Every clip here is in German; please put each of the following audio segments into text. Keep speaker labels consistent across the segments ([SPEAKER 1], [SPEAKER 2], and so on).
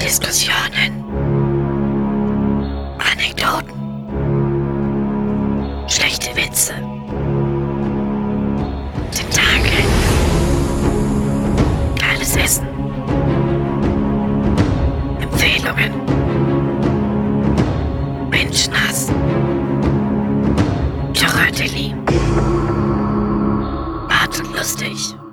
[SPEAKER 1] Diskussionen. Anekdoten. Schlechte Witze. Tentakel. Geiles Essen. Empfehlungen. Menschenhass. Choratelli. Und lustig.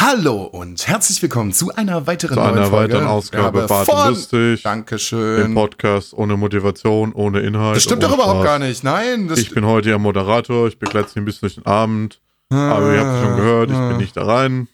[SPEAKER 2] Hallo und herzlich willkommen zu einer weiteren
[SPEAKER 3] Zu einer weiteren Ausgabe
[SPEAKER 2] Ja, von-
[SPEAKER 3] Lustig.
[SPEAKER 2] Dankeschön.
[SPEAKER 3] Im Podcast ohne Motivation, ohne Inhalt.
[SPEAKER 2] Das stimmt doch überhaupt gar nicht. Nein,
[SPEAKER 3] Ich bin heute Ihr Moderator, ich begleite Sie ein bisschen durch den Abend. Aber ihr habt es schon gehört, ich bin nicht da rein.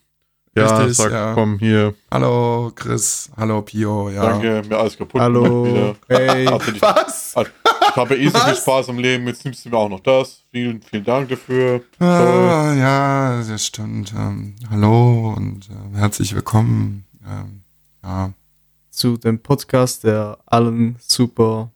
[SPEAKER 3] Ja.
[SPEAKER 2] Richtig,
[SPEAKER 3] sag,
[SPEAKER 2] ja.
[SPEAKER 3] komm hier.
[SPEAKER 2] Hallo Chris, hallo Pio, ja.
[SPEAKER 3] Danke, mir alles kaputt
[SPEAKER 4] Hallo. Hey.
[SPEAKER 3] Hatte dich-
[SPEAKER 2] Was?
[SPEAKER 3] Ich habe eh so viel? Spaß im Leben, jetzt nimmst du mir auch noch das. Vielen, vielen Dank dafür. Toll.
[SPEAKER 2] Ah, ja, das stimmt. Ähm, hallo und äh, herzlich willkommen. Ähm, ja.
[SPEAKER 4] zu dem Podcast der allen super,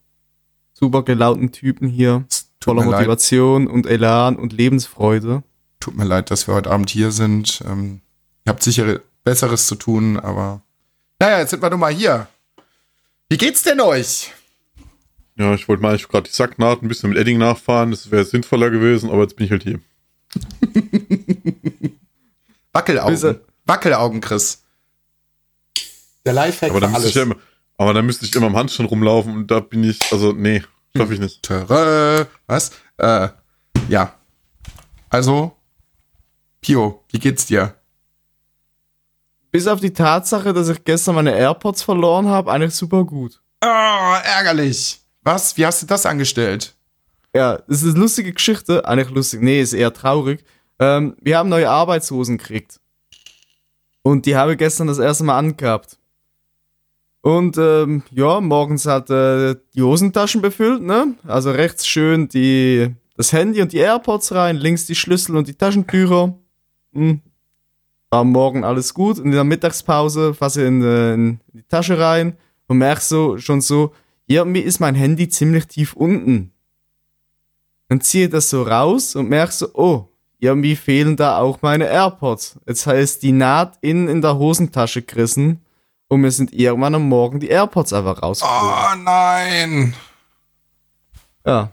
[SPEAKER 4] super gelaunten Typen hier. Voller
[SPEAKER 2] mir leid,
[SPEAKER 4] Motivation und Elan und Lebensfreude.
[SPEAKER 2] tut mir leid, dass wir heute Abend hier sind. Ähm, ihr habt sicher Besseres zu tun, aber naja, jetzt sind wir nun mal hier. Wie geht's denn euch?
[SPEAKER 3] Ja, ich wollte mal eigentlich gerade die Sacknaht ein bisschen mit Edding nachfahren, das wäre sinnvoller gewesen, aber jetzt bin ich halt hier.
[SPEAKER 2] Wackelaugen.
[SPEAKER 4] Bisse-
[SPEAKER 2] Wackelaugen, Chris. Der Lifehack
[SPEAKER 3] Aber dann,
[SPEAKER 2] für alles.
[SPEAKER 3] ich ja immer, aber dann müsste ich immer im Handstand rumlaufen und da bin ich, also nee, schaffe ich nicht.
[SPEAKER 2] Törö. Was? Äh, ja. Also, Pio, wie geht's dir?
[SPEAKER 4] Bis auf die Tatsache, dass ich gestern meine AirPods verloren habe, eigentlich super gut.
[SPEAKER 2] Oh, ärgerlich. Was? Wie hast du das angestellt?
[SPEAKER 4] Ja, das ist eine lustige Geschichte. Eigentlich lustig, nee, ist eher traurig. Ähm, wir haben neue Arbeitshosen gekriegt. Und die habe ich gestern das erste Mal angehabt. Und ähm, ja, morgens hat äh, die Hosentaschen befüllt, ne? Also rechts schön die, das Handy und die AirPods rein, links die Schlüssel und die Taschentücher. Hm. War am Morgen alles gut. Und in der Mittagspause fasse ich in, äh, in die Tasche rein und merke so, schon so, irgendwie ist mein Handy ziemlich tief unten. Dann ziehe ich das so raus und merke so, oh, irgendwie fehlen da auch meine AirPods. Jetzt heißt die Naht innen in der Hosentasche gerissen und mir sind irgendwann am Morgen die AirPods einfach rausgeflogen.
[SPEAKER 2] Oh nein.
[SPEAKER 4] Ja.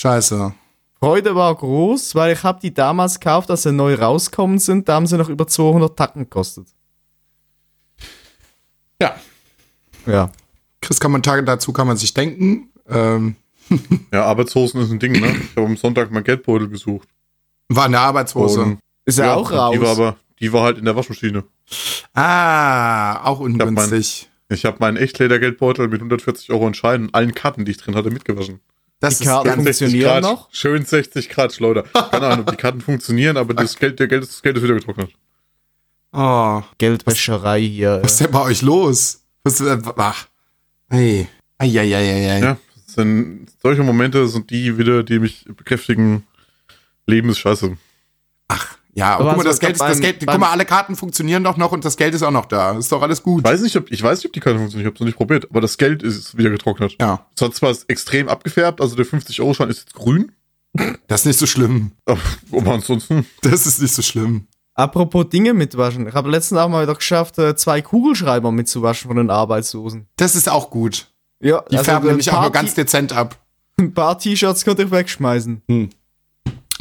[SPEAKER 2] Scheiße.
[SPEAKER 4] Freude war groß, weil ich habe die damals gekauft, als sie neu rauskommen sind. Da haben sie noch über 200 Tacken gekostet.
[SPEAKER 2] Ja.
[SPEAKER 4] Ja.
[SPEAKER 2] Chris Kommentare dazu kann man sich denken. Ähm,
[SPEAKER 3] Ja, Arbeitshosen ist ein Ding, ne? Ich habe am Sonntag mein Geldbeutel gesucht.
[SPEAKER 2] war eine Arbeitshose.
[SPEAKER 3] Und-
[SPEAKER 4] Ist ja, auch raus.
[SPEAKER 3] Die war aber, die war halt in der Waschmaschine.
[SPEAKER 2] ah, auch ungünstig.
[SPEAKER 3] Ich habe meinen Echtleder-Geldbeutel mit 140 Euro in Scheinen und allen Karten, die ich drin hatte, mitgewaschen.
[SPEAKER 2] Das
[SPEAKER 4] Die Karten
[SPEAKER 2] ist ganz,
[SPEAKER 3] 60
[SPEAKER 4] funktionieren
[SPEAKER 3] Grad,
[SPEAKER 4] noch?
[SPEAKER 3] Schön 60 Grad Schleuder. Keine Ahnung, ob die Karten funktionieren, aber das Geld, der Geld, das Geld ist wieder getrocknet.
[SPEAKER 2] oh,
[SPEAKER 4] Geldwäscherei hier.
[SPEAKER 2] was ist denn bei euch los? Was, äh, ach. Hey. Eieieiei.
[SPEAKER 3] Ja, das sind, solche Momente sind die wieder, die mich bekräftigen, Leben ist scheiße.
[SPEAKER 2] Ja,
[SPEAKER 4] Aber
[SPEAKER 2] guck mal,
[SPEAKER 4] also
[SPEAKER 2] das Geld ist, das Geld, guck mal, alle Karten funktionieren doch noch und das Geld ist auch noch da. Ist doch alles gut.
[SPEAKER 3] Ich weiß nicht, ob, ich weiß nicht, ob die Karte funktioniert, ich habe es noch nicht probiert, aber das Geld ist wieder getrocknet.
[SPEAKER 2] Ja,
[SPEAKER 3] Es hat zwar extrem abgefärbt, also der 50-Euro-Schein ist jetzt grün,
[SPEAKER 2] das ist nicht so schlimm.
[SPEAKER 3] aber aber ansonsten,
[SPEAKER 2] Das ist nicht so schlimm.
[SPEAKER 4] Apropos Dinge mitwaschen. Ich habe letztens auch mal wieder geschafft, äh, zwei Kugelschreiber mitzuwaschen von den Arbeitslosen.
[SPEAKER 2] Das ist auch gut.
[SPEAKER 4] Ja,
[SPEAKER 2] Die färben
[SPEAKER 4] ein
[SPEAKER 2] nämlich auch nur ganz dezent ab.
[SPEAKER 4] Ein paar T-Shirts konnte ich wegschmeißen.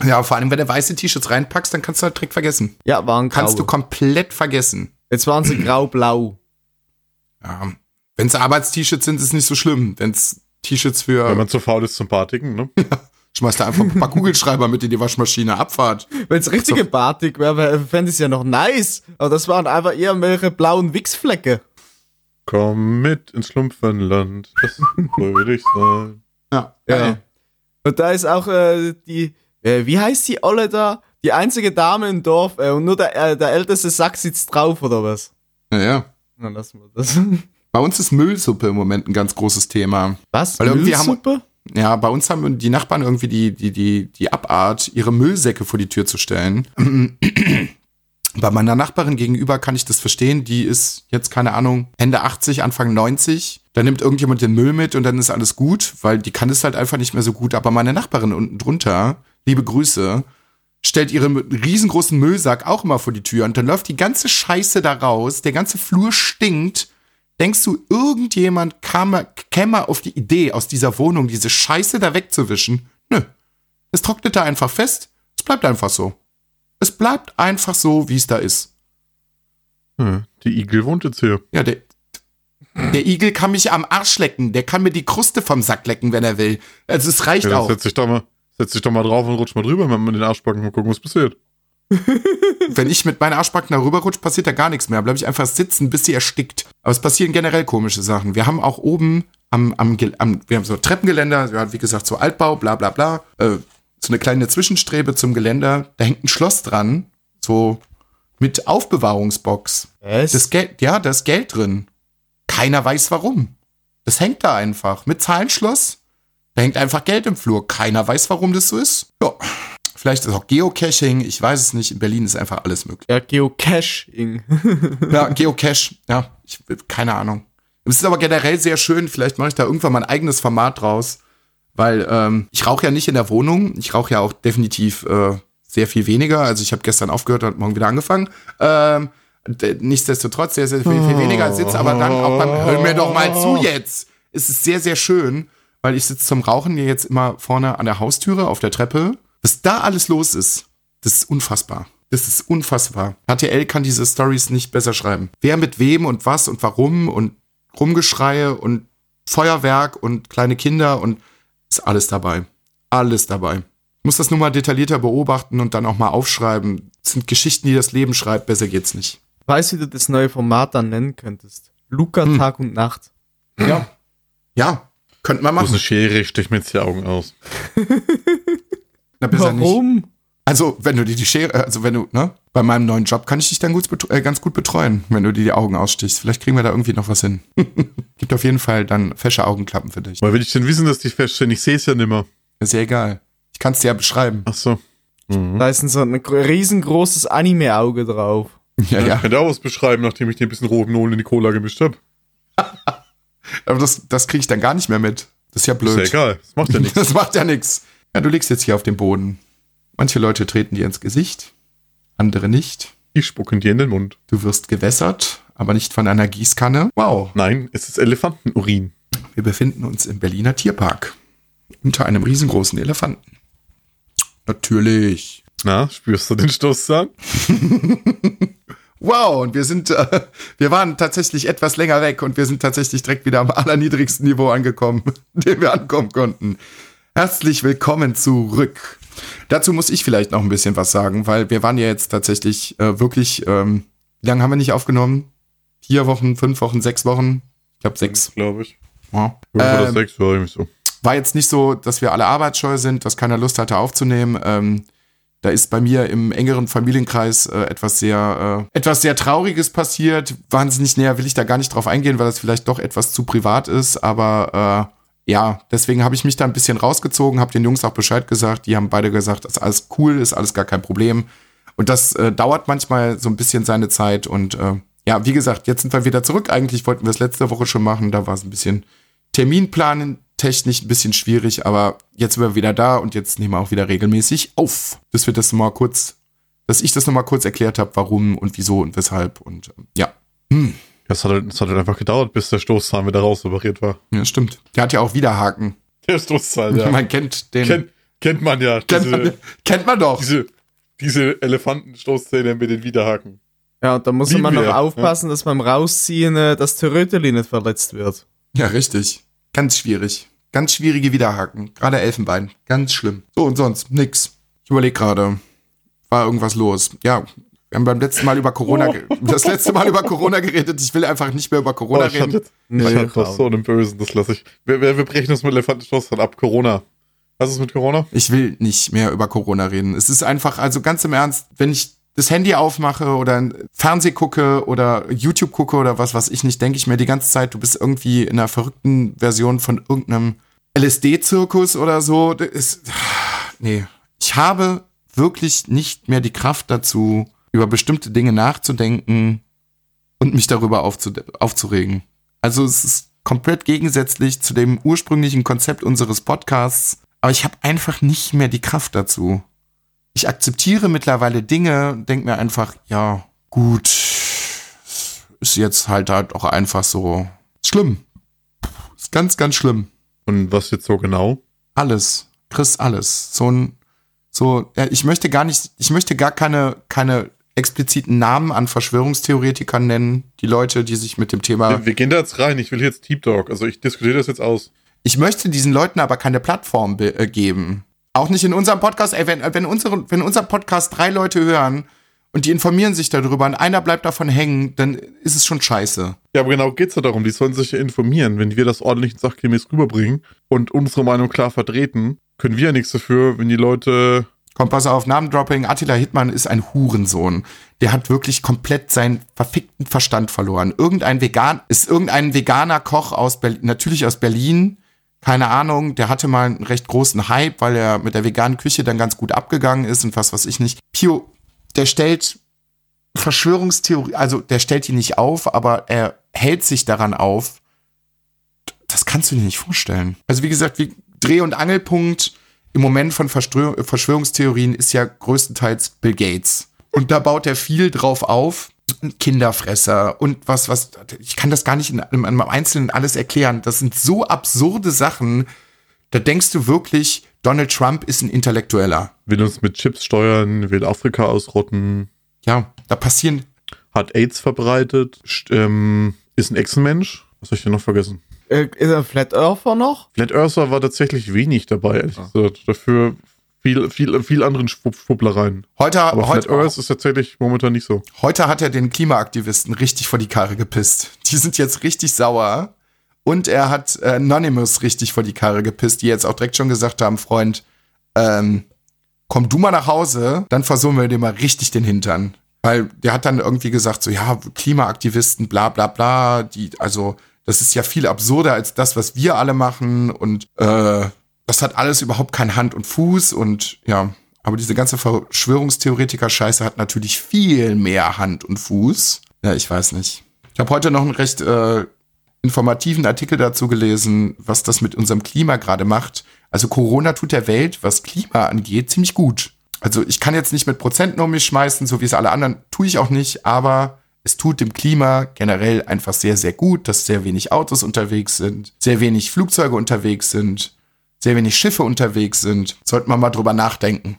[SPEAKER 2] Ja, vor allem, wenn du weiße T-Shirts reinpackst, dann kannst du halt direkt vergessen.
[SPEAKER 4] Ja, waren grau.
[SPEAKER 2] Kannst du komplett vergessen.
[SPEAKER 4] Jetzt waren sie grau-blau.
[SPEAKER 2] Ja. Wenn es Arbeitst-T-Shirts sind, ist es nicht so schlimm. Wenn es T-Shirts
[SPEAKER 3] wenn
[SPEAKER 2] für,
[SPEAKER 3] man zu faul ist zum Partigen, ne?
[SPEAKER 2] schmeißt du einfach ein paar Kugelschreiber mit in die Waschmaschine, Abfahrt.
[SPEAKER 4] Wenn es richtige Batik wäre, fände ich es ja noch nice. Aber das waren einfach irgendwelche blauen Wichsflecke.
[SPEAKER 3] Komm mit ins Schlumpfenland, das soll fröhlich sein.
[SPEAKER 2] Ja,
[SPEAKER 4] Ja.
[SPEAKER 2] geil.
[SPEAKER 4] Und da ist auch äh, die, äh, wie heißt die Olle da? Die einzige Dame im Dorf äh, und nur der, äh, der älteste Sack sitzt drauf, oder was?
[SPEAKER 2] ja. ja.
[SPEAKER 4] Na, lassen wir das.
[SPEAKER 2] Bei uns ist Müllsuppe im Moment ein ganz großes Thema.
[SPEAKER 4] Was?
[SPEAKER 2] Weil irgendwie haben-
[SPEAKER 4] Müllsuppe?
[SPEAKER 2] Ja, bei uns haben die Nachbarn irgendwie die, die, die, die Abart, ihre Müllsäcke vor die Tür zu stellen. Bei meiner Nachbarin gegenüber kann ich das verstehen. Die ist jetzt, keine Ahnung, Ende 80, Anfang 90. Da nimmt irgendjemand den Müll mit und dann ist alles gut, weil die kann es halt einfach nicht mehr so gut. Aber meine Nachbarin unten drunter, liebe Grüße, stellt ihren riesengroßen Müllsack auch immer vor die Tür und dann läuft die ganze Scheiße da raus, der ganze Flur stinkt. Denkst du, irgendjemand kam, käme auf die Idee, aus dieser Wohnung diese Scheiße da wegzuwischen? Nö. Es trocknet da einfach fest. Es bleibt einfach so. Es bleibt einfach so, wie es da ist.
[SPEAKER 3] Hm, die Igel wohnt jetzt hier.
[SPEAKER 2] Ja, der, der Igel kann mich am Arsch lecken. Der kann mir die Kruste vom Sack lecken, wenn er will. Also es reicht
[SPEAKER 3] Ja, dann
[SPEAKER 2] auch.
[SPEAKER 3] setz dich, doch mal, setz dich doch mal drauf und rutsch mal drüber, wenn man den Arsch packen und gucken, was passiert.
[SPEAKER 2] Wenn ich mit meinen Arschbacken darüber rutsche, passiert da gar nichts mehr. Bleibe ich einfach sitzen, bis sie erstickt. Aber es passieren generell komische Sachen. Wir haben auch oben am, am, am wir haben so Treppengeländer, ja, wie gesagt, so Altbau, bla bla bla. Äh, so eine kleine Zwischenstrebe zum Geländer. Da hängt ein Schloss dran, so mit Aufbewahrungsbox.
[SPEAKER 4] Was?
[SPEAKER 2] Das Geld, ja, da ist Geld drin. Keiner weiß warum. Das hängt da einfach. Mit Zahlenschloss. Da hängt einfach Geld im Flur. Keiner weiß, warum das so ist. Ja. Vielleicht ist auch Geocaching. Ich weiß es nicht. In Berlin ist einfach alles möglich.
[SPEAKER 4] ja, Geocaching.
[SPEAKER 2] Ja, Geocache. Ja, ich, keine Ahnung. Es ist aber generell sehr schön. Vielleicht mache ich da irgendwann mein eigenes Format draus. Weil ähm, ich rauche ja nicht in der Wohnung. Ich rauche ja auch definitiv äh, sehr viel weniger. Also ich habe gestern aufgehört und morgen wieder angefangen. Ähm, nichtsdestotrotz sehr, sehr viel, viel weniger sitze, aber dann auch beim, hör mir doch mal zu jetzt. Es ist sehr, sehr schön, weil ich sitze zum Rauchen hier jetzt immer vorne an der Haustüre auf der Treppe. Was da alles los ist, das ist unfassbar. Das ist unfassbar. HTL kann diese Stories nicht besser schreiben. Wer mit wem und was und warum und Rumgeschreie und Feuerwerk und kleine Kinder und ist alles dabei. Alles dabei. Ich muss das nur mal detaillierter beobachten und dann auch mal aufschreiben. Das sind Geschichten, die das Leben schreibt. Besser geht's nicht.
[SPEAKER 4] Weißt du, wie du das neue Format dann nennen könntest? Luca
[SPEAKER 2] Hm.
[SPEAKER 4] Tag und Nacht.
[SPEAKER 2] Ja. Ja. Könnte man
[SPEAKER 3] Wo ist
[SPEAKER 2] machen.
[SPEAKER 3] eine Schere, ich stech mir jetzt die Augen aus.
[SPEAKER 2] Na, besser nicht.
[SPEAKER 4] Warum?
[SPEAKER 2] Also, wenn du dir die Schere, also wenn du, ne, bei meinem neuen Job kann ich dich dann gut, äh, ganz gut betreuen, wenn du dir die Augen ausstichst. Vielleicht kriegen wir da irgendwie noch was hin. Gibt auf jeden Fall dann fesche Augenklappen für dich.
[SPEAKER 3] Weil will ich denn wissen, dass die feststellen? Ich sehe es ja nimmer.
[SPEAKER 2] Ist ja egal. Ich kann es dir ja beschreiben.
[SPEAKER 3] Ach so. Mhm.
[SPEAKER 4] Da ist ein so ein gr- riesengroßes Anime-Auge drauf.
[SPEAKER 2] Ja,
[SPEAKER 3] Ich
[SPEAKER 2] ja.
[SPEAKER 3] kann dir auch was beschreiben, nachdem ich dir ein bisschen Rohypnol in die Cola gemischt habe.
[SPEAKER 2] Aber das, das kriege ich dann gar nicht mehr mit. Das ist ja
[SPEAKER 3] Ist
[SPEAKER 2] blöd.
[SPEAKER 3] ja egal. Das macht ja nichts.
[SPEAKER 2] Das macht ja nichts. Ja, du liegst jetzt hier auf dem Boden. Manche Leute treten dir ins Gesicht, andere nicht.
[SPEAKER 3] Die spucken dir in den Mund.
[SPEAKER 2] Du wirst gewässert, aber nicht von einer Gießkanne. Wow.
[SPEAKER 3] Nein, es ist Elefantenurin.
[SPEAKER 2] Wir befinden uns im Berliner Tierpark. Unter einem riesengroßen Elefanten. Natürlich.
[SPEAKER 3] Na, spürst du den Stoßzahn?
[SPEAKER 2] Wow, und wir sind, äh, wir waren tatsächlich etwas länger weg und wir sind tatsächlich direkt wieder am allerniedrigsten Niveau angekommen, dem wir ankommen konnten. Herzlich willkommen zurück. Dazu muss ich vielleicht noch ein bisschen was sagen, weil wir waren ja jetzt tatsächlich äh, wirklich, ähm, wie lange haben wir nicht aufgenommen? Vier Wochen, fünf Wochen, sechs Wochen? Ich glaube sechs.
[SPEAKER 3] glaube ich.
[SPEAKER 2] Ja.
[SPEAKER 3] Fünf oder
[SPEAKER 2] Ähm,
[SPEAKER 3] sechs, war irgendwie so.
[SPEAKER 2] war jetzt nicht so, dass wir alle arbeitsscheu sind, dass keiner Lust hatte aufzunehmen. Ähm, da ist bei mir im engeren Familienkreis äh, etwas sehr, äh, etwas sehr Trauriges passiert. Wahnsinnig näher will ich da gar nicht drauf eingehen, weil das vielleicht doch etwas zu privat ist. Aber äh, ja, deswegen habe ich mich da ein bisschen rausgezogen, habe den Jungs auch Bescheid gesagt. Die haben beide gesagt, das ist alles cool, ist alles gar kein Problem. Und das äh, dauert manchmal so ein bisschen seine Zeit. Und äh, ja, wie gesagt, jetzt sind wir wieder zurück. Eigentlich wollten wir es letzte Woche schon machen. Da war es ein bisschen Terminplanen technisch ein bisschen schwierig, aber jetzt sind wir wieder da und jetzt nehmen wir auch wieder regelmäßig auf. Dass wir das nochmal kurz, dass ich das nochmal kurz erklärt habe, warum und wieso und weshalb und ähm, ja. Hm,
[SPEAKER 3] Das hat, halt, das hat halt einfach gedauert, bis der Stoßzahn wieder rausoperiert war.
[SPEAKER 2] ja, stimmt. Der hat ja auch wieder Haken.
[SPEAKER 3] Der Stoßzahn, ja.
[SPEAKER 2] Man kennt den.
[SPEAKER 3] kennt, kennt man ja.
[SPEAKER 2] kennt,
[SPEAKER 3] Diese,
[SPEAKER 2] man, kennt man doch.
[SPEAKER 3] diese, diese Elefantenstoßzähne mit den Widerhaken.
[SPEAKER 4] Ja, und da muss
[SPEAKER 3] Lieben
[SPEAKER 4] man noch
[SPEAKER 3] wir,
[SPEAKER 4] aufpassen, dass beim Rausziehen äh, das Töröteli nicht verletzt wird.
[SPEAKER 2] Ja, richtig. Ganz schwierig. Ganz schwierige Widerhaken. Gerade Elfenbein. Ganz schlimm. So und sonst. Nix. Ich überlege gerade. War irgendwas los? Ja. Wir haben beim letzten Mal über Corona, ge- das letzte Mal über Corona geredet. Ich will einfach nicht mehr über Corona
[SPEAKER 3] Oh, ich
[SPEAKER 2] reden.
[SPEAKER 3] hatte,
[SPEAKER 4] Nee,
[SPEAKER 3] ich hatte so einen Bösen, das lasse ich. Wir, wir, wir brechen das mit Elefantenstoßzahn ab. Corona. Was ist mit Corona?
[SPEAKER 2] Ich will nicht mehr über Corona reden. Es ist einfach, also ganz im Ernst, wenn ich das Handy aufmache oder Fernseh gucke oder YouTube gucke oder was weiß ich nicht, denke ich mir die ganze Zeit, du bist irgendwie in einer verrückten Version von irgendeinem LSD-Zirkus oder so. Das ist, nee. Ich habe wirklich nicht mehr die Kraft dazu, über bestimmte Dinge nachzudenken und mich darüber aufzu aufzuregen. Also es ist komplett gegensätzlich zu dem ursprünglichen Konzept unseres Podcasts, aber ich habe einfach nicht mehr die Kraft dazu. Ich akzeptiere mittlerweile Dinge, denk mir einfach, ja, gut, ist jetzt halt halt auch einfach so schlimm. Ist ganz, ganz schlimm.
[SPEAKER 3] Und was jetzt so genau?
[SPEAKER 2] Alles. Chris, alles. So ein, so, ja, ich möchte gar nicht, ich möchte gar keine, keine expliziten Namen an Verschwörungstheoretikern nennen. Die Leute, die sich mit dem Thema.
[SPEAKER 3] Wir, wir gehen da jetzt rein. Ich will jetzt Deep Talk. Also ich diskutiere das jetzt aus.
[SPEAKER 2] Ich möchte diesen Leuten aber keine Plattform äh, geben. Auch nicht in unserem Podcast. Ey, wenn, wenn, unsere, wenn unser Podcast drei Leute hören und die informieren sich darüber und einer bleibt davon hängen, dann ist es schon scheiße.
[SPEAKER 3] Ja, aber genau geht's ja darum. Die sollen sich ja informieren. Wenn wir das ordentlich und sachgemäß rüberbringen und unsere Meinung klar vertreten, können wir ja nichts dafür, wenn die Leute
[SPEAKER 2] Komm, pass auf, Namendropping. Attila Hittmann ist ein Hurensohn. Der hat wirklich komplett seinen verfickten Verstand verloren. Irgendein Vegan, ist irgendein veganer Koch aus Berlin, natürlich aus Berlin. Keine Ahnung, der hatte mal einen recht großen Hype, weil er mit der veganen Küche dann ganz gut abgegangen ist und was weiß ich nicht. Pio, der stellt Verschwörungstheorie, also der stellt die nicht auf, aber er hält sich daran auf. Das kannst du dir nicht vorstellen. Also wie gesagt, wie Dreh- und Angelpunkt im Moment von Verschwörungstheorien ist ja größtenteils Bill Gates. Und da baut er viel drauf auf. Kinderfresser und was, was, ich kann das gar nicht in einem, einem Einzelnen alles erklären. Das sind so absurde Sachen. Da denkst du wirklich, Donald Trump ist ein Intellektueller.
[SPEAKER 3] will uns mit Chips steuern, will Afrika ausrotten,
[SPEAKER 2] Ja, da passieren,
[SPEAKER 3] hat AIDS verbreitet, ähm, ist ein Echsenmensch. Was soll ich denn noch vergessen?
[SPEAKER 4] Äh, ist er Flat Earther noch?
[SPEAKER 3] Flat Earther war tatsächlich wenig dabei, ehrlich gesagt. Dafür viel, viel, viel anderen Schwupp Schwupplereien.
[SPEAKER 2] heute,
[SPEAKER 3] Aber Flat
[SPEAKER 2] heute,
[SPEAKER 3] Earth ist tatsächlich momentan nicht so.
[SPEAKER 2] Heute hat er den Klimaaktivisten richtig vor die Karre gepisst. Die sind jetzt richtig sauer. Und er hat äh, Anonymous richtig vor die Karre gepisst, die jetzt auch direkt schon gesagt haben, Freund, ähm, komm du mal nach Hause, dann versuchen wir dir mal richtig den Hintern. Weil der hat dann irgendwie gesagt, so ja, Klimaaktivisten, bla bla bla, die, also das ist ja viel absurder als das, was wir alle machen und äh, das hat alles überhaupt kein Hand und Fuß und ja, aber diese ganze Verschwörungstheoretiker-Scheiße hat natürlich viel mehr Hand und Fuß. Ja, ich weiß nicht. Ich habe heute noch einen recht äh, informativen Artikel dazu gelesen, was das mit unserem Klima gerade macht. Also Corona tut der Welt, was Klima angeht, ziemlich gut. Also ich kann jetzt nicht mit Prozenten um mich schmeißen, so wie es alle anderen, tue ich auch nicht, aber es tut dem Klima generell einfach sehr, sehr gut, dass sehr wenig Autos unterwegs sind, sehr wenig Flugzeuge unterwegs sind, sehr wenig Schiffe unterwegs sind. Sollten wir mal drüber nachdenken.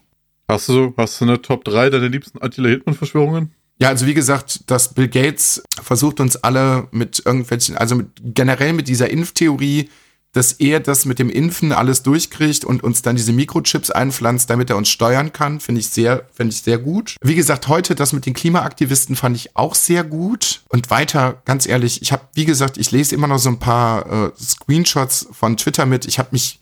[SPEAKER 3] Hast du, hast du eine Top 3 deiner liebsten Attila Hildmann-Verschwörungen?
[SPEAKER 2] Ja, also wie gesagt, dass Bill Gates versucht uns alle mit irgendwelchen, also mit, generell mit dieser Impftheorie, dass er das mit dem Impfen alles durchkriegt und uns dann diese Mikrochips einpflanzt, damit er uns steuern kann, finde ich sehr, finde ich sehr gut. Wie gesagt, heute das mit den Klimaaktivisten fand ich auch sehr gut. Und weiter, ganz ehrlich, ich habe, wie gesagt, ich lese immer noch so ein paar äh, Screenshots von Twitter mit. Ich habe mich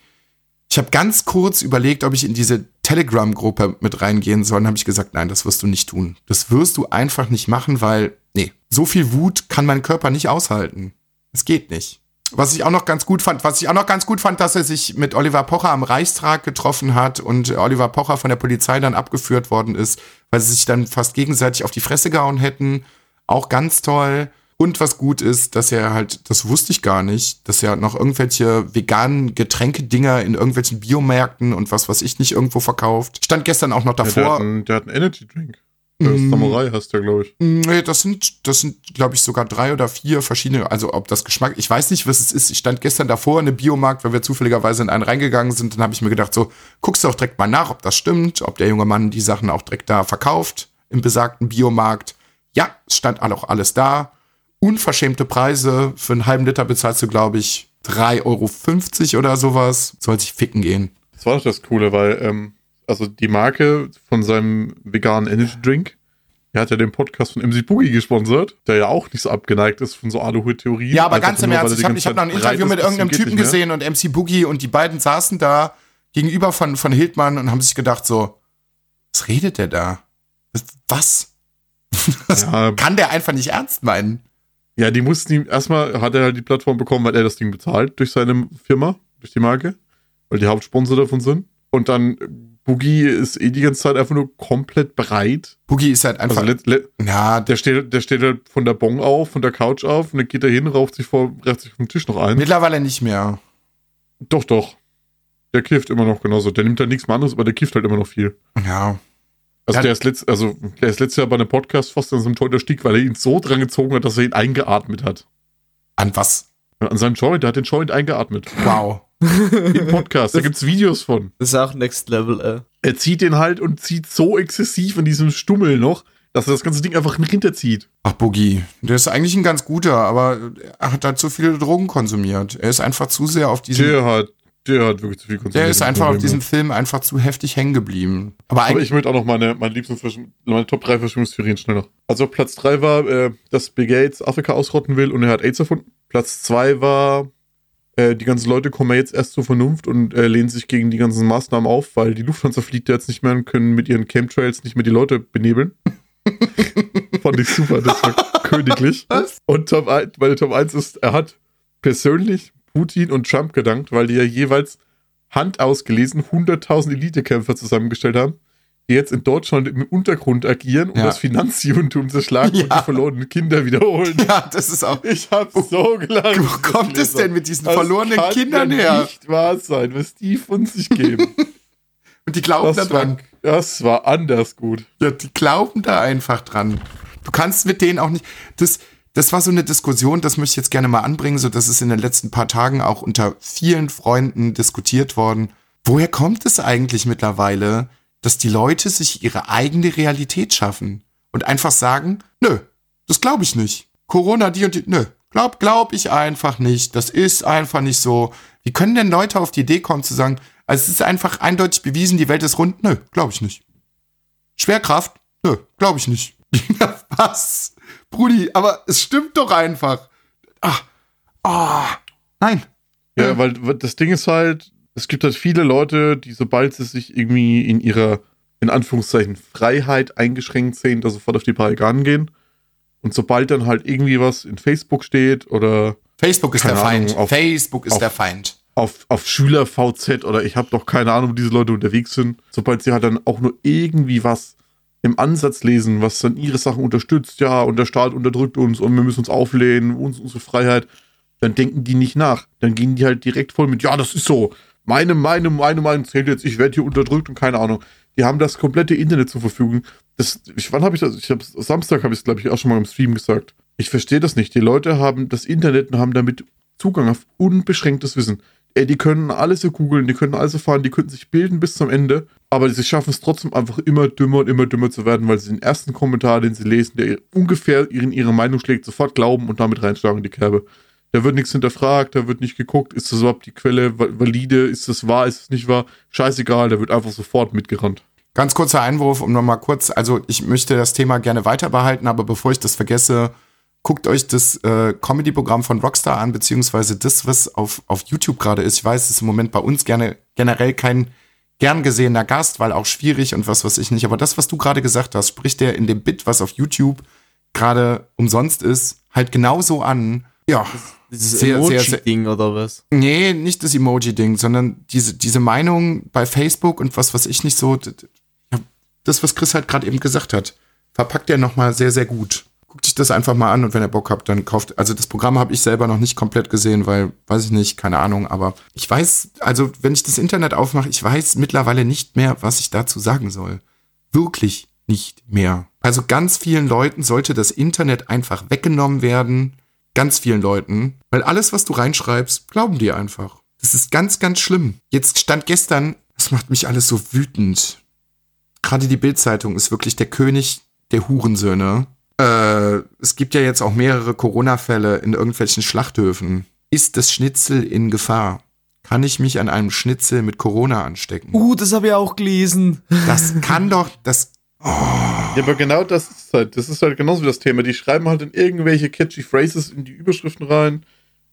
[SPEAKER 2] ich habe ganz kurz überlegt, ob ich in diese Telegram-Gruppe mit reingehen soll. Dann habe ich gesagt, nein, das wirst du nicht tun. Das wirst du einfach nicht machen, weil, nee, so viel Wut kann mein Körper nicht aushalten. Es geht nicht. Was ich auch noch ganz gut fand, was ich auch noch ganz gut fand, dass er sich mit Oliver Pocher am Reichstag getroffen hat und Oliver Pocher von der Polizei dann abgeführt worden ist, weil sie sich dann fast gegenseitig auf die Fresse gehauen hätten. Auch ganz toll. Und was gut ist, dass er halt, das wusste ich gar nicht, dass er noch irgendwelche veganen Getränkedinger in irgendwelchen Biomärkten und was weiß ich nicht irgendwo verkauft. Stand gestern auch noch
[SPEAKER 3] Ja, der, hat
[SPEAKER 2] davor.
[SPEAKER 3] einen, der hat einen Energy Drink. Der
[SPEAKER 2] Mm.
[SPEAKER 3] Samurai heißt der, glaube ich.
[SPEAKER 2] Nee, das sind, das sind, glaube ich, sogar drei oder vier verschiedene, also ob das Geschmack, ich weiß nicht, was es ist. Ich stand gestern davor in einem Biomarkt, weil wir zufälligerweise in einen reingegangen sind, dann habe ich mir gedacht, so, guckst du auch direkt mal nach, ob das stimmt, ob der junge Mann die Sachen auch direkt da verkauft, im besagten Biomarkt. Ja, es stand auch alles da. Unverschämte Preise. Für einen halben Liter bezahlst du, glaube ich, 3,50 Euro oder sowas. Soll sich ficken gehen.
[SPEAKER 3] Das war doch das Coole, weil, ähm, also die Marke von seinem veganen Energy Drink, er hat ja den Podcast von MC Boogie gesponsert, der ja auch nicht so abgeneigt ist von so Aluhut-Theorien.
[SPEAKER 2] Ja, aber
[SPEAKER 3] Einfach
[SPEAKER 2] ganz im Ernst,
[SPEAKER 3] er
[SPEAKER 2] ich habe hab noch ein Interview mit irgendeinem Typen gesehen und MC Boogie und die beiden saßen da gegenüber von, von Hildmann und haben sich gedacht so, was redet der da? Was? Das
[SPEAKER 3] Ja.
[SPEAKER 2] kann der einfach nicht ernst meinen.
[SPEAKER 3] Ja, die mussten ihm, erstmal hat er halt die Plattform bekommen, weil er das Ding bezahlt durch seine Firma, durch die Marke, weil die Hauptsponsor davon sind. Und dann, äh, Boogie ist eh die ganze Zeit einfach nur komplett breit.
[SPEAKER 2] Boogie ist halt einfach,
[SPEAKER 3] Also let, let,
[SPEAKER 2] ja,
[SPEAKER 3] der steht, der steht halt von der Bon auf, von der Couch auf und dann geht er hin, raucht sich vor, raucht sich vom Tisch noch ein.
[SPEAKER 2] mittlerweile nicht mehr.
[SPEAKER 3] Doch, doch. Der kifft immer noch genauso. Der nimmt halt nichts mehr anderes, aber der kifft halt immer noch viel.
[SPEAKER 2] Ja.
[SPEAKER 3] Also
[SPEAKER 2] Ja.
[SPEAKER 3] der ist letzt, also der ist letztes Jahr bei einem Podcast fast an so einem Joint erstickt, weil er ihn so dran gezogen hat, dass er ihn eingeatmet hat.
[SPEAKER 2] An was?
[SPEAKER 3] An seinem Joint, der hat den Joint eingeatmet.
[SPEAKER 2] Wow.
[SPEAKER 3] Im Podcast, da gibt's Videos von.
[SPEAKER 4] Das ist auch Next Level, äh.
[SPEAKER 3] Er zieht den halt und zieht so exzessiv in diesem Stummel noch, dass er das ganze Ding einfach hinterzieht.
[SPEAKER 2] Ach, Boogie. Der ist eigentlich ein ganz guter, aber er hat halt zu viele Drogen konsumiert. Er ist einfach zu sehr auf diesem.
[SPEAKER 3] Der hat, der hat wirklich zu viel konsumiert.
[SPEAKER 2] Der ist einfach auf diesem Film einfach zu heftig hängen geblieben. Aber
[SPEAKER 3] Aber ich möchte auch noch meine, meine liebsten meine Top 3 Verschwörungstheorien schnell noch. Also Platz 3 war, äh, dass Bill Gates Afrika ausrotten will und er hat AIDS erfunden. Platz 2 war, äh, die ganzen Leute kommen ja jetzt erst zur Vernunft und äh, lehnen sich gegen die ganzen Maßnahmen auf, weil die Lufthansa fliegt ja jetzt nicht mehr und können mit ihren Chemtrails nicht mehr die Leute benebeln. Fand ich super, das war königlich.
[SPEAKER 2] Was?
[SPEAKER 3] Und Top 1, meine Top 1 ist, er hat persönlich Putin und Trump gedankt, weil die ja jeweils handausgelesen 100.000 Elitekämpfer zusammengestellt haben, die jetzt in Deutschland im Untergrund agieren und
[SPEAKER 2] Ja.
[SPEAKER 3] das Finanzjudentum zerschlagen und
[SPEAKER 2] Ja.
[SPEAKER 3] die verlorenen Kinder wiederholen.
[SPEAKER 2] Ja, das ist auch.
[SPEAKER 3] Ich hab so gelacht.
[SPEAKER 2] Wo kommt es denn mit diesen
[SPEAKER 3] Das
[SPEAKER 2] verlorenen
[SPEAKER 3] kann
[SPEAKER 2] Kindern
[SPEAKER 3] ja
[SPEAKER 2] her?
[SPEAKER 3] nicht wahr sein, was die von sich geben.
[SPEAKER 2] Und die glauben da
[SPEAKER 3] Das war,
[SPEAKER 2] dran.
[SPEAKER 3] das war anders gut.
[SPEAKER 2] Ja, die glauben da einfach dran. Du kannst mit denen auch nicht. Das, das war so eine Diskussion, das möchte ich jetzt gerne mal anbringen, so dass es in den letzten paar Tagen auch unter vielen Freunden diskutiert worden. Woher kommt es eigentlich mittlerweile, dass die Leute sich ihre eigene Realität schaffen und einfach sagen, nö, das glaube ich nicht. Corona, die und die, nö, glaub, glaub ich einfach nicht. Das ist einfach nicht so. Wie können denn Leute auf die Idee kommen zu sagen, also es ist einfach eindeutig bewiesen, die Welt ist rund? Nö, glaube ich nicht. Schwerkraft? Nö, glaube ich nicht. Was? Brudi, aber es stimmt doch einfach. Ach, ah, nein.
[SPEAKER 3] Ja, weil das Ding ist halt, es gibt halt viele Leute, die sobald sie sich irgendwie in ihrer, in Anführungszeichen, Freiheit eingeschränkt sehen, da sofort auf die Barrikaden gehen. Und sobald dann halt irgendwie was in Facebook steht oder
[SPEAKER 2] Facebook ist der Feind.
[SPEAKER 3] Ahnung, auf-
[SPEAKER 2] Facebook ist
[SPEAKER 3] auf-
[SPEAKER 2] der Feind.
[SPEAKER 3] auf, auf Schüler-VZ oder ich habe doch keine Ahnung, wo diese Leute unterwegs sind, sobald sie halt dann auch nur irgendwie was im Ansatz lesen, was dann ihre Sachen unterstützt, ja, und der Staat unterdrückt uns und wir müssen uns auflehnen, uns unsere Freiheit, dann denken die nicht nach. Dann gehen die halt direkt voll mit, ja, das ist so. Meine, meine, meine Meinung zählt jetzt, ich werde hier unterdrückt und keine Ahnung. Die haben das komplette Internet zur Verfügung. Das, ich, wann habe ich das? Ich habe Samstag habe ich es, glaube ich, auch schon mal im Stream gesagt. Ich verstehe das nicht. Die Leute haben das Internet und haben damit Zugang auf unbeschränktes Wissen. Ey, die können alles so googeln, die können alles erfahren, die könnten sich bilden bis zum Ende, aber sie schaffen es trotzdem einfach immer dümmer und immer dümmer zu werden, weil sie den ersten Kommentar, den sie lesen, der ungefähr in ihre Meinung schlägt, sofort glauben und damit reinschlagen in die Kerbe. Da wird nichts hinterfragt, da wird nicht geguckt, ist das überhaupt die Quelle va- valide, ist das wahr, ist es nicht wahr, scheißegal, da wird einfach sofort mitgerannt.
[SPEAKER 2] Ganz kurzer Einwurf, um nochmal kurz, also ich möchte das Thema gerne weiter behalten, aber bevor ich das vergesse, guckt euch das äh, Comedy-Programm von Rockstar an, beziehungsweise das, was auf, auf YouTube gerade ist. Ich weiß, es ist im Moment bei uns gerne generell kein gern gesehener Gast, weil auch schwierig und was weiß ich nicht. Aber das, was du gerade gesagt hast, spricht der in dem Bit, was auf YouTube gerade umsonst ist, halt genauso an. Ja,
[SPEAKER 4] Dieses Emoji-Ding oder was?
[SPEAKER 2] Nee, nicht das Emoji-Ding, sondern diese, diese Meinung bei Facebook und was weiß ich nicht so. Das, was Chris halt gerade eben gesagt hat, verpackt er nochmal sehr, sehr gut. Guckt sich das einfach mal an und wenn ihr Bock habt, dann kauft. Also das Programm habe ich selber noch nicht komplett gesehen, weil, weiß ich nicht, keine Ahnung, aber ich weiß, also wenn ich das Internet aufmache, ich weiß mittlerweile nicht mehr, was ich dazu sagen soll. Wirklich nicht mehr. Also ganz vielen Leuten sollte das Internet einfach weggenommen werden. Ganz vielen Leuten. Weil alles, was du reinschreibst, glauben die einfach. Das ist ganz, ganz schlimm. Jetzt stand gestern, das macht mich alles so wütend. Gerade die Bildzeitung ist wirklich der König der Hurensöhne. Äh, es gibt ja jetzt auch mehrere Corona-Fälle in irgendwelchen Schlachthöfen. Ist das Schnitzel in Gefahr? Kann ich mich an einem Schnitzel mit Corona anstecken?
[SPEAKER 4] Uh, das habe ich auch gelesen.
[SPEAKER 2] Das kann doch, das,
[SPEAKER 3] Ja, aber genau das ist halt, das ist halt genauso wie das Thema. Die schreiben halt in irgendwelche catchy Phrases in die Überschriften rein,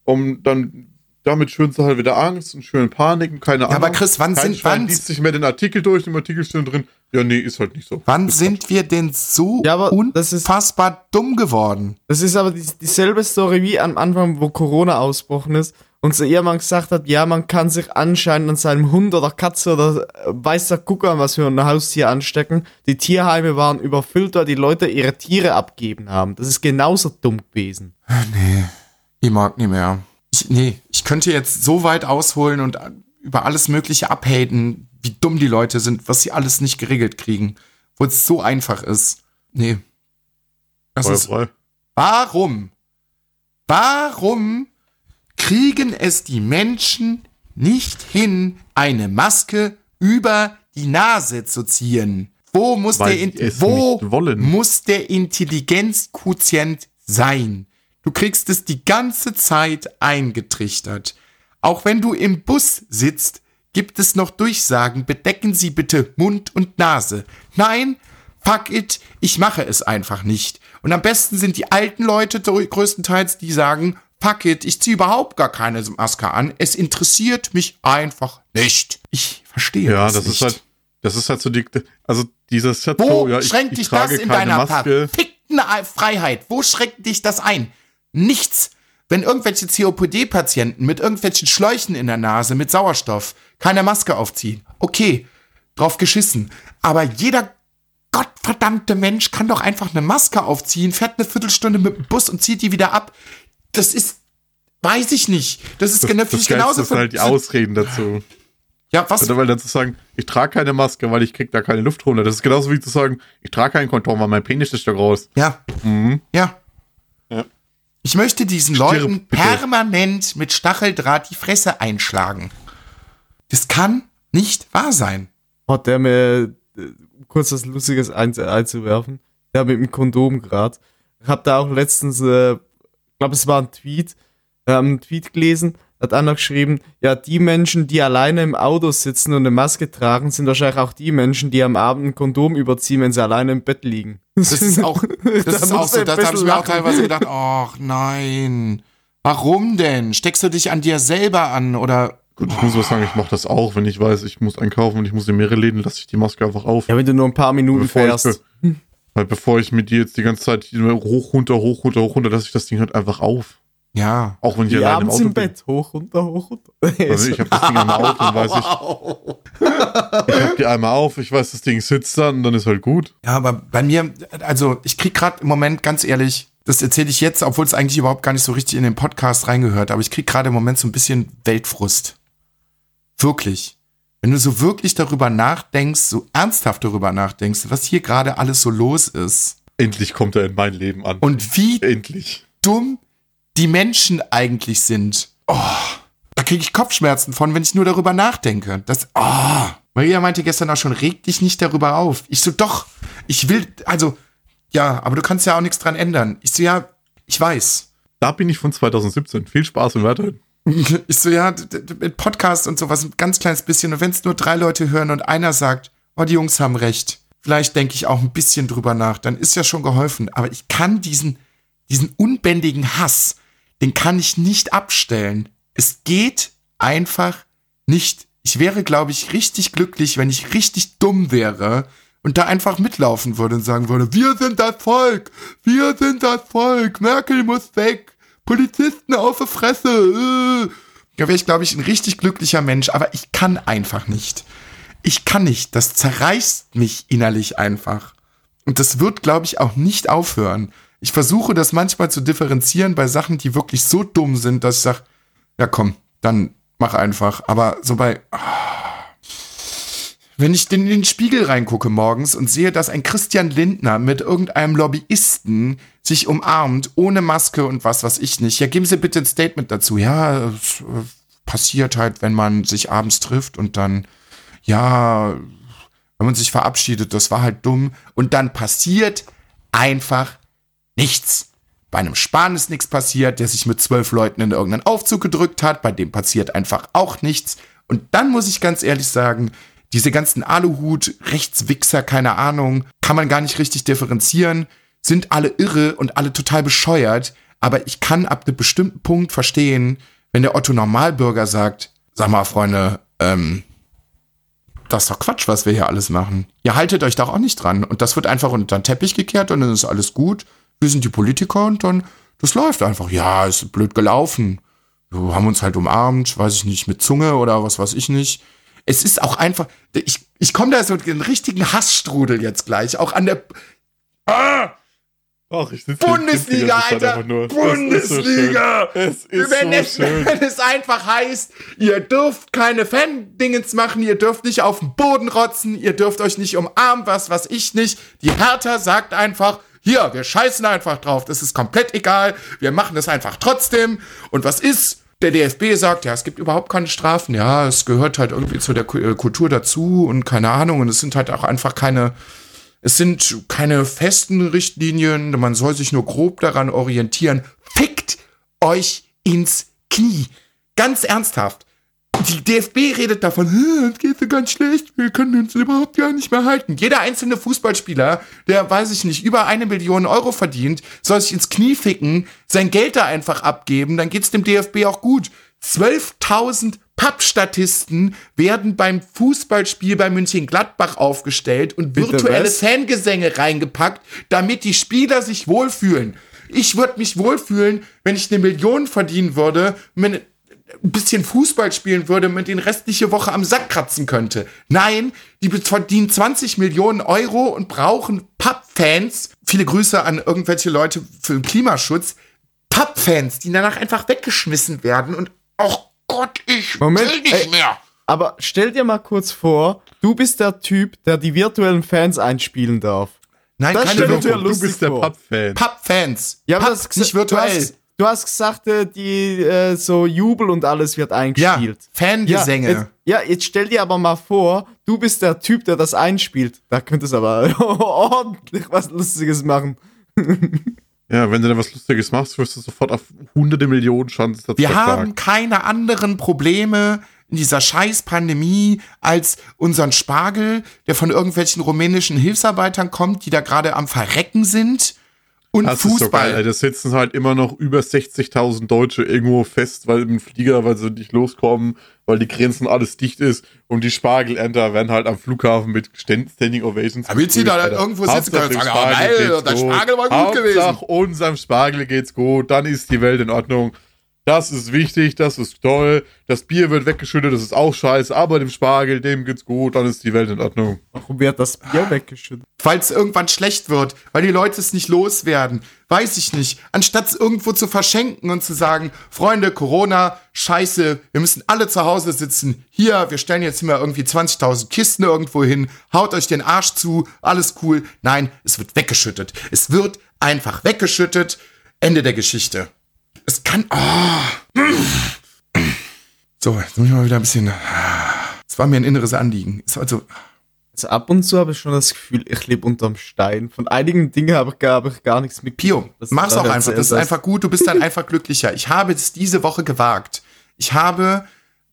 [SPEAKER 3] um dann damit schüren sie halt wieder Angst und schüren Panik und keine
[SPEAKER 2] Ja,
[SPEAKER 3] Ahnung.
[SPEAKER 2] aber Chris, wann
[SPEAKER 3] Kein
[SPEAKER 2] sind-
[SPEAKER 3] Schwein
[SPEAKER 2] wann-
[SPEAKER 3] liest sich mehr den Artikel durch, im Artikel steht drin, ja, nee, ist halt nicht so.
[SPEAKER 2] wann sind wir denn so
[SPEAKER 4] Ja, aber das ist-
[SPEAKER 2] unfassbar dumm geworden?
[SPEAKER 4] Das ist aber die, dieselbe Story wie am Anfang, wo Corona ausgebrochen ist. Und so Ehemann gesagt hat, ja, man kann sich anscheinend an seinem Hund oder Katze oder äh, weiß der Gucker, an was für ein Haustier anstecken. Die Tierheime waren überfüllt, weil die Leute ihre Tiere abgeben haben. Das ist genauso dumm gewesen.
[SPEAKER 2] Ich mag nicht mehr. Ich, nee, ich könnte jetzt so weit ausholen und über alles Mögliche abhaten, wie dumm die Leute sind, was sie alles nicht geregelt kriegen. wo es so einfach ist. Nee. Das ist,
[SPEAKER 3] Feuerfrei.
[SPEAKER 2] warum? Warum kriegen es die Menschen nicht hin, eine Maske über die Nase zu ziehen? Wo muss
[SPEAKER 3] Weil
[SPEAKER 2] der, wo muss der Intelligenzquotient sein? Du kriegst es die ganze Zeit eingetrichtert. Auch wenn du im Bus sitzt, gibt es noch Durchsagen, bedecken Sie bitte Mund und Nase. Nein, fuck it, ich mache es einfach nicht. Und am besten sind die alten Leute größtenteils, die sagen, fuck it, ich ziehe überhaupt gar keine Maske an. Es interessiert mich einfach nicht. Ich verstehe
[SPEAKER 3] Ja,
[SPEAKER 2] es
[SPEAKER 3] das
[SPEAKER 2] nicht.
[SPEAKER 3] ist halt, das ist halt so die, also dieses
[SPEAKER 2] Wo
[SPEAKER 3] so, ja, ich,
[SPEAKER 2] schränkt
[SPEAKER 3] ich
[SPEAKER 2] dich das in deiner
[SPEAKER 3] Maske.
[SPEAKER 2] verfickten Freiheit? Wo schränkt dich das ein? Nichts. Wenn irgendwelche COPD-Patienten mit irgendwelchen Schläuchen in der Nase mit Sauerstoff keine Maske aufziehen, okay, drauf geschissen. Aber jeder gottverdammte Mensch kann doch einfach eine Maske aufziehen, fährt eine Viertelstunde mit dem Bus und zieht die wieder ab. Das ist, weiß ich nicht. Das ist
[SPEAKER 3] Das,
[SPEAKER 2] genau,
[SPEAKER 3] das,
[SPEAKER 2] ich genauso.
[SPEAKER 3] sind halt die Ausreden dazu.
[SPEAKER 2] ja, was?
[SPEAKER 3] Oder weil dann zu sagen, ich trage keine Maske, weil ich krieg da keine Luft runter. Das ist genauso wie zu sagen, ich trage keinen Kondom, weil mein Penis ist da groß.
[SPEAKER 2] Ja.
[SPEAKER 3] Mhm.
[SPEAKER 2] Ja.
[SPEAKER 3] Ja.
[SPEAKER 2] Ich möchte diesen
[SPEAKER 3] Stirb,
[SPEAKER 2] Leuten
[SPEAKER 3] bitte.
[SPEAKER 2] permanent mit Stacheldraht die Fresse einschlagen. Das kann nicht wahr sein.
[SPEAKER 4] hat der mir äh, kurz was Lustiges ein, einzuwerfen. Der mit dem Kondom grad. Ich hab da auch letztens, äh, glaube es war ein Tweet, äh, einen Tweet gelesen, hat einer geschrieben, ja, die Menschen, die alleine im Auto sitzen und eine Maske tragen, sind wahrscheinlich auch die Menschen, die am Abend ein Kondom überziehen, wenn sie alleine im Bett liegen.
[SPEAKER 2] Das ist auch, das
[SPEAKER 4] Da
[SPEAKER 2] ist auch so. Da
[SPEAKER 4] ein
[SPEAKER 2] habe ich mir auch teilweise gedacht, ach nein. Warum denn? Steckst du dich an dir selber an oder
[SPEAKER 3] Gut, ich muss aber sagen, ich mache das auch, wenn ich weiß, ich muss einkaufen und ich muss in mehrere Läden, lasse ich die Maske einfach auf.
[SPEAKER 4] Ja, wenn du nur ein paar Minuten
[SPEAKER 3] Bevor ich,
[SPEAKER 4] fährst.
[SPEAKER 3] weil bevor ich mit dir jetzt die ganze Zeit hoch, runter, hoch, runter, hoch, runter, lasse ich das Ding halt einfach auf.
[SPEAKER 2] Ja.
[SPEAKER 3] Auch wenn ich
[SPEAKER 4] Die
[SPEAKER 3] alleine im Auto
[SPEAKER 4] im
[SPEAKER 3] bin.
[SPEAKER 4] Bett. Hoch, runter, hoch, runter.
[SPEAKER 3] Also ich habe das Ding einmal auf und weiß ich, ich habe die einmal auf, ich weiß, das Ding sitzt dann und dann ist halt gut.
[SPEAKER 2] Ja, aber bei mir, also ich krieg gerade im Moment ganz ehrlich, das erzähle ich jetzt, obwohl es eigentlich überhaupt gar nicht so richtig in den Podcast reingehört, aber ich krieg gerade im Moment so ein bisschen Weltfrust. Wirklich. Wenn du so wirklich darüber nachdenkst, so ernsthaft darüber nachdenkst, was hier gerade alles so los ist
[SPEAKER 3] Endlich kommt er in mein Leben an.
[SPEAKER 2] und wie
[SPEAKER 3] Endlich.
[SPEAKER 2] dumm die Menschen eigentlich sind. Oh, da kriege ich Kopfschmerzen von, wenn ich nur darüber nachdenke. Das, oh. Maria meinte gestern auch schon, reg dich nicht darüber auf. Ich so, doch, ich will, also, ja, aber du kannst ja auch nichts dran ändern. Ich so, ja, ich weiß.
[SPEAKER 3] Da bin ich von 2017. Viel Spaß und weiterhin.
[SPEAKER 2] Ich so, ja, mit Podcast und sowas ein ganz kleines bisschen. Und wenn es nur drei Leute hören und einer sagt, oh, die Jungs haben recht, vielleicht denke ich auch ein bisschen drüber nach, dann ist ja schon geholfen. Aber ich kann diesen, diesen unbändigen Hass, den kann ich nicht abstellen. Es geht einfach nicht. Ich wäre, glaube ich, richtig glücklich, wenn ich richtig dumm wäre und da einfach mitlaufen würde und sagen würde, wir sind das Volk, wir sind das Volk, Merkel muss weg, Polizisten auf die Fresse. Äh. Da wäre ich, glaube ich, ein richtig glücklicher Mensch, aber ich kann einfach nicht. Ich kann nicht. Das zerreißt mich innerlich einfach. Und das wird, glaube ich, auch nicht aufhören. Ich versuche das manchmal zu differenzieren bei Sachen, die wirklich so dumm sind, dass ich sage, ja komm, dann mach einfach. Aber so bei, ah. wenn ich in den Spiegel reingucke morgens und sehe, dass ein Christian Lindner mit irgendeinem Lobbyisten sich umarmt, ohne Maske und was weiß ich nicht. Ja, geben Sie bitte ein Statement dazu. Ja, es äh, passiert halt, wenn man sich abends trifft und dann, ja, wenn man sich verabschiedet, das war halt dumm. Und dann passiert einfach nichts. Bei einem Spahn ist nichts passiert, der sich mit zwölf Leuten in irgendeinen Aufzug gedrückt hat. Bei dem passiert einfach auch nichts. Und dann muss ich ganz ehrlich sagen, diese ganzen Aluhut, Rechtswichser, keine Ahnung, kann man gar nicht richtig differenzieren, sind alle irre und alle total bescheuert. Aber ich kann ab einem bestimmten Punkt verstehen, wenn der Otto Normalbürger sagt, sag mal, Freunde, ähm, das ist doch Quatsch, was wir hier alles machen. Ihr haltet euch doch auch nicht dran. Und das wird einfach unter den Teppich gekehrt und dann ist alles gut. Wir sind die Politiker und dann, das läuft einfach. Ja, ist blöd gelaufen. Wir haben uns halt umarmt, weiß ich nicht, mit Zunge oder was weiß ich nicht. Es ist auch einfach, ich, ich komme da so in einen richtigen Hassstrudel jetzt gleich, auch an der, ah!
[SPEAKER 3] Ach, ich sitze
[SPEAKER 2] Bundesliga, Alter! Bundesliga!
[SPEAKER 3] Es ist
[SPEAKER 2] wenn,
[SPEAKER 3] so
[SPEAKER 2] es,
[SPEAKER 3] schön.
[SPEAKER 2] wenn es einfach heißt, ihr dürft keine Fan-Dingens machen, ihr dürft nicht auf den Boden rotzen, ihr dürft euch nicht umarmen, was, was ich nicht. Die Hertha sagt einfach, hier, wir scheißen einfach drauf, das ist komplett egal, wir machen das einfach trotzdem. Und was ist? Der DFB sagt, ja, es gibt überhaupt keine Strafen, ja, es gehört halt irgendwie zu der äh, Kultur dazu und keine Ahnung, und es sind halt auch einfach keine, es sind keine festen Richtlinien, man soll sich nur grob daran orientieren. Fickt euch ins Knie. Ganz ernsthaft. Die DFB redet davon, "Hm, es geht so ganz schlecht, wir können uns überhaupt gar nicht mehr halten. Jeder einzelne Fußballspieler, der, weiß ich nicht, über eine Million Euro verdient, soll sich ins Knie ficken, sein Geld da einfach abgeben, dann geht's dem DFB auch gut. 12.000 Pappstatisten werden beim Fußballspiel bei München-Gladbach aufgestellt und
[SPEAKER 4] Bitte
[SPEAKER 2] virtuelle
[SPEAKER 4] was?
[SPEAKER 2] Fangesänge reingepackt, damit die Spieler sich wohlfühlen. Ich würde mich wohlfühlen, wenn ich eine Million verdienen würde, wenn ein bisschen Fußball spielen würde, mit den restliche Woche am Sack kratzen könnte. Nein, die verdienen 20 Millionen Euro und brauchen Pappfans. Viele Grüße an irgendwelche Leute für den Klimaschutz. Pappfans, die danach einfach weggeschmissen werden und oh Gott, ich
[SPEAKER 4] Moment,
[SPEAKER 2] will nicht
[SPEAKER 4] ey.
[SPEAKER 2] mehr.
[SPEAKER 4] Aber stell dir mal kurz vor, du bist der Typ, der die virtuellen Fans einspielen darf.
[SPEAKER 2] Nein,
[SPEAKER 4] Das
[SPEAKER 2] keine
[SPEAKER 3] Du bist der. Papp-Fan.
[SPEAKER 2] Pappfans.
[SPEAKER 4] Ja, aber
[SPEAKER 2] Papp,
[SPEAKER 4] das hast
[SPEAKER 2] nicht
[SPEAKER 4] Du
[SPEAKER 2] virtuell.
[SPEAKER 4] hast, du hast gesagt, äh, die äh, so Jubel und alles wird
[SPEAKER 2] Ja,
[SPEAKER 4] eingespielt.
[SPEAKER 2] Fangesänge.
[SPEAKER 4] Ja, jetzt, ja, jetzt stell dir aber mal vor, du bist der Typ, der das einspielt. Da könntest du aber ordentlich was Lustiges machen.
[SPEAKER 3] Ja, wenn du da was Lustiges machst, wirst du sofort auf hunderte Millionen Chancen dazu
[SPEAKER 2] Wir haben keine anderen Probleme in dieser scheiß Pandemie als unseren Spargel, der von irgendwelchen rumänischen Hilfsarbeitern kommt, die da gerade am Verrecken sind. Und
[SPEAKER 3] Das ist so geil,
[SPEAKER 2] Fußball.
[SPEAKER 3] ey. Da sitzen halt immer noch über 60.000 Deutsche irgendwo fest, weil im Flieger, weil sie nicht loskommen, weil die Grenzen alles dicht ist und die Spargelenter werden halt am Flughafen mit Stand- Standing Ovations.
[SPEAKER 2] Damit sie da
[SPEAKER 3] Alter.
[SPEAKER 2] irgendwo sitzen können und sagen,
[SPEAKER 3] dem
[SPEAKER 2] "Ah,
[SPEAKER 3] Spargel
[SPEAKER 2] geil, der. Spargel war gut
[SPEAKER 3] Hauptsache
[SPEAKER 2] gewesen."
[SPEAKER 3] unserem Spargel geht's gut, dann ist die Welt in Ordnung. Das ist wichtig, das ist toll. Das Bier wird weggeschüttet, das ist auch scheiße, aber dem Spargel, dem geht's gut, dann ist die Welt in Ordnung.
[SPEAKER 4] Warum wird das Bier weggeschüttet?
[SPEAKER 2] Weil es irgendwann schlecht wird, weil die Leute es nicht loswerden. Weiß ich nicht. Anstatt es irgendwo zu verschenken und zu sagen, Freunde, Corona, scheiße, wir müssen alle zu Hause sitzen. Hier, wir stellen jetzt immer irgendwie 20.000 Kisten irgendwo hin, haut euch den Arsch zu, alles cool. Nein, es wird weggeschüttet. Es wird einfach weggeschüttet. Ende der Geschichte. Es kann. Oh. So, jetzt muss ich mal wieder ein bisschen. Es war mir ein inneres Anliegen. Es war so,
[SPEAKER 4] Also ab und zu habe ich schon das Gefühl, ich lebe unterm Stein. Von einigen Dingen habe ich, gar- habe ich gar nichts mit.
[SPEAKER 2] Pio,
[SPEAKER 4] Das
[SPEAKER 2] mach's auch einfach. Das ist einfach gut. Du bist dann einfach glücklicher. Ich habe es diese Woche gewagt. Ich habe,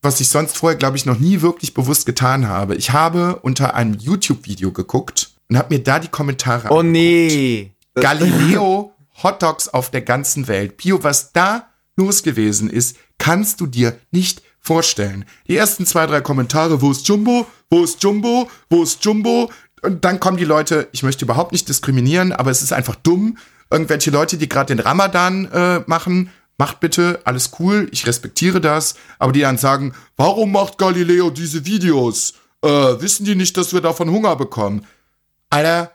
[SPEAKER 2] was ich sonst vorher, glaube ich, noch nie wirklich bewusst getan habe. Ich habe unter einem YouTube-Video geguckt und habe mir da die Kommentare
[SPEAKER 4] Oh nee.
[SPEAKER 2] Galileo Hotdogs auf der ganzen Welt. Pio, was da los gewesen ist, kannst du dir nicht vorstellen. Die ersten zwei, drei Kommentare, wo ist Jumbo? Wo ist Jumbo? Wo ist Jumbo? Und dann kommen die Leute, ich möchte überhaupt nicht diskriminieren, aber es ist einfach dumm. Irgendwelche Leute, die gerade den Ramadan äh, machen, macht bitte, alles cool, ich respektiere das, aber die dann sagen, warum macht Galileo diese Videos? Äh, wissen die nicht, dass wir davon Hunger bekommen? Alter,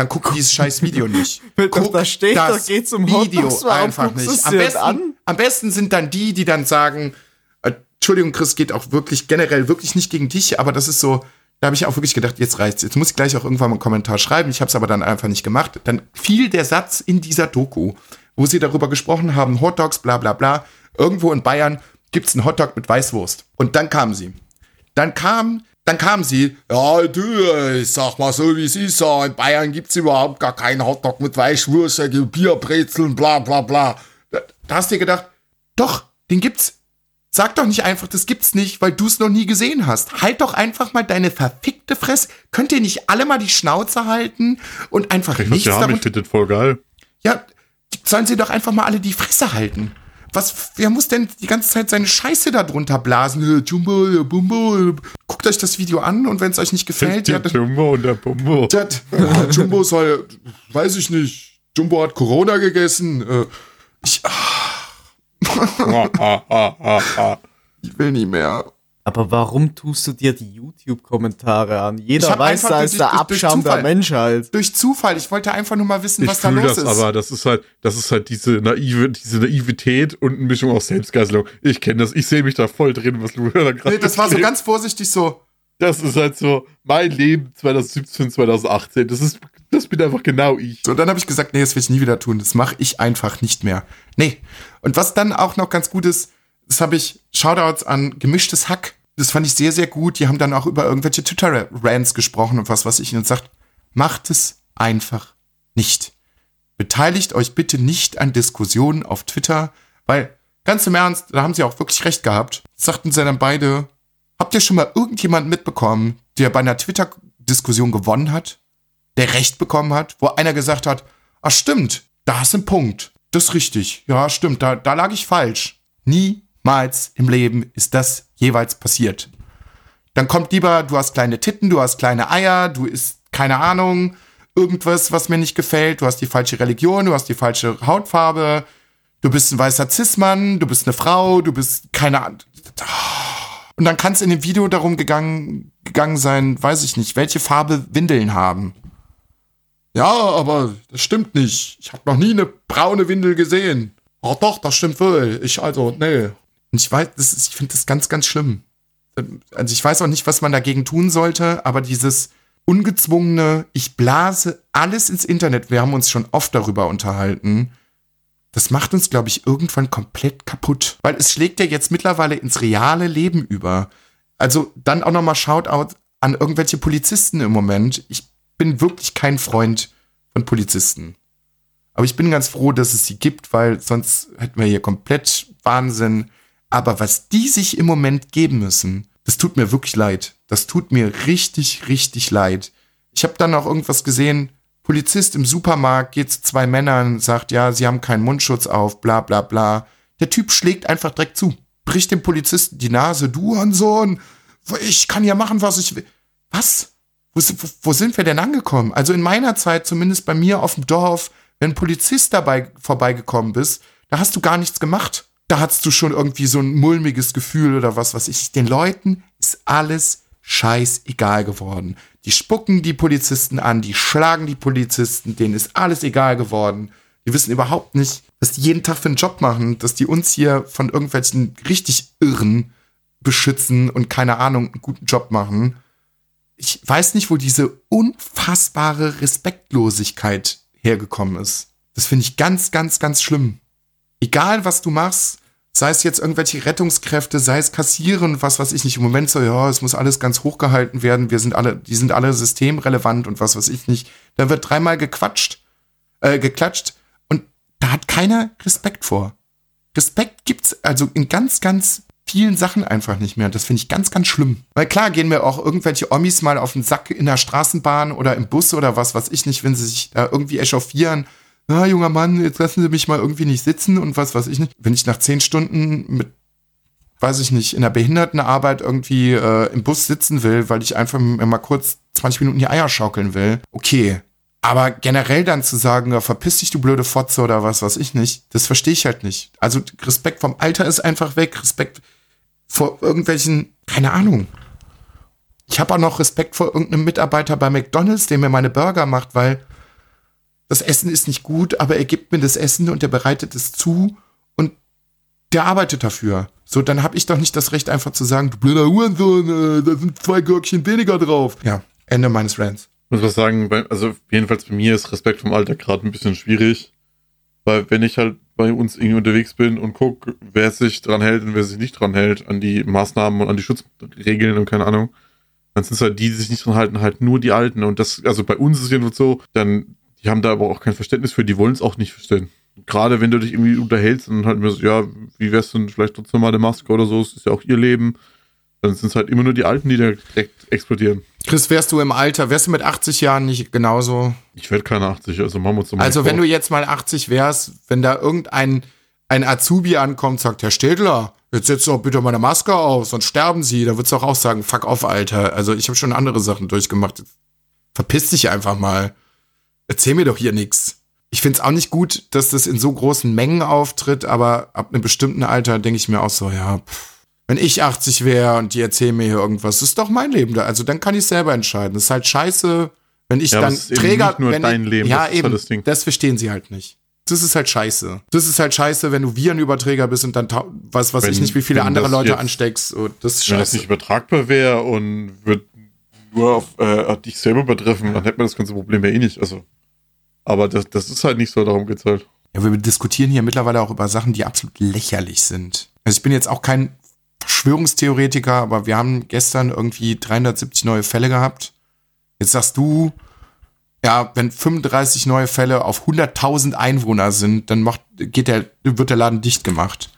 [SPEAKER 2] dann guck dieses scheiß Video nicht.
[SPEAKER 4] Doch da steht, da
[SPEAKER 2] das
[SPEAKER 4] geht's um
[SPEAKER 2] Video
[SPEAKER 4] warum
[SPEAKER 2] einfach nicht. Am besten,
[SPEAKER 4] an?
[SPEAKER 2] am besten sind dann die, die dann sagen, äh, Entschuldigung, Chris, geht auch wirklich generell wirklich nicht gegen dich, aber das ist so, da habe ich auch wirklich gedacht, jetzt reicht's. Jetzt muss ich gleich auch irgendwann mal einen Kommentar schreiben. Ich habe es aber dann einfach nicht gemacht. Dann fiel der Satz in dieser Doku, wo sie darüber gesprochen haben, Hotdogs, bla bla bla. Irgendwo in Bayern gibt's einen Hotdog mit Weißwurst. Und dann kamen sie. Dann kam, dann kam sie, ja, du, äh, ich sag mal so, wie es ist, ja, in Bayern gibt's überhaupt gar keinen Hotdog mit Weißwurst, Bierbrezeln, bla bla bla. Da, da hast du dir gedacht, doch, den gibt's. Sag doch nicht einfach, das gibt's nicht, weil du es noch nie gesehen hast. Halt doch einfach mal deine verfickte Fresse. Könnt ihr nicht alle mal die Schnauze halten und einfach
[SPEAKER 3] Ich
[SPEAKER 2] nichts
[SPEAKER 3] ja, ich
[SPEAKER 2] darunter...
[SPEAKER 3] finde das voll geil.
[SPEAKER 2] Ja, sollen sie doch einfach mal alle die Fresse halten. Was, wer muss denn die ganze Zeit seine Scheiße da drunter blasen? Äh, Jumbo, äh, Bumbo. äh. Guckt euch das Video an und wenn es euch nicht gefällt, ja,
[SPEAKER 3] Der
[SPEAKER 2] dann,
[SPEAKER 3] Jumbo und der Bumbo.
[SPEAKER 2] ja, ja, Jumbo soll, weiß ich nicht. Jumbo hat Corona gegessen. Ich, ah,
[SPEAKER 3] ah, ah, ah.
[SPEAKER 2] ich will nie mehr.
[SPEAKER 4] Aber warum tust du dir die YouTube-Kommentare an? Jeder weiß, da ist der Abschaum der
[SPEAKER 2] Zufall.
[SPEAKER 4] Menschheit.
[SPEAKER 2] Durch Zufall. Ich wollte einfach nur mal wissen,
[SPEAKER 3] Ich
[SPEAKER 2] was da los
[SPEAKER 3] das,
[SPEAKER 2] ist.
[SPEAKER 3] aber das ist halt, das ist halt diese naive, diese Naivität und eine Mischung aus Selbstgeißelung. Ich kenne das, ich sehe mich da voll drin, was Luca da gerade
[SPEAKER 2] nee, das war so ganz vorsichtig so.
[SPEAKER 3] Das ist halt so mein Leben 2017, 2018. Das ist, das bin einfach genau ich.
[SPEAKER 2] So, dann habe ich gesagt, nee, das will ich nie wieder tun. Das mache ich einfach nicht mehr. Nee. Und was dann auch noch ganz gut ist, das habe ich Shoutouts an gemischtes Hack. Das fand ich sehr, sehr gut. Die haben dann auch über irgendwelche Twitter-Rants gesprochen und was weiß ich und sagt, macht es einfach nicht. Beteiligt euch bitte nicht an Diskussionen auf Twitter, weil ganz im Ernst, da haben sie auch wirklich recht gehabt. Sagten sie dann beide, habt ihr schon mal irgendjemanden mitbekommen, der bei einer Twitter-Diskussion gewonnen hat? der Recht bekommen hat, wo einer gesagt hat, ah stimmt, da ist ein Punkt. Das ist richtig. Ja, stimmt, da, da lag ich falsch. Niemals im Leben ist das jeweils passiert. Dann kommt lieber, du hast kleine Titten, du hast kleine Eier, du isst keine Ahnung, irgendwas, was mir nicht gefällt, du hast die falsche Religion, du hast die falsche Hautfarbe, du bist ein weißer Cis-Mann, du bist eine Frau, du bist keine Ahnung. Und dann kann es in dem Video darum gegangen, gegangen sein, weiß ich nicht, welche Farbe Windeln haben. Ja, aber das stimmt nicht. Ich habe noch nie eine braune Windel gesehen. Oh doch, das stimmt wohl. Ich also, nee. Und ich weiß, ist, ich finde das ganz, ganz schlimm. Also ich weiß auch nicht, was man dagegen tun sollte, aber dieses ungezwungene, ich blase alles ins Internet, wir haben uns schon oft darüber unterhalten, das macht uns, glaube ich, irgendwann komplett kaputt. Weil es schlägt ja jetzt mittlerweile ins reale Leben über. Also dann auch nochmal Shoutout an irgendwelche Polizisten im Moment. Ich bin wirklich kein Freund von Polizisten. Aber ich bin ganz froh, dass es sie gibt, weil sonst hätten wir hier komplett Wahnsinn. Aber was die sich im Moment geben müssen, das tut mir wirklich leid. Das tut mir richtig, richtig leid. Ich habe dann auch irgendwas gesehen, Polizist im Supermarkt geht zu zwei Männern, sagt, ja, sie haben keinen Mundschutz auf, bla bla bla. Der Typ schlägt einfach direkt zu, bricht dem Polizisten die Nase, du Hanson, ich kann ja machen, was ich will. Was? Wo, wo, wo sind wir denn angekommen? Also in meiner Zeit, zumindest bei mir auf dem Dorf, wenn ein Polizist dabei vorbeigekommen bist, da hast du gar nichts gemacht. Da hattest du schon irgendwie so ein mulmiges Gefühl oder was weiß ich. Den Leuten ist alles scheißegal geworden. Die spucken die Polizisten an, die schlagen die Polizisten, denen ist alles egal geworden. Die wissen überhaupt nicht, was die jeden Tag für einen Job machen, dass die uns hier von irgendwelchen richtig Irren beschützen und keine Ahnung, einen guten Job machen. Ich weiß nicht, wo diese unfassbare Respektlosigkeit hergekommen ist. Das finde ich ganz, ganz, ganz schlimm. Egal, was du machst, sei es jetzt irgendwelche Rettungskräfte, sei es Kassieren, was weiß ich nicht. Im Moment so, ja, es muss alles ganz hochgehalten werden. Wir sind alle, die sind alle systemrelevant und was weiß ich nicht. Da wird dreimal gequatscht, äh, geklatscht und da hat keiner Respekt vor. Respekt gibt's also in ganz, ganz vielen Sachen einfach nicht mehr. Das finde ich ganz, ganz schlimm. Weil klar gehen mir auch irgendwelche Omis mal auf den Sack in der Straßenbahn oder im Bus oder was weiß ich nicht, wenn sie sich da irgendwie echauffieren. Na, junger Mann, jetzt lassen Sie mich mal irgendwie nicht sitzen und was weiß ich nicht. Wenn ich nach zehn Stunden mit, weiß ich nicht, in der Behindertenarbeit irgendwie äh, im Bus sitzen will, weil ich einfach mal kurz 20 Minuten die Eier schaukeln will, okay. Aber generell dann zu sagen, verpiss dich, du blöde Fotze oder was weiß ich nicht, das verstehe ich halt nicht. Also Respekt vom Alter ist einfach weg, Respekt vor irgendwelchen, keine Ahnung. Ich habe auch noch Respekt vor irgendeinem Mitarbeiter bei McDonalds, der mir meine Burger macht, weil das Essen ist nicht gut, aber er gibt mir das Essen und er bereitet es zu und der arbeitet dafür. So, dann habe ich doch nicht das Recht, einfach zu sagen, du blöder Hurensohn, äh, da sind zwei Gürkchen weniger drauf. Ja, Ende meines Rants.
[SPEAKER 3] Ich muss was sagen, also jedenfalls bei mir ist Respekt vom Alter gerade ein bisschen schwierig. Weil wenn ich halt bei uns irgendwie unterwegs bin und gucke, wer sich dran hält und wer sich nicht dran hält, an die Maßnahmen und an die Schutzregeln und keine Ahnung, dann sind es halt die, die sich nicht dran halten, halt nur die Alten. Und das, also bei uns ist es jedenfalls so, dann, die haben da aber auch kein Verständnis für, die wollen es auch nicht verstehen. Gerade wenn du dich irgendwie unterhältst und halt mir so, ja, wie wär's denn vielleicht trotzdem mal eine Maske oder so, es ist ja auch ihr Leben. Dann sind es halt immer nur die Alten, die da direkt explodieren.
[SPEAKER 2] Chris, wärst du im Alter, wärst du mit 80 Jahren nicht genauso?
[SPEAKER 3] Ich werde keine 80, also machen wir uns mal
[SPEAKER 2] Also,
[SPEAKER 3] vor.
[SPEAKER 2] wenn du jetzt mal 80 wärst, wenn da irgendein ein Azubi ankommt, sagt, Herr Städler, jetzt setzt doch bitte mal eine Maske auf, sonst sterben Sie, da würdest du auch, auch sagen, fuck off, Alter. Also, ich habe schon andere Sachen durchgemacht. Verpiss dich einfach mal. Erzähl mir doch hier nix. Ich find's auch nicht gut, dass das in so großen Mengen auftritt, aber ab einem bestimmten Alter denke ich mir auch so, ja, pff. wenn ich 80 wäre und die erzählen mir hier irgendwas, das ist doch mein Leben da. Also dann kann ich selber entscheiden. Das ist halt scheiße, wenn ich
[SPEAKER 3] Ja,
[SPEAKER 2] dann
[SPEAKER 3] es eben
[SPEAKER 2] Träger.
[SPEAKER 3] nicht nur
[SPEAKER 2] wenn
[SPEAKER 3] dein
[SPEAKER 2] ich,
[SPEAKER 3] Leben,
[SPEAKER 2] ja,
[SPEAKER 3] das ist
[SPEAKER 2] eben.
[SPEAKER 3] halt das Ding.
[SPEAKER 2] Das verstehen sie halt nicht. Das ist halt scheiße. Das ist halt scheiße, wenn du Virenüberträger bist und dann was weiß
[SPEAKER 3] Wenn-
[SPEAKER 2] ich nicht, wie viele andere Leute
[SPEAKER 3] jetzt-
[SPEAKER 2] ansteckst. Oh, das ist
[SPEAKER 3] Wenn das
[SPEAKER 2] scheiße.
[SPEAKER 3] nicht übertragbar wäre und wird nur auf äh, dich selber betreffen, dann hätte man das ganze Problem ja eh nicht. Also, aber das, das ist halt nicht so, darum geht's halt.
[SPEAKER 2] Ja, wir diskutieren hier mittlerweile auch über Sachen, die absolut lächerlich sind. Also ich bin jetzt auch kein Verschwörungstheoretiker, aber wir haben gestern irgendwie 370 neue Fälle gehabt. Jetzt sagst du, ja, wenn 35 neue Fälle auf 100.000 Einwohner sind, dann macht, geht der, wird der Laden dicht gemacht.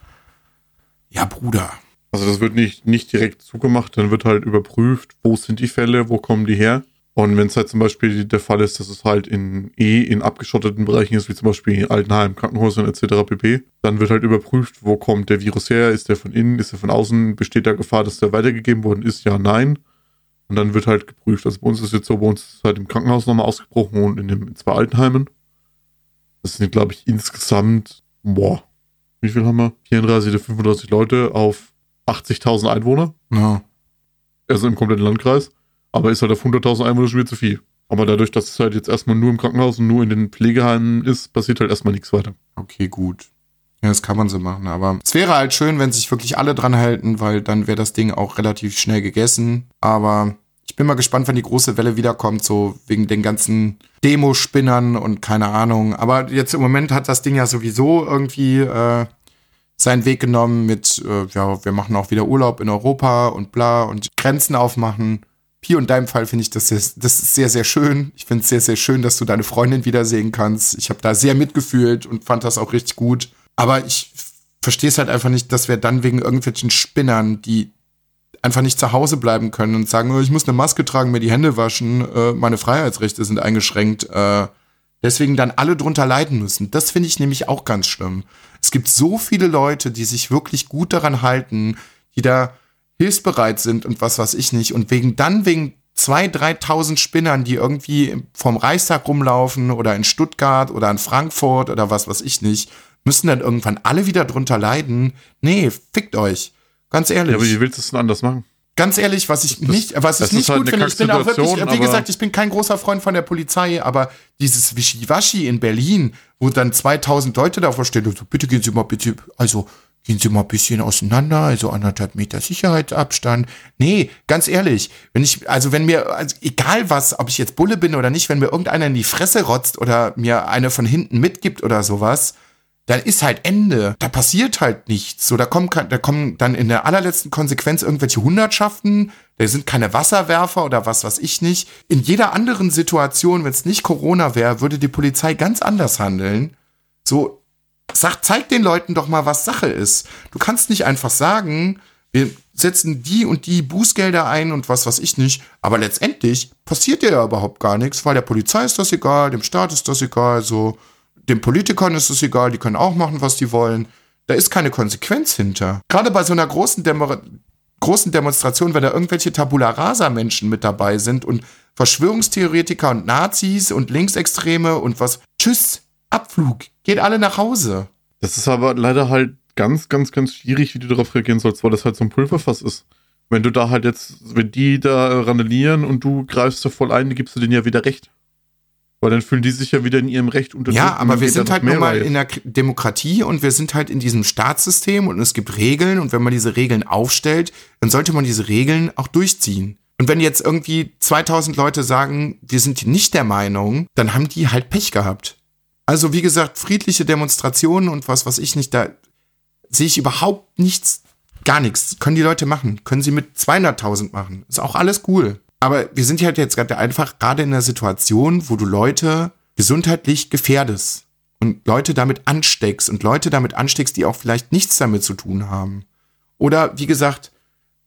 [SPEAKER 2] Ja, Bruder.
[SPEAKER 3] Also das wird nicht, nicht direkt zugemacht, dann wird halt überprüft, wo sind die Fälle, wo kommen die her. Und wenn es halt zum Beispiel der Fall ist, dass es halt in eh in abgeschotteten Bereichen ist, wie zum Beispiel in Altenheim, Krankenhäusern etc. pp., dann wird halt überprüft, wo kommt der Virus her, ist der von innen, ist der von außen, besteht da Gefahr, dass der weitergegeben worden ist, ja, nein. Und dann wird halt geprüft. Also bei uns ist jetzt so, bei uns ist halt im Krankenhaus nochmal ausgebrochen und in, dem, in zwei Altenheimen. Das sind, glaube ich, insgesamt, boah, wie viel haben wir? 34 oder 35 Leute auf 80.000 Einwohner,
[SPEAKER 2] Ja.
[SPEAKER 3] also im kompletten Landkreis. Aber ist halt auf 100.000 Einwohner schon wieder zu viel. Aber dadurch, dass es halt jetzt erstmal nur im Krankenhaus und nur in den Pflegeheimen ist, passiert halt erstmal nichts weiter.
[SPEAKER 2] Okay, gut. Ja, das kann man so machen, aber es wäre halt schön, wenn sich wirklich alle dran halten, weil dann wäre das Ding auch relativ schnell gegessen. Aber ich bin mal gespannt, wenn die große Welle wiederkommt, so wegen den ganzen Demospinnern und keine Ahnung. Aber jetzt im Moment hat das Ding ja sowieso irgendwie äh, seinen Weg genommen mit, äh, ja, wir machen auch wieder Urlaub in Europa und bla und Grenzen aufmachen. Hier und deinem Fall finde ich das, sehr, das ist sehr, sehr schön. Ich finde es sehr, sehr schön, dass du deine Freundin wiedersehen kannst. Ich habe da sehr mitgefühlt und fand das auch richtig gut. Aber ich verstehe es halt einfach nicht, dass wir dann wegen irgendwelchen Spinnern, die einfach nicht zu Hause bleiben können und sagen, oh, ich muss eine Maske tragen, mir die Hände waschen, äh, meine Freiheitsrechte sind eingeschränkt, äh, deswegen dann alle drunter leiden müssen. Das finde ich nämlich auch ganz schlimm. Es gibt so viele Leute, die sich wirklich gut daran halten, die da hilfsbereit sind und was weiß ich nicht. Und wegen dann wegen zwei, 3.000 Spinnern, die irgendwie vom Reichstag rumlaufen oder in Stuttgart oder in Frankfurt oder was weiß ich nicht, müssen dann irgendwann alle wieder drunter leiden. Nee, fickt euch. Ganz ehrlich.
[SPEAKER 3] Ja, aber wie willst du es denn anders machen?
[SPEAKER 2] Ganz ehrlich, was ich nicht, was
[SPEAKER 3] das
[SPEAKER 2] ich nicht
[SPEAKER 3] halt
[SPEAKER 2] gut finde, ich bin auch wirklich, wie gesagt, ich bin kein großer Freund von der Polizei, aber dieses Wischiwaschi in Berlin, wo dann 2000 Leute davor stehen, und so, bitte gehen Sie mal bitte, also gehen Sie mal ein bisschen auseinander, also anderthalb Meter Sicherheitsabstand. Nee, ganz ehrlich, wenn ich, also wenn mir, also egal was, ob ich jetzt Bulle bin oder nicht, wenn mir irgendeiner in die Fresse rotzt oder mir eine von hinten mitgibt oder sowas, dann ist halt Ende. Da passiert halt nichts. So, da kommen, da kommen dann in der allerletzten Konsequenz irgendwelche Hundertschaften. Da sind keine Wasserwerfer oder was weiß ich nicht. In jeder anderen Situation, wenn es nicht Corona wäre, würde die Polizei ganz anders handeln. So, sag, zeig den Leuten doch mal, was Sache ist. Du kannst nicht einfach sagen, wir setzen die und die Bußgelder ein und was weiß ich nicht. Aber letztendlich passiert ja überhaupt gar nichts, weil der Polizei ist das egal, dem Staat ist das egal, so den Politikern ist es egal, die können auch machen, was die wollen. Da ist keine Konsequenz hinter. Gerade bei so einer großen, Demo großen Demonstration, wenn da irgendwelche Tabula Rasa Menschen mit dabei sind und Verschwörungstheoretiker und Nazis und Linksextreme und was. Tschüss, Abflug, geht alle nach Hause.
[SPEAKER 3] Das ist aber leider halt ganz, ganz, ganz schwierig, wie du darauf reagieren sollst, weil das halt so ein Pulverfass ist. Wenn du da halt jetzt, wenn die da randalieren und du greifst da voll ein, dann gibst du denen ja wieder recht. Weil dann fühlen die sich ja wieder in ihrem Recht unterdrückt.
[SPEAKER 2] Ja, aber wir sind halt nun mal in der Demokratie und wir sind halt in diesem Staatssystem und es gibt Regeln und wenn man diese Regeln aufstellt, dann sollte man diese Regeln auch durchziehen. Und wenn jetzt irgendwie 2000 Leute sagen, wir sind nicht der Meinung, dann haben die halt Pech gehabt. Also wie gesagt, friedliche Demonstrationen und was weiß ich nicht, da sehe ich überhaupt nichts, gar nichts. Können die Leute machen. Können sie mit 200.000 machen. Ist auch alles cool. Aber wir sind halt jetzt gerade einfach gerade in einer Situation, wo du Leute gesundheitlich gefährdest und Leute damit ansteckst und Leute damit ansteckst, die auch vielleicht nichts damit zu tun haben. Oder wie gesagt,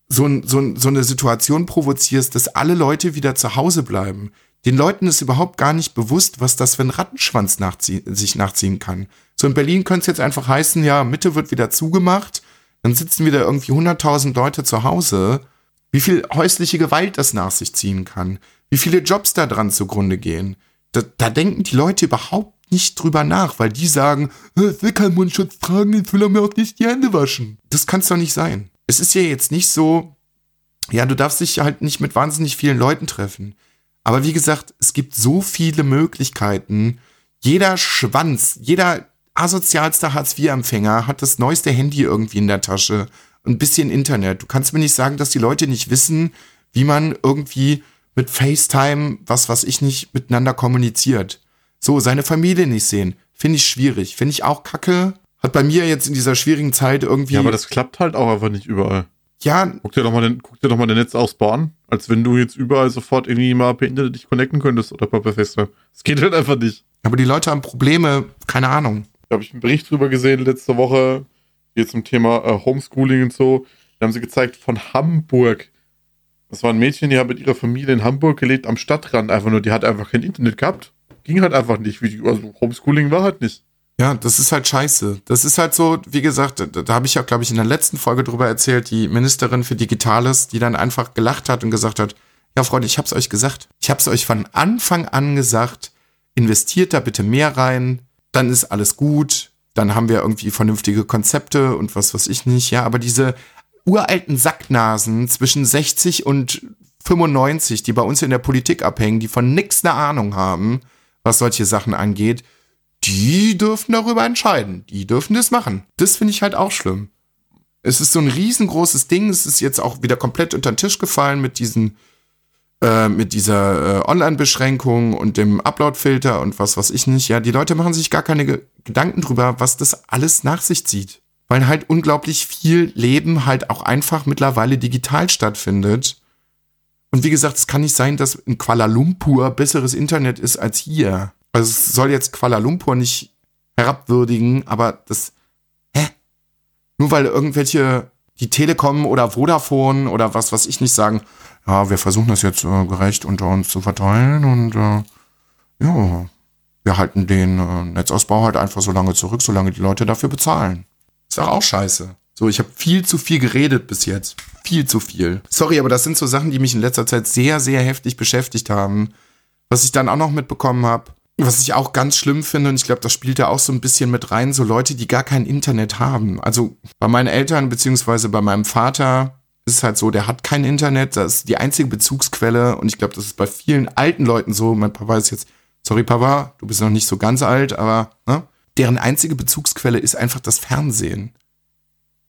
[SPEAKER 2] so, so, so eine Situation provozierst, dass alle Leute wieder zu Hause bleiben. Den Leuten ist überhaupt gar nicht bewusst, was das für ein Rattenschwanz nachzie sich nachziehen kann. So in Berlin könnte es jetzt einfach heißen, ja, Mitte wird wieder zugemacht, dann sitzen wieder irgendwie 100.000 Leute zu Hause. Wie viel häusliche Gewalt das nach sich ziehen kann. Wie viele Jobs da dran zugrunde gehen. Da, da denken die Leute überhaupt nicht drüber nach, weil die sagen, "Äh, ich will keinen Mundschutz tragen, ich will mir auch nicht die Hände waschen. Das kann's doch nicht sein. es ist ja jetzt nicht so, ja, du darfst dich halt nicht mit wahnsinnig vielen Leuten treffen. Aber wie gesagt, es gibt so viele Möglichkeiten. Jeder Schwanz, jeder asozialste Hartz-IV-Empfänger hat das neueste Handy irgendwie in der Tasche. Ein bisschen Internet. Du kannst mir nicht sagen, dass die Leute nicht wissen, wie man irgendwie mit FaceTime, was was ich nicht, miteinander kommuniziert. So, seine Familie nicht sehen. Finde ich schwierig. Finde ich auch kacke. Hat bei mir jetzt in dieser schwierigen Zeit irgendwie.
[SPEAKER 3] Ja, aber das klappt halt auch einfach nicht überall.
[SPEAKER 2] Ja,
[SPEAKER 3] Guck dir doch mal den, guck dir doch mal den Netzausbau an, als wenn du jetzt überall sofort irgendwie mal per Internet dich connecten könntest oder per FaceTime. Das geht halt einfach nicht.
[SPEAKER 2] aber die Leute haben Probleme, keine Ahnung.
[SPEAKER 3] Da habe ich einen Bericht drüber gesehen letzte Woche, hier zum Thema äh, Homeschooling und so. Da haben sie gezeigt von Hamburg. Das war ein Mädchen, die hat mit ihrer Familie in Hamburg gelebt, am Stadtrand einfach nur. Die hat einfach kein Internet gehabt. Ging halt einfach nicht. Also Homeschooling war halt nicht.
[SPEAKER 2] Ja, das ist halt scheiße. Das ist halt so, wie gesagt, da, da habe ich ja, glaube ich, in der letzten Folge drüber erzählt, die Ministerin für Digitales, die dann einfach gelacht hat und gesagt hat, ja, Freunde, ich hab's euch gesagt. Ich hab's euch von Anfang an gesagt, investiert da bitte mehr rein, dann ist alles gut, dann haben wir irgendwie vernünftige Konzepte und was weiß ich nicht. Ja, aber diese uralten Sacknasen zwischen 60 und 95, die bei uns in der Politik abhängen, die von nix eine Ahnung haben, was solche Sachen angeht, die dürfen darüber entscheiden. Die dürfen das machen. Das finde ich halt auch schlimm. Es ist so ein riesengroßes Ding. Es ist jetzt auch wieder komplett unter den Tisch gefallen mit diesen, äh, mit dieser äh, Online-Beschränkung und dem Upload-Filter und was weiß ich nicht. Ja, die Leute machen sich gar keine Ge Gedanken drüber, was das alles nach sich zieht. Weil halt unglaublich viel Leben halt auch einfach mittlerweile digital stattfindet. Und wie gesagt, es kann nicht sein, dass in Kuala Lumpur besseres Internet ist als hier. Also es soll jetzt Kuala Lumpur nicht herabwürdigen, aber das, hä? Nur weil irgendwelche, die Telekom oder Vodafone oder was, was ich nicht sagen, ja, wir versuchen das jetzt äh, gerecht unter uns zu verteilen und äh, ja, wir halten den äh, Netzausbau halt einfach so lange zurück, solange die Leute dafür bezahlen. Ist doch auch scheiße. So, ich habe viel zu viel geredet bis jetzt. Viel zu viel. Sorry, aber das sind so Sachen, die mich in letzter Zeit sehr, sehr heftig beschäftigt haben. Was ich dann auch noch mitbekommen habe, was ich auch ganz schlimm finde, und ich glaube, das spielt da auch so ein bisschen mit rein, so Leute, die gar kein Internet haben. Also bei meinen Eltern beziehungsweise bei meinem Vater ist es halt so, der hat kein Internet, das ist die einzige Bezugsquelle und ich glaube, das ist bei vielen alten Leuten so. Mein Papa ist jetzt, sorry Papa, du bist noch nicht so ganz alt, aber ne? deren einzige Bezugsquelle ist einfach das Fernsehen.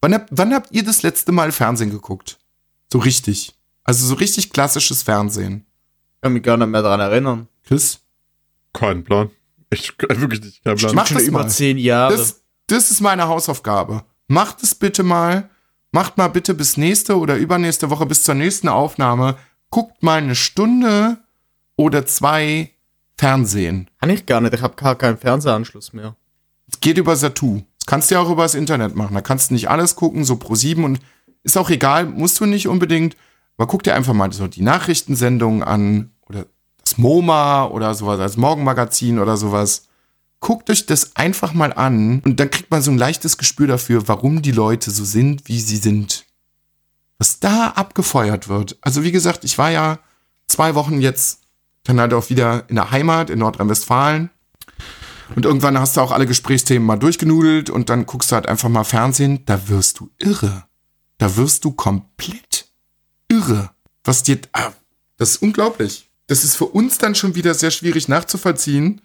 [SPEAKER 2] Wann habt, wann habt ihr das letzte Mal Fernsehen geguckt? So richtig. Also so richtig klassisches Fernsehen.
[SPEAKER 4] Ich kann mich gar nicht mehr daran erinnern.
[SPEAKER 2] Chris?
[SPEAKER 3] Kein Plan. Ich wirklich nicht, kein Plan.
[SPEAKER 2] Mach
[SPEAKER 4] Schon
[SPEAKER 2] das
[SPEAKER 4] über
[SPEAKER 2] mal.
[SPEAKER 4] zehn Jahre.
[SPEAKER 2] Das, das ist meine Hausaufgabe. Macht es bitte mal. Macht mal bitte bis nächste oder übernächste Woche, bis zur nächsten Aufnahme. Guckt mal eine Stunde oder zwei Fernsehen.
[SPEAKER 4] Kann ich gar nicht. Ich habe gar keinen Fernsehanschluss mehr.
[SPEAKER 2] Es geht über Satu. Das kannst du ja auch übers Internet machen. Da kannst du nicht alles gucken, so pro sieben und ist auch egal, musst du nicht unbedingt. Aber guck dir einfach mal so die Nachrichtensendungen an MoMA oder sowas, als Morgenmagazin oder sowas. Guckt euch das einfach mal an und dann kriegt man so ein leichtes Gespür dafür, warum die Leute so sind, wie sie sind. Was da abgefeuert wird. Also wie gesagt, ich war ja zwei Wochen jetzt dann halt auch wieder in der Heimat in Nordrhein-Westfalen. Und irgendwann hast du auch alle Gesprächsthemen mal durchgenudelt und dann guckst du halt einfach mal Fernsehen. Da wirst du irre. Da wirst du komplett irre. Was dir, ah, das ist unglaublich. Das ist für uns dann schon wieder sehr schwierig nachzuvollziehen,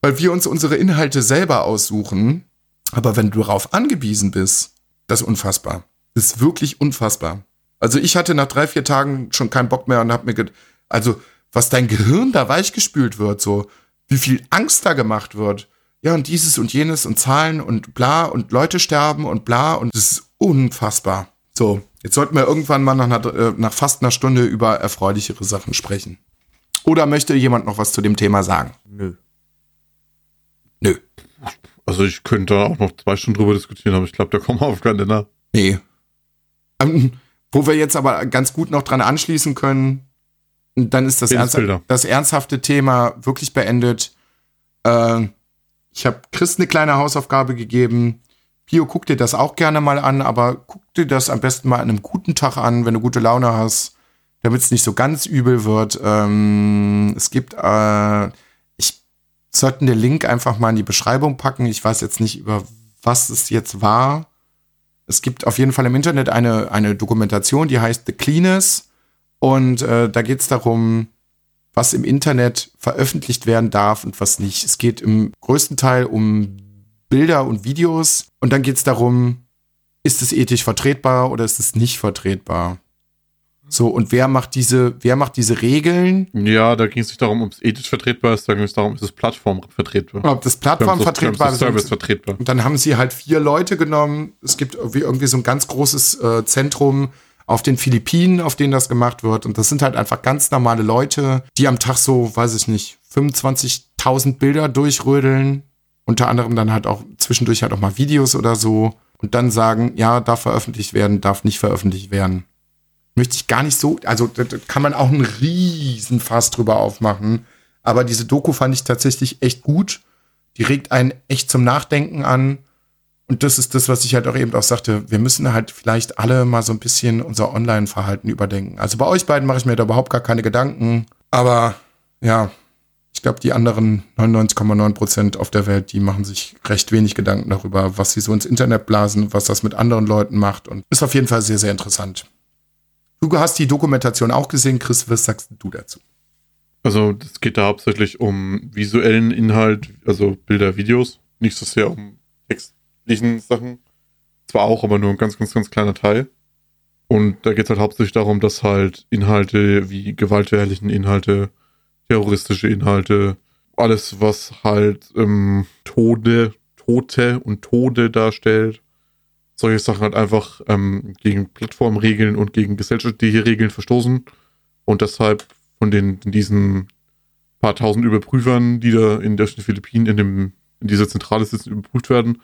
[SPEAKER 2] weil wir uns unsere Inhalte selber aussuchen. Aber wenn du darauf angewiesen bist, das ist unfassbar. Das ist wirklich unfassbar. Also ich hatte nach drei, vier Tagen schon keinen Bock mehr und hab mir gedacht, also was dein Gehirn da weichgespült wird, so wie viel Angst da gemacht wird. Ja, und dieses und jenes und Zahlen und bla und Leute sterben und bla und es ist unfassbar. So, jetzt sollten wir irgendwann mal nach, einer, äh, nach fast einer Stunde über erfreulichere Sachen sprechen. Oder möchte jemand noch was zu dem Thema sagen?
[SPEAKER 4] Nö.
[SPEAKER 2] Nö.
[SPEAKER 3] Also ich könnte da auch noch zwei Stunden drüber diskutieren, aber ich glaube, da kommen wir auf keinen Nenner.
[SPEAKER 2] Nee. Ähm, wo wir jetzt aber ganz gut noch dran anschließen können, dann ist das, ernst, das ernsthafte Thema wirklich beendet. Äh, ich habe Chris eine kleine Hausaufgabe gegeben. Pio, guck dir das auch gerne mal an, aber guck dir das am besten mal an einem guten Tag an, wenn du gute Laune hast, damit es nicht so ganz übel wird. Ähm, es gibt, äh, ich sollten den Link einfach mal in die Beschreibung packen. Ich weiß jetzt nicht, über was es jetzt war. Es gibt auf jeden Fall im Internet eine, eine Dokumentation, die heißt The Cleaners. Und äh, da geht es darum, was im Internet veröffentlicht werden darf und was nicht. Es geht im größten Teil um Bilder und Videos. Und dann geht es darum, ist es ethisch vertretbar oder ist es nicht vertretbar? So, und wer macht diese, wer macht diese Regeln?
[SPEAKER 3] Ja, da ging es nicht darum, ob es ethisch vertretbar ist, da ging es darum, ist es plattformvertretbar.
[SPEAKER 2] Ob das Plattform vertretbar ist.
[SPEAKER 3] Service vertretbar.
[SPEAKER 2] Und dann haben sie halt vier Leute genommen. Es gibt irgendwie, irgendwie so ein ganz großes äh, Zentrum auf den Philippinen, auf denen das gemacht wird. Und das sind halt einfach ganz normale Leute, die am Tag so, weiß ich nicht, 25.000 Bilder durchrödeln. Unter anderem dann halt auch zwischendurch halt auch mal Videos oder so. Und dann sagen, ja, darf veröffentlicht werden, darf nicht veröffentlicht werden möchte ich gar nicht so, also da kann man auch einen riesen Fass drüber aufmachen. Aber diese Doku fand ich tatsächlich echt gut. Die regt einen echt zum Nachdenken an. Und das ist das, was ich halt auch eben auch sagte. Wir müssen halt vielleicht alle mal so ein bisschen unser Online-Verhalten überdenken. Also bei euch beiden mache ich mir da überhaupt gar keine Gedanken. Aber ja, ich glaube, die anderen 99,9 Prozent auf der Welt, die machen sich recht wenig Gedanken darüber, was sie so ins Internet blasen, was das mit anderen Leuten macht. Und ist auf jeden Fall sehr, sehr interessant. Du hast die Dokumentation auch gesehen, Chris, was sagst du dazu?
[SPEAKER 3] Also es geht da hauptsächlich um visuellen Inhalt, also Bilder, Videos, nicht so sehr um textlichen Sachen. Zwar auch, aber nur ein ganz, ganz, ganz kleiner Teil. Und da geht es halt hauptsächlich darum, dass halt Inhalte wie gewaltverherrlichen Inhalte, terroristische Inhalte, alles, was halt ähm, Tode, Tote und Tode darstellt, solche Sachen halt einfach ähm, gegen Plattformregeln und gegen gesellschaftliche Regeln verstoßen und deshalb von den diesen paar tausend Überprüfern, die da in den Philippinen in, dem, in dieser Zentrale sitzen, überprüft werden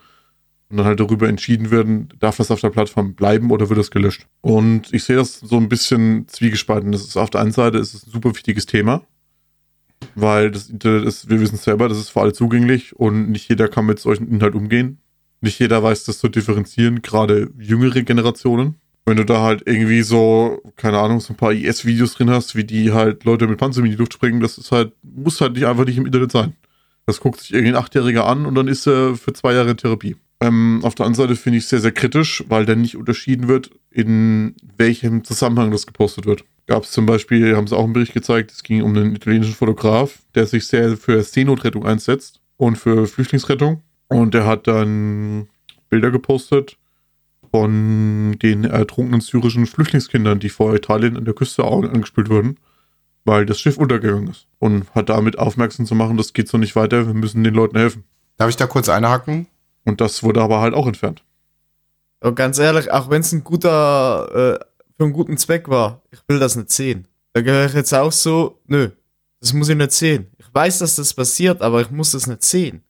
[SPEAKER 3] und dann halt darüber entschieden werden, darf das auf der Plattform bleiben oder wird das gelöscht. Und ich sehe das so ein bisschen zwiegespalten. Das ist auf der einen Seite ist es ein super wichtiges Thema, weil das Internet ist, wir wissen selber, das ist für alle zugänglich und nicht jeder kann mit solchen Inhalt umgehen. Nicht jeder weiß das zu differenzieren, gerade jüngere Generationen. Wenn du da halt irgendwie so, keine Ahnung, so ein paar IS-Videos drin hast, wie die halt Leute mit Panzer in die Luft springen, das ist halt, muss halt nicht einfach nicht im Internet sein. Das guckt sich irgendein Achtjähriger an und dann ist er für zwei Jahre Therapie. Ähm, auf der anderen Seite finde ich es sehr, sehr kritisch, weil dann nicht unterschieden wird, in welchem Zusammenhang das gepostet wird. Gab es zum Beispiel, haben sie auch einen Bericht gezeigt, es ging um einen italienischen Fotograf, der sich sehr für Seenotrettung einsetzt und für Flüchtlingsrettung. Und er hat dann Bilder gepostet von den ertrunkenen syrischen Flüchtlingskindern, die vor Italien an der Küste angespült wurden, weil das Schiff untergegangen ist. Und hat damit aufmerksam zu machen, das geht so nicht weiter, wir müssen den Leuten helfen.
[SPEAKER 2] Darf ich da kurz einhaken?
[SPEAKER 3] Und das wurde aber halt auch entfernt.
[SPEAKER 4] Und ganz ehrlich, auch wenn es ein guter, äh, für einen guten Zweck war, ich will das nicht sehen. Da gehöre ich jetzt auch so, nö, das muss ich nicht sehen. Ich weiß, dass das passiert, aber ich muss das nicht sehen.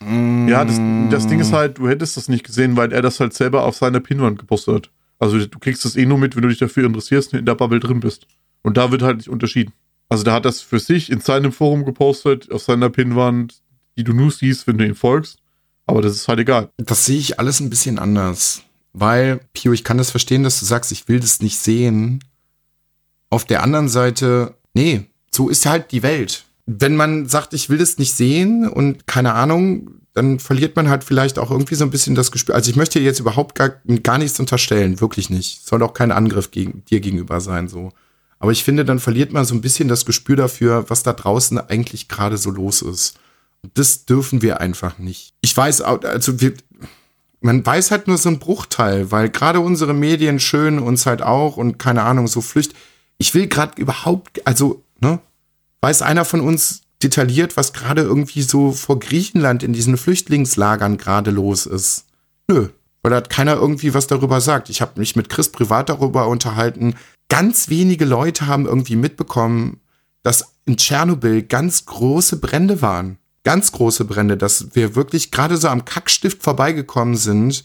[SPEAKER 3] Ja, das, das Ding ist halt, du hättest das nicht gesehen, weil er das halt selber auf seiner Pinwand gepostet hat. Also du kriegst das eh nur mit, wenn du dich dafür interessierst und in der Bubble drin bist. Und da wird halt nicht unterschieden. Also der hat das für sich in seinem Forum gepostet, auf seiner Pinwand, die du nur siehst, wenn du ihm folgst. Aber das ist halt egal.
[SPEAKER 2] Das sehe ich alles ein bisschen anders. Weil, Pio, ich kann das verstehen, dass du sagst, ich will das nicht sehen. Auf der anderen Seite, nee, so ist halt die Welt wenn man sagt, ich will das nicht sehen und keine Ahnung, dann verliert man halt vielleicht auch irgendwie so ein bisschen das Gespür. Also ich möchte jetzt überhaupt gar, gar nichts unterstellen, wirklich nicht. Soll auch kein Angriff gegen, dir gegenüber sein, so. Aber ich finde, dann verliert man so ein bisschen das Gespür dafür, was da draußen eigentlich gerade so los ist. Und das dürfen wir einfach nicht. Ich weiß, also wir, man weiß halt nur so einen Bruchteil, weil gerade unsere Medien schön uns halt auch und keine Ahnung, so flücht. Ich will gerade überhaupt, also, ne, Weiß einer von uns detailliert, was gerade irgendwie so vor Griechenland in diesen Flüchtlingslagern gerade los ist? Nö, weil da hat keiner irgendwie was darüber sagt. Ich habe mich mit Chris privat darüber unterhalten. Ganz wenige Leute haben irgendwie mitbekommen, dass in Tschernobyl ganz große Brände waren. Ganz große Brände, dass wir wirklich gerade so am Kackstift vorbeigekommen sind,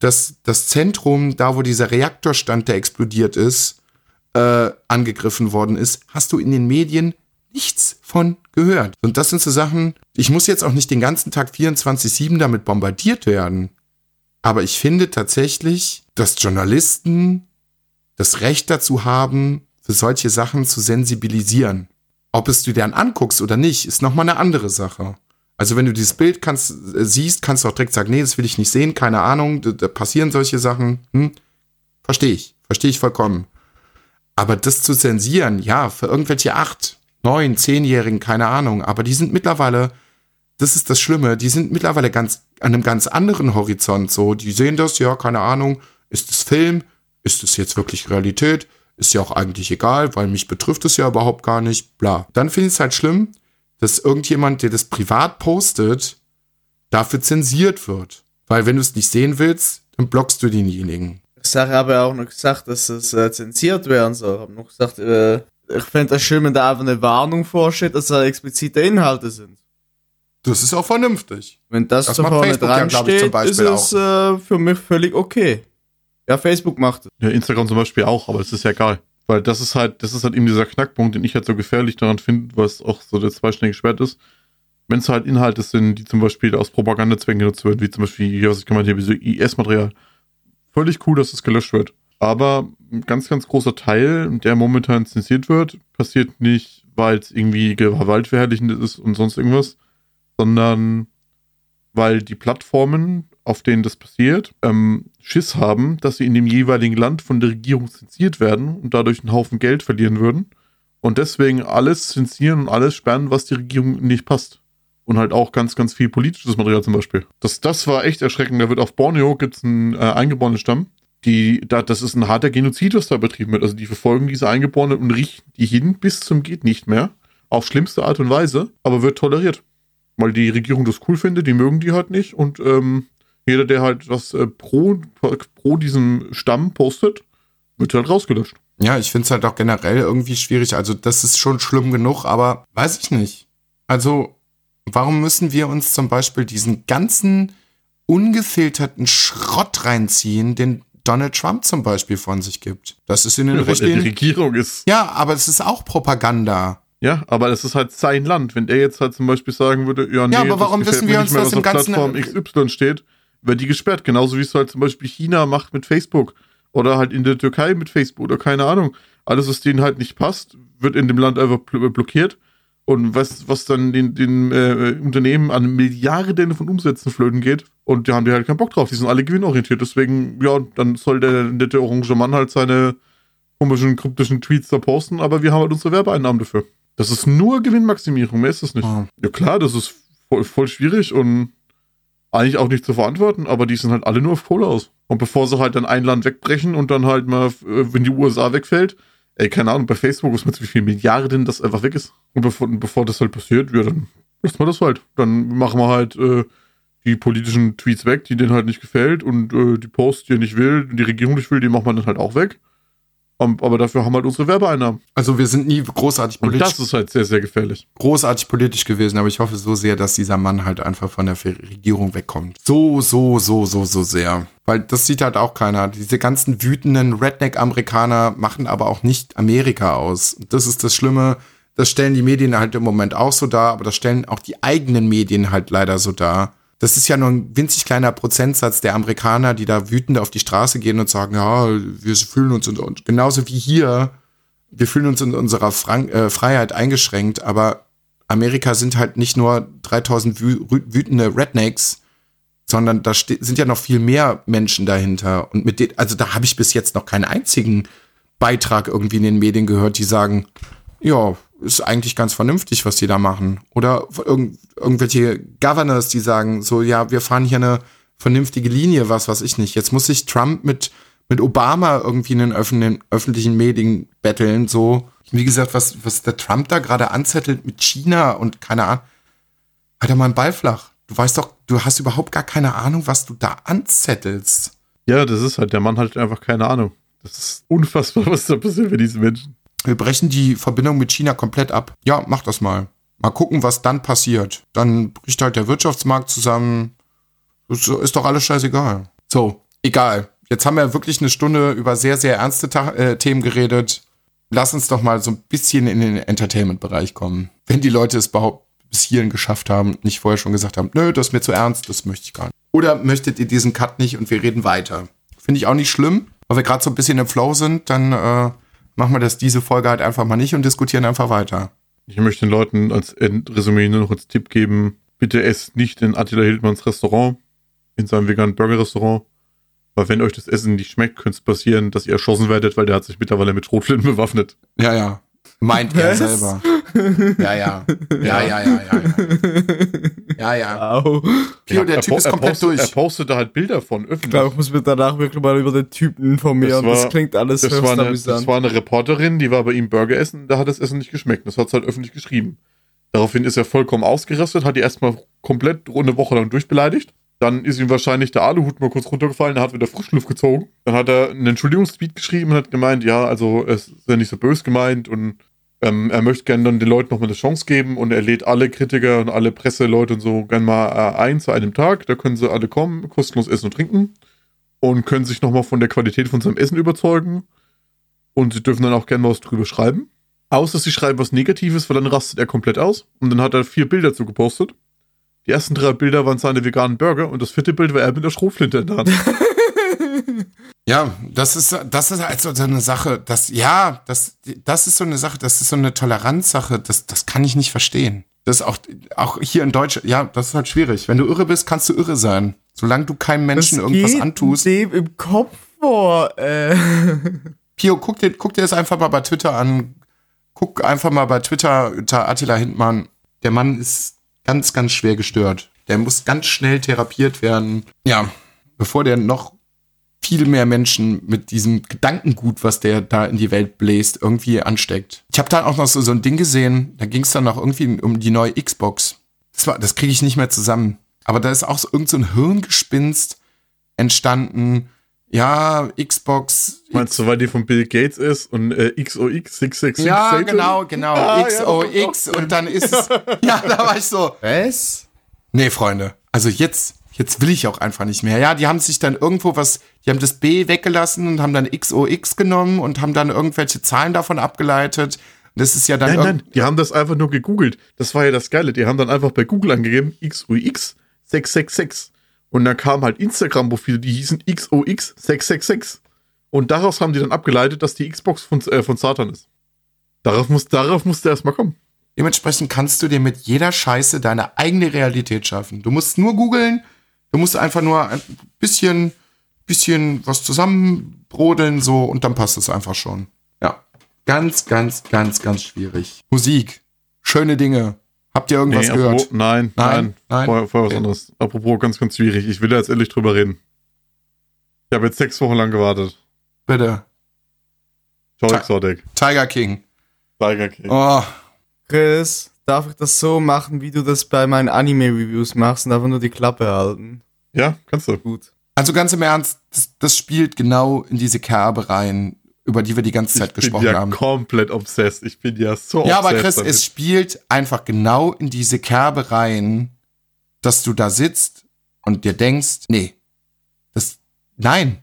[SPEAKER 2] dass das Zentrum, da wo dieser Reaktor stand, der explodiert ist, äh, angegriffen worden ist, hast du in den Medien nichts von gehört. Und das sind so Sachen, ich muss jetzt auch nicht den ganzen Tag 24-7 damit bombardiert werden. Aber ich finde tatsächlich, dass Journalisten das Recht dazu haben, für solche Sachen zu sensibilisieren. Ob es du dir dann anguckst oder nicht, ist nochmal eine andere Sache. Also wenn du dieses Bild kannst, äh, siehst, kannst du auch direkt sagen, nee, das will ich nicht sehen, keine Ahnung, da, passieren solche Sachen. Hm? Verstehe ich, verstehe ich vollkommen. Aber das zu zensieren, ja, für irgendwelche acht, neun, zehnjährigen, keine Ahnung, aber die sind mittlerweile, das ist das Schlimme, die sind mittlerweile ganz an einem ganz anderen Horizont so. Die sehen das, ja, keine Ahnung, ist es Film, ist es jetzt wirklich Realität? Ist ja auch eigentlich egal, weil mich betrifft es ja überhaupt gar nicht, bla. Dann finde ich es halt schlimm, dass irgendjemand, der das privat postet, dafür zensiert wird. Weil wenn du es nicht sehen willst, dann blockst du denjenigen.
[SPEAKER 4] Ich habe aber auch noch gesagt, dass es äh, zensiert werden soll. Ich habe noch gesagt, äh, ich fände das schön, wenn da einfach eine Warnung vorsteht, dass da explizite Inhalte sind.
[SPEAKER 2] Das ist auch vernünftig.
[SPEAKER 4] Wenn das,
[SPEAKER 2] Das
[SPEAKER 4] so
[SPEAKER 2] macht
[SPEAKER 4] vorne
[SPEAKER 2] ja,
[SPEAKER 4] dran
[SPEAKER 2] ich,
[SPEAKER 4] steht,
[SPEAKER 2] zum Beispiel
[SPEAKER 4] ist es äh, für mich völlig okay. Ja, Facebook macht es.
[SPEAKER 3] Ja, Instagram zum Beispiel auch, aber es ist ja egal. Weil das ist halt, das ist halt eben dieser Knackpunkt, den ich halt so gefährlich daran finde, was auch so der zweischneidige Schwert ist. Wenn es halt Inhalte sind, die zum Beispiel aus Propagandazwecken genutzt werden, wie zum Beispiel, hier, was ich gemeint habe, wie so IS-Material. Völlig cool, dass das gelöscht wird. Aber ein ganz, ganz großer Teil, der momentan zensiert wird, passiert nicht, weil es irgendwie gewaltverherrlichend ist und sonst irgendwas, sondern weil die Plattformen, auf denen das passiert, ähm, Schiss haben, dass sie in dem jeweiligen Land von der Regierung zensiert werden und dadurch einen Haufen Geld verlieren würden. Und deswegen alles zensieren und alles sperren, was die Regierung nicht passt. Und halt auch ganz, ganz viel politisches Material zum Beispiel. Das, das war echt erschreckend. Da wird auf Borneo gibt es einen äh, eingeborenen Stamm. Die, da, das ist ein harter Genozid, was da betrieben wird. Also die verfolgen diese Eingeborenen und richten die hin bis zum geht nicht mehr. Auf schlimmste Art und Weise, aber wird toleriert. Weil die Regierung das cool findet, die mögen die halt nicht. Und ähm, jeder, der halt was äh, pro, pro diesem Stamm postet, wird halt rausgelöscht.
[SPEAKER 2] Ja, ich finde es halt auch generell irgendwie schwierig. Also, das ist schon schlimm genug, aber weiß ich nicht. Also, warum müssen wir uns zum Beispiel diesen ganzen ungefilterten Schrott reinziehen, den Donald Trump zum Beispiel von sich gibt? Das ist in den
[SPEAKER 3] Ja, er die. Regierung ist.
[SPEAKER 2] Ja, aber es ist auch Propaganda.
[SPEAKER 3] Ja, aber das ist halt sein Land. Wenn er jetzt halt zum Beispiel sagen würde, ja, nee,
[SPEAKER 2] Ja, aber warum wissen wir uns
[SPEAKER 3] mehr,
[SPEAKER 2] das
[SPEAKER 3] was
[SPEAKER 2] im
[SPEAKER 3] auf
[SPEAKER 2] Ganzen-
[SPEAKER 3] Plattform XY steht, wird die gesperrt. Genauso wie es halt zum Beispiel China macht mit Facebook. Oder halt in der Türkei mit Facebook oder keine Ahnung. Alles, was denen halt nicht passt, wird in dem Land einfach bl- blockiert. Und was, was dann den, den äh, Unternehmen an Milliarden von Umsätzen flöten geht. Und da haben die halt keinen Bock drauf. Die sind alle gewinnorientiert. Deswegen, ja, dann soll der nette orange Mann halt seine komischen, kryptischen Tweets da posten. Aber wir haben halt unsere Werbeeinnahmen dafür. Das ist nur Gewinnmaximierung. Mehr ist das nicht.
[SPEAKER 2] Oh.
[SPEAKER 3] Ja klar, das ist voll, voll schwierig und eigentlich auch nicht zu verantworten, aber die sind halt alle nur auf Kohle aus. Und bevor sie halt dann ein Land wegbrechen und dann halt mal, äh, wenn die USA wegfällt, ey, keine Ahnung, bei Facebook ist mit wie viel Milliarden das einfach weg ist. Und bevor, bevor das halt passiert, ja, dann lassen wir das halt. Dann machen wir halt äh, die politischen Tweets weg, die denen halt nicht gefällt und äh, die Posts, die er nicht will, die Regierung nicht will, die machen wir dann halt auch weg. Aber dafür haben wir halt unsere Werbeeinnahmen.
[SPEAKER 2] Also wir sind nie großartig
[SPEAKER 3] Und
[SPEAKER 2] politisch,
[SPEAKER 3] das ist halt sehr, sehr gefährlich.
[SPEAKER 2] großartig politisch gewesen, aber ich hoffe so sehr, dass dieser Mann halt einfach von der Regierung wegkommt. So, so, so, so, so sehr. Weil das sieht halt auch keiner. Diese ganzen wütenden Redneck-Amerikaner machen aber auch nicht Amerika aus. Das ist das Schlimme. Das stellen die Medien halt im Moment auch so dar, aber das stellen auch die eigenen Medien halt leider so dar. Das ist ja nur ein winzig kleiner Prozentsatz der Amerikaner, die da wütend auf die Straße gehen und sagen, ja, wir fühlen uns und, genauso wie hier, wir fühlen uns in unserer Frank äh, Freiheit eingeschränkt, aber Amerika sind halt nicht nur 3000 wü wütende Rednecks, sondern da sind ja noch viel mehr Menschen dahinter. Und mit denen, also da habe ich bis jetzt noch keinen einzigen Beitrag irgendwie in den Medien gehört, die sagen, ja, ist eigentlich ganz vernünftig, was die da machen. Oder irgend, irgendwelche Governors, die sagen, so, ja, wir fahren hier eine vernünftige Linie, was weiß ich nicht. Jetzt muss sich Trump mit, mit Obama irgendwie in den öffentlichen, öffentlichen Medien betteln, so. Wie gesagt, was, was der Trump da gerade anzettelt mit China und keine Ahnung. Halt doch mal einen Ball flach. Du weißt doch, du hast überhaupt gar keine Ahnung, was du da anzettelst.
[SPEAKER 3] Ja, das ist halt, der Mann hat einfach keine Ahnung. Das ist unfassbar, was da passiert mit diesen Menschen.
[SPEAKER 2] Wir brechen die Verbindung mit China komplett ab. Ja, mach das mal. Mal gucken, was dann passiert. Dann bricht halt der Wirtschaftsmarkt zusammen. Das ist doch alles scheißegal. So, egal. Jetzt haben wir wirklich eine Stunde über sehr, sehr ernste Ta äh, Themen geredet. Lass uns doch mal so ein bisschen in den Entertainment-Bereich kommen. Wenn die Leute es überhaupt bis hierhin geschafft haben, nicht vorher schon gesagt haben, nö, das ist mir zu ernst, das möchte ich gar nicht. Oder möchtet ihr diesen Cut nicht und wir reden weiter? Finde ich auch nicht schlimm, weil wir gerade so ein bisschen im Flow sind, dann äh, machen wir das diese Folge halt einfach mal nicht und diskutieren einfach weiter.
[SPEAKER 3] Ich möchte den Leuten als Endresümee nur noch als Tipp geben, bitte esst nicht in Attila Hildmanns Restaurant, in seinem veganen Burger-Restaurant. Weil wenn euch das Essen nicht schmeckt, könnte es passieren, dass ihr erschossen werdet, weil der hat sich mittlerweile mit Schrotflinten bewaffnet.
[SPEAKER 2] Ja, ja. Meint er
[SPEAKER 4] Was?
[SPEAKER 2] selber. Ja, ja. Ja, ja, ja, ja. Ja, ja. ja.
[SPEAKER 4] Au.
[SPEAKER 2] Pio, der
[SPEAKER 3] er
[SPEAKER 2] Typ ist
[SPEAKER 3] er
[SPEAKER 2] komplett
[SPEAKER 3] postet,
[SPEAKER 2] durch.
[SPEAKER 3] Er postete halt Bilder von
[SPEAKER 4] Ich
[SPEAKER 3] öffentlich.
[SPEAKER 4] glaube, ich muss mir danach wirklich mal über den Typen informieren.
[SPEAKER 3] Das
[SPEAKER 4] Das,
[SPEAKER 3] war-
[SPEAKER 4] klingt alles
[SPEAKER 3] Das war, eine, das war eine Reporterin, die war bei ihm Burger essen, da hat das Essen nicht geschmeckt. Das hat es halt öffentlich geschrieben. Daraufhin ist er vollkommen ausgerastet, hat die erstmal komplett eine Woche lang durchbeleidigt. Dann ist ihm wahrscheinlich der Aluhut mal kurz runtergefallen, er hat wieder Frischluft gezogen. Dann hat er einen Entschuldigungstweet geschrieben und hat gemeint, ja, also es ist ja nicht so böse gemeint und ähm, er möchte gerne dann den Leuten nochmal eine Chance geben und er lädt alle Kritiker und alle Presseleute und so gerne mal äh, ein zu einem Tag. Da können sie alle kommen, kostenlos essen und trinken und können sich nochmal von der Qualität von seinem Essen überzeugen. Und sie dürfen dann auch gerne mal was drüber schreiben. Außer sie schreiben was Negatives, weil dann rastet er komplett aus. Und dann hat er vier Bilder zu gepostet. Die ersten drei Bilder waren seine veganen Burger und das vierte Bild war er mit der Schrotflinte in der Hand.
[SPEAKER 2] Ja, das ist, das ist halt so eine Sache, das, ja, das, das ist so eine Sache, das ist so eine Toleranzsache, das, das kann ich nicht verstehen. Das ist auch, auch hier in Deutschland, ja, das ist halt schwierig. Wenn du irre bist, kannst du irre sein. Solange du keinem Menschen
[SPEAKER 4] Das
[SPEAKER 2] irgendwas
[SPEAKER 4] geht
[SPEAKER 2] antust.
[SPEAKER 4] dem im Kopf vor. Äh.
[SPEAKER 2] Pio, guck dir, guck dir das einfach mal bei Twitter an. Guck einfach mal bei Twitter unter Attila Hindmann. Der Mann ist ganz, ganz schwer gestört. Der muss ganz schnell therapiert werden. Ja, bevor der noch viel mehr Menschen mit diesem Gedankengut, was der da in die Welt bläst, irgendwie ansteckt. Ich habe da auch noch so, so ein Ding gesehen, da ging es dann noch irgendwie um die neue Xbox. Das, war- das kriege ich nicht mehr zusammen. Aber da ist auch so irgend so ein Hirngespinst entstanden. Ja, Xbox.
[SPEAKER 3] Meinst du, weil die von Bill Gates ist und äh, XOX 666?
[SPEAKER 2] Ja, genau, genau.
[SPEAKER 3] Ah, ja,
[SPEAKER 2] XOX und dann ist es. Ja, da war ich so.
[SPEAKER 4] Was?
[SPEAKER 2] Nee, Freunde. Also jetzt, jetzt will ich auch einfach nicht mehr. Ja, die haben sich dann irgendwo was, die haben das B weggelassen und haben dann XOX genommen und haben dann irgendwelche Zahlen davon abgeleitet. Und das ist ja dann
[SPEAKER 3] Nein, nein, die haben das einfach nur gegoogelt. Das war ja das Geile. Die haben dann einfach bei Google angegeben, XOX 666. Und dann kamen halt Instagram-Profile, die hießen XOX 666. Und daraus haben die dann abgeleitet, dass die Xbox von, äh, von Satan ist. Darauf, muss, darauf musste erstmal kommen.
[SPEAKER 2] Dementsprechend kannst du dir mit jeder Scheiße deine eigene Realität schaffen. Du musst nur googeln, du musst einfach nur ein bisschen, bisschen was zusammenbrodeln, so, und dann passt es einfach schon. Ja. Ganz, ganz, ganz, ganz schwierig. Musik. Schöne Dinge. Habt ihr irgendwas
[SPEAKER 3] Nee,
[SPEAKER 2] gehört?
[SPEAKER 3] apropos- nein,
[SPEAKER 2] Nein,
[SPEAKER 3] nein. Vorher, vorher was
[SPEAKER 2] Okay.
[SPEAKER 3] anderes. Apropos, ganz, ganz schwierig. Ich will da jetzt ehrlich drüber reden. Ich habe jetzt sechs Wochen lang gewartet.
[SPEAKER 2] Bitte.
[SPEAKER 3] Exotic.
[SPEAKER 2] Tiger King.
[SPEAKER 3] Tiger King.
[SPEAKER 2] Oh,
[SPEAKER 4] Chris, darf ich das so machen, wie du das bei meinen Anime-Reviews machst und einfach nur die Klappe halten?
[SPEAKER 3] Ja, kannst du.
[SPEAKER 4] Gut.
[SPEAKER 2] also ganz im Ernst, das, das spielt genau in diese Kerbe rein, über die wir die ganze Zeit
[SPEAKER 3] Ich bin
[SPEAKER 2] gesprochen
[SPEAKER 3] ja
[SPEAKER 2] haben.
[SPEAKER 3] komplett obsessed. Ich bin ja so
[SPEAKER 2] Ja, aber Chris,
[SPEAKER 3] damit.
[SPEAKER 2] es spielt einfach genau in diese Kerbe rein, dass du da sitzt und dir denkst, nee, das, nein.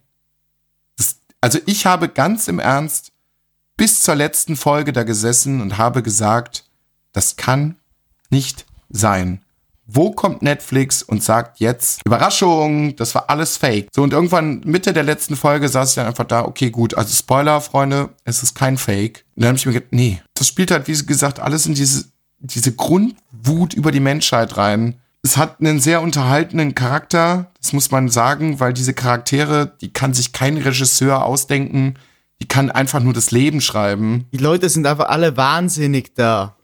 [SPEAKER 2] Das, also ich habe ganz im Ernst bis zur letzten Folge da gesessen und habe gesagt, das kann nicht sein. Wo kommt Netflix und sagt jetzt, Überraschung, das war alles fake. So, und irgendwann Mitte der letzten Folge saß ich dann einfach da, okay, gut, also Spoiler, Freunde, es ist kein Fake. Und dann habe ich mir gedacht, nee, das spielt halt, wie gesagt, alles in diese, diese Grundwut über die Menschheit rein. Es hat einen sehr unterhaltenen Charakter, das muss man sagen, weil diese Charaktere, die kann sich kein Regisseur ausdenken, die kann einfach nur das Leben schreiben.
[SPEAKER 4] Die Leute sind einfach alle wahnsinnig da.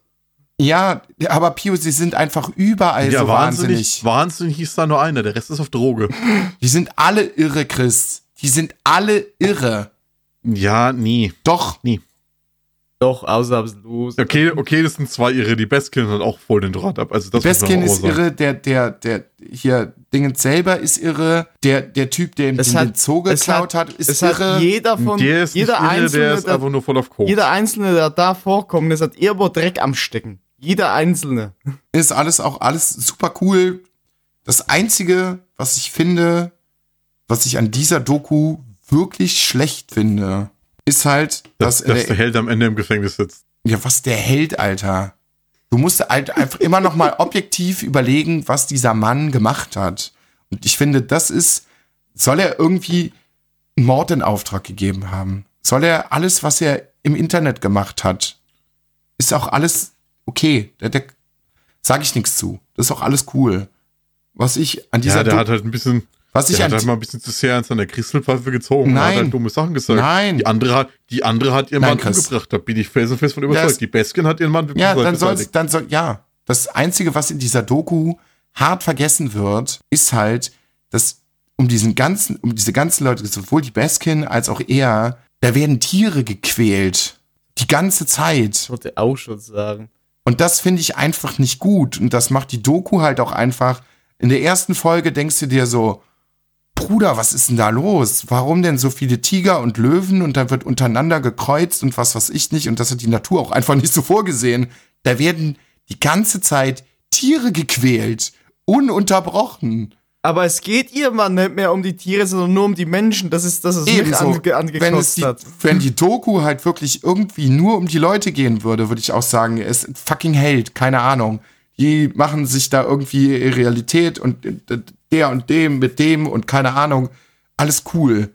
[SPEAKER 2] Ja, aber Pio, sie sind einfach überall
[SPEAKER 3] ja,
[SPEAKER 2] so
[SPEAKER 3] wahnsinnig,
[SPEAKER 2] wahnsinnig.
[SPEAKER 3] wahnsinnig hieß da nur einer, der Rest ist auf Droge.
[SPEAKER 2] Die sind alle irre, Chris. Die sind alle irre.
[SPEAKER 3] Ja, nie.
[SPEAKER 2] Doch.
[SPEAKER 4] Doch, ausnahmslos.
[SPEAKER 3] Okay, okay, das sind zwei Irre. Die Bestkin hat auch voll den Draht ab. Also das auch
[SPEAKER 2] ist
[SPEAKER 3] sagen.
[SPEAKER 2] irre, der, der, der, hier, Dingens selber ist irre, der, der Typ, der ihm den,
[SPEAKER 4] hat-
[SPEAKER 2] den Zoo geklaut hat, ist
[SPEAKER 4] es
[SPEAKER 2] irre.
[SPEAKER 4] hat jeder von,
[SPEAKER 3] Der ist
[SPEAKER 4] jeder
[SPEAKER 3] nicht irre,
[SPEAKER 4] einzelne,
[SPEAKER 3] der ist
[SPEAKER 4] der,
[SPEAKER 3] einfach nur voll auf Koks.
[SPEAKER 4] jeder einzelne, der da vorkommt, das hat irgendwo Dreck am Stecken. Jeder einzelne.
[SPEAKER 2] ist alles auch alles super cool. Das einzige, was ich finde, was ich an dieser Doku wirklich schlecht finde, ist halt, dass,
[SPEAKER 3] dass, dass
[SPEAKER 2] der,
[SPEAKER 3] Held am Ende im Gefängnis sitzt.
[SPEAKER 2] ja, was der Held, Alter. Du musst halt einfach immer noch mal objektiv überlegen, was dieser Mann gemacht hat. Und ich finde, das ist, soll er irgendwie einen Mord in Auftrag gegeben haben? Soll er alles, was er im Internet gemacht hat, ist auch alles okay. Da, da sage ich nichts zu. Das ist auch alles cool. Was ich an dieser
[SPEAKER 3] Ja, der
[SPEAKER 2] Do-
[SPEAKER 3] hat halt ein bisschen,
[SPEAKER 2] was ich
[SPEAKER 3] der hat halt mal ein bisschen zu sehr an seiner Crystalpfeife gezogen. und
[SPEAKER 2] Nein.
[SPEAKER 3] hat halt dumme Sachen gesagt.
[SPEAKER 2] Nein.
[SPEAKER 3] Die andere hat, die andere hat ihren
[SPEAKER 2] Nein,
[SPEAKER 3] Mann
[SPEAKER 2] Chris.
[SPEAKER 3] umgebracht. Da bin ich felsenfest von überzeugt.
[SPEAKER 2] es-
[SPEAKER 3] die Beskin hat ihren Mann
[SPEAKER 2] Ja, dann soll dann soll, ja. Das Einzige, was in dieser Doku hart vergessen wird, ist halt, dass um diesen ganzen, um diese ganzen Leute, sowohl die Baskin als auch er, da werden Tiere gequält. Die ganze Zeit.
[SPEAKER 4] Ich wollte auch schon sagen.
[SPEAKER 2] Und das finde ich einfach nicht gut. Und das macht die Doku halt auch einfach. In der ersten Folge denkst du dir so, Bruder, was ist denn da los? Warum denn so viele Tiger und Löwen und dann wird untereinander gekreuzt und was weiß ich nicht und das hat die Natur auch einfach nicht so vorgesehen. Da werden die ganze Zeit Tiere gequält, ununterbrochen.
[SPEAKER 4] Aber es geht ihr Mann nicht mehr um die Tiere, sondern nur um die Menschen. Das ist das, was mich
[SPEAKER 2] Ebenso,
[SPEAKER 4] ange
[SPEAKER 2] wenn, es
[SPEAKER 4] angekotzt
[SPEAKER 2] die,
[SPEAKER 4] hat.
[SPEAKER 2] wenn die Doku halt wirklich irgendwie nur um die Leute gehen würde, würde ich auch sagen, ist ein fucking Held, keine Ahnung. Die machen sich da irgendwie Realität und äh, der und dem mit dem und keine Ahnung. Alles cool.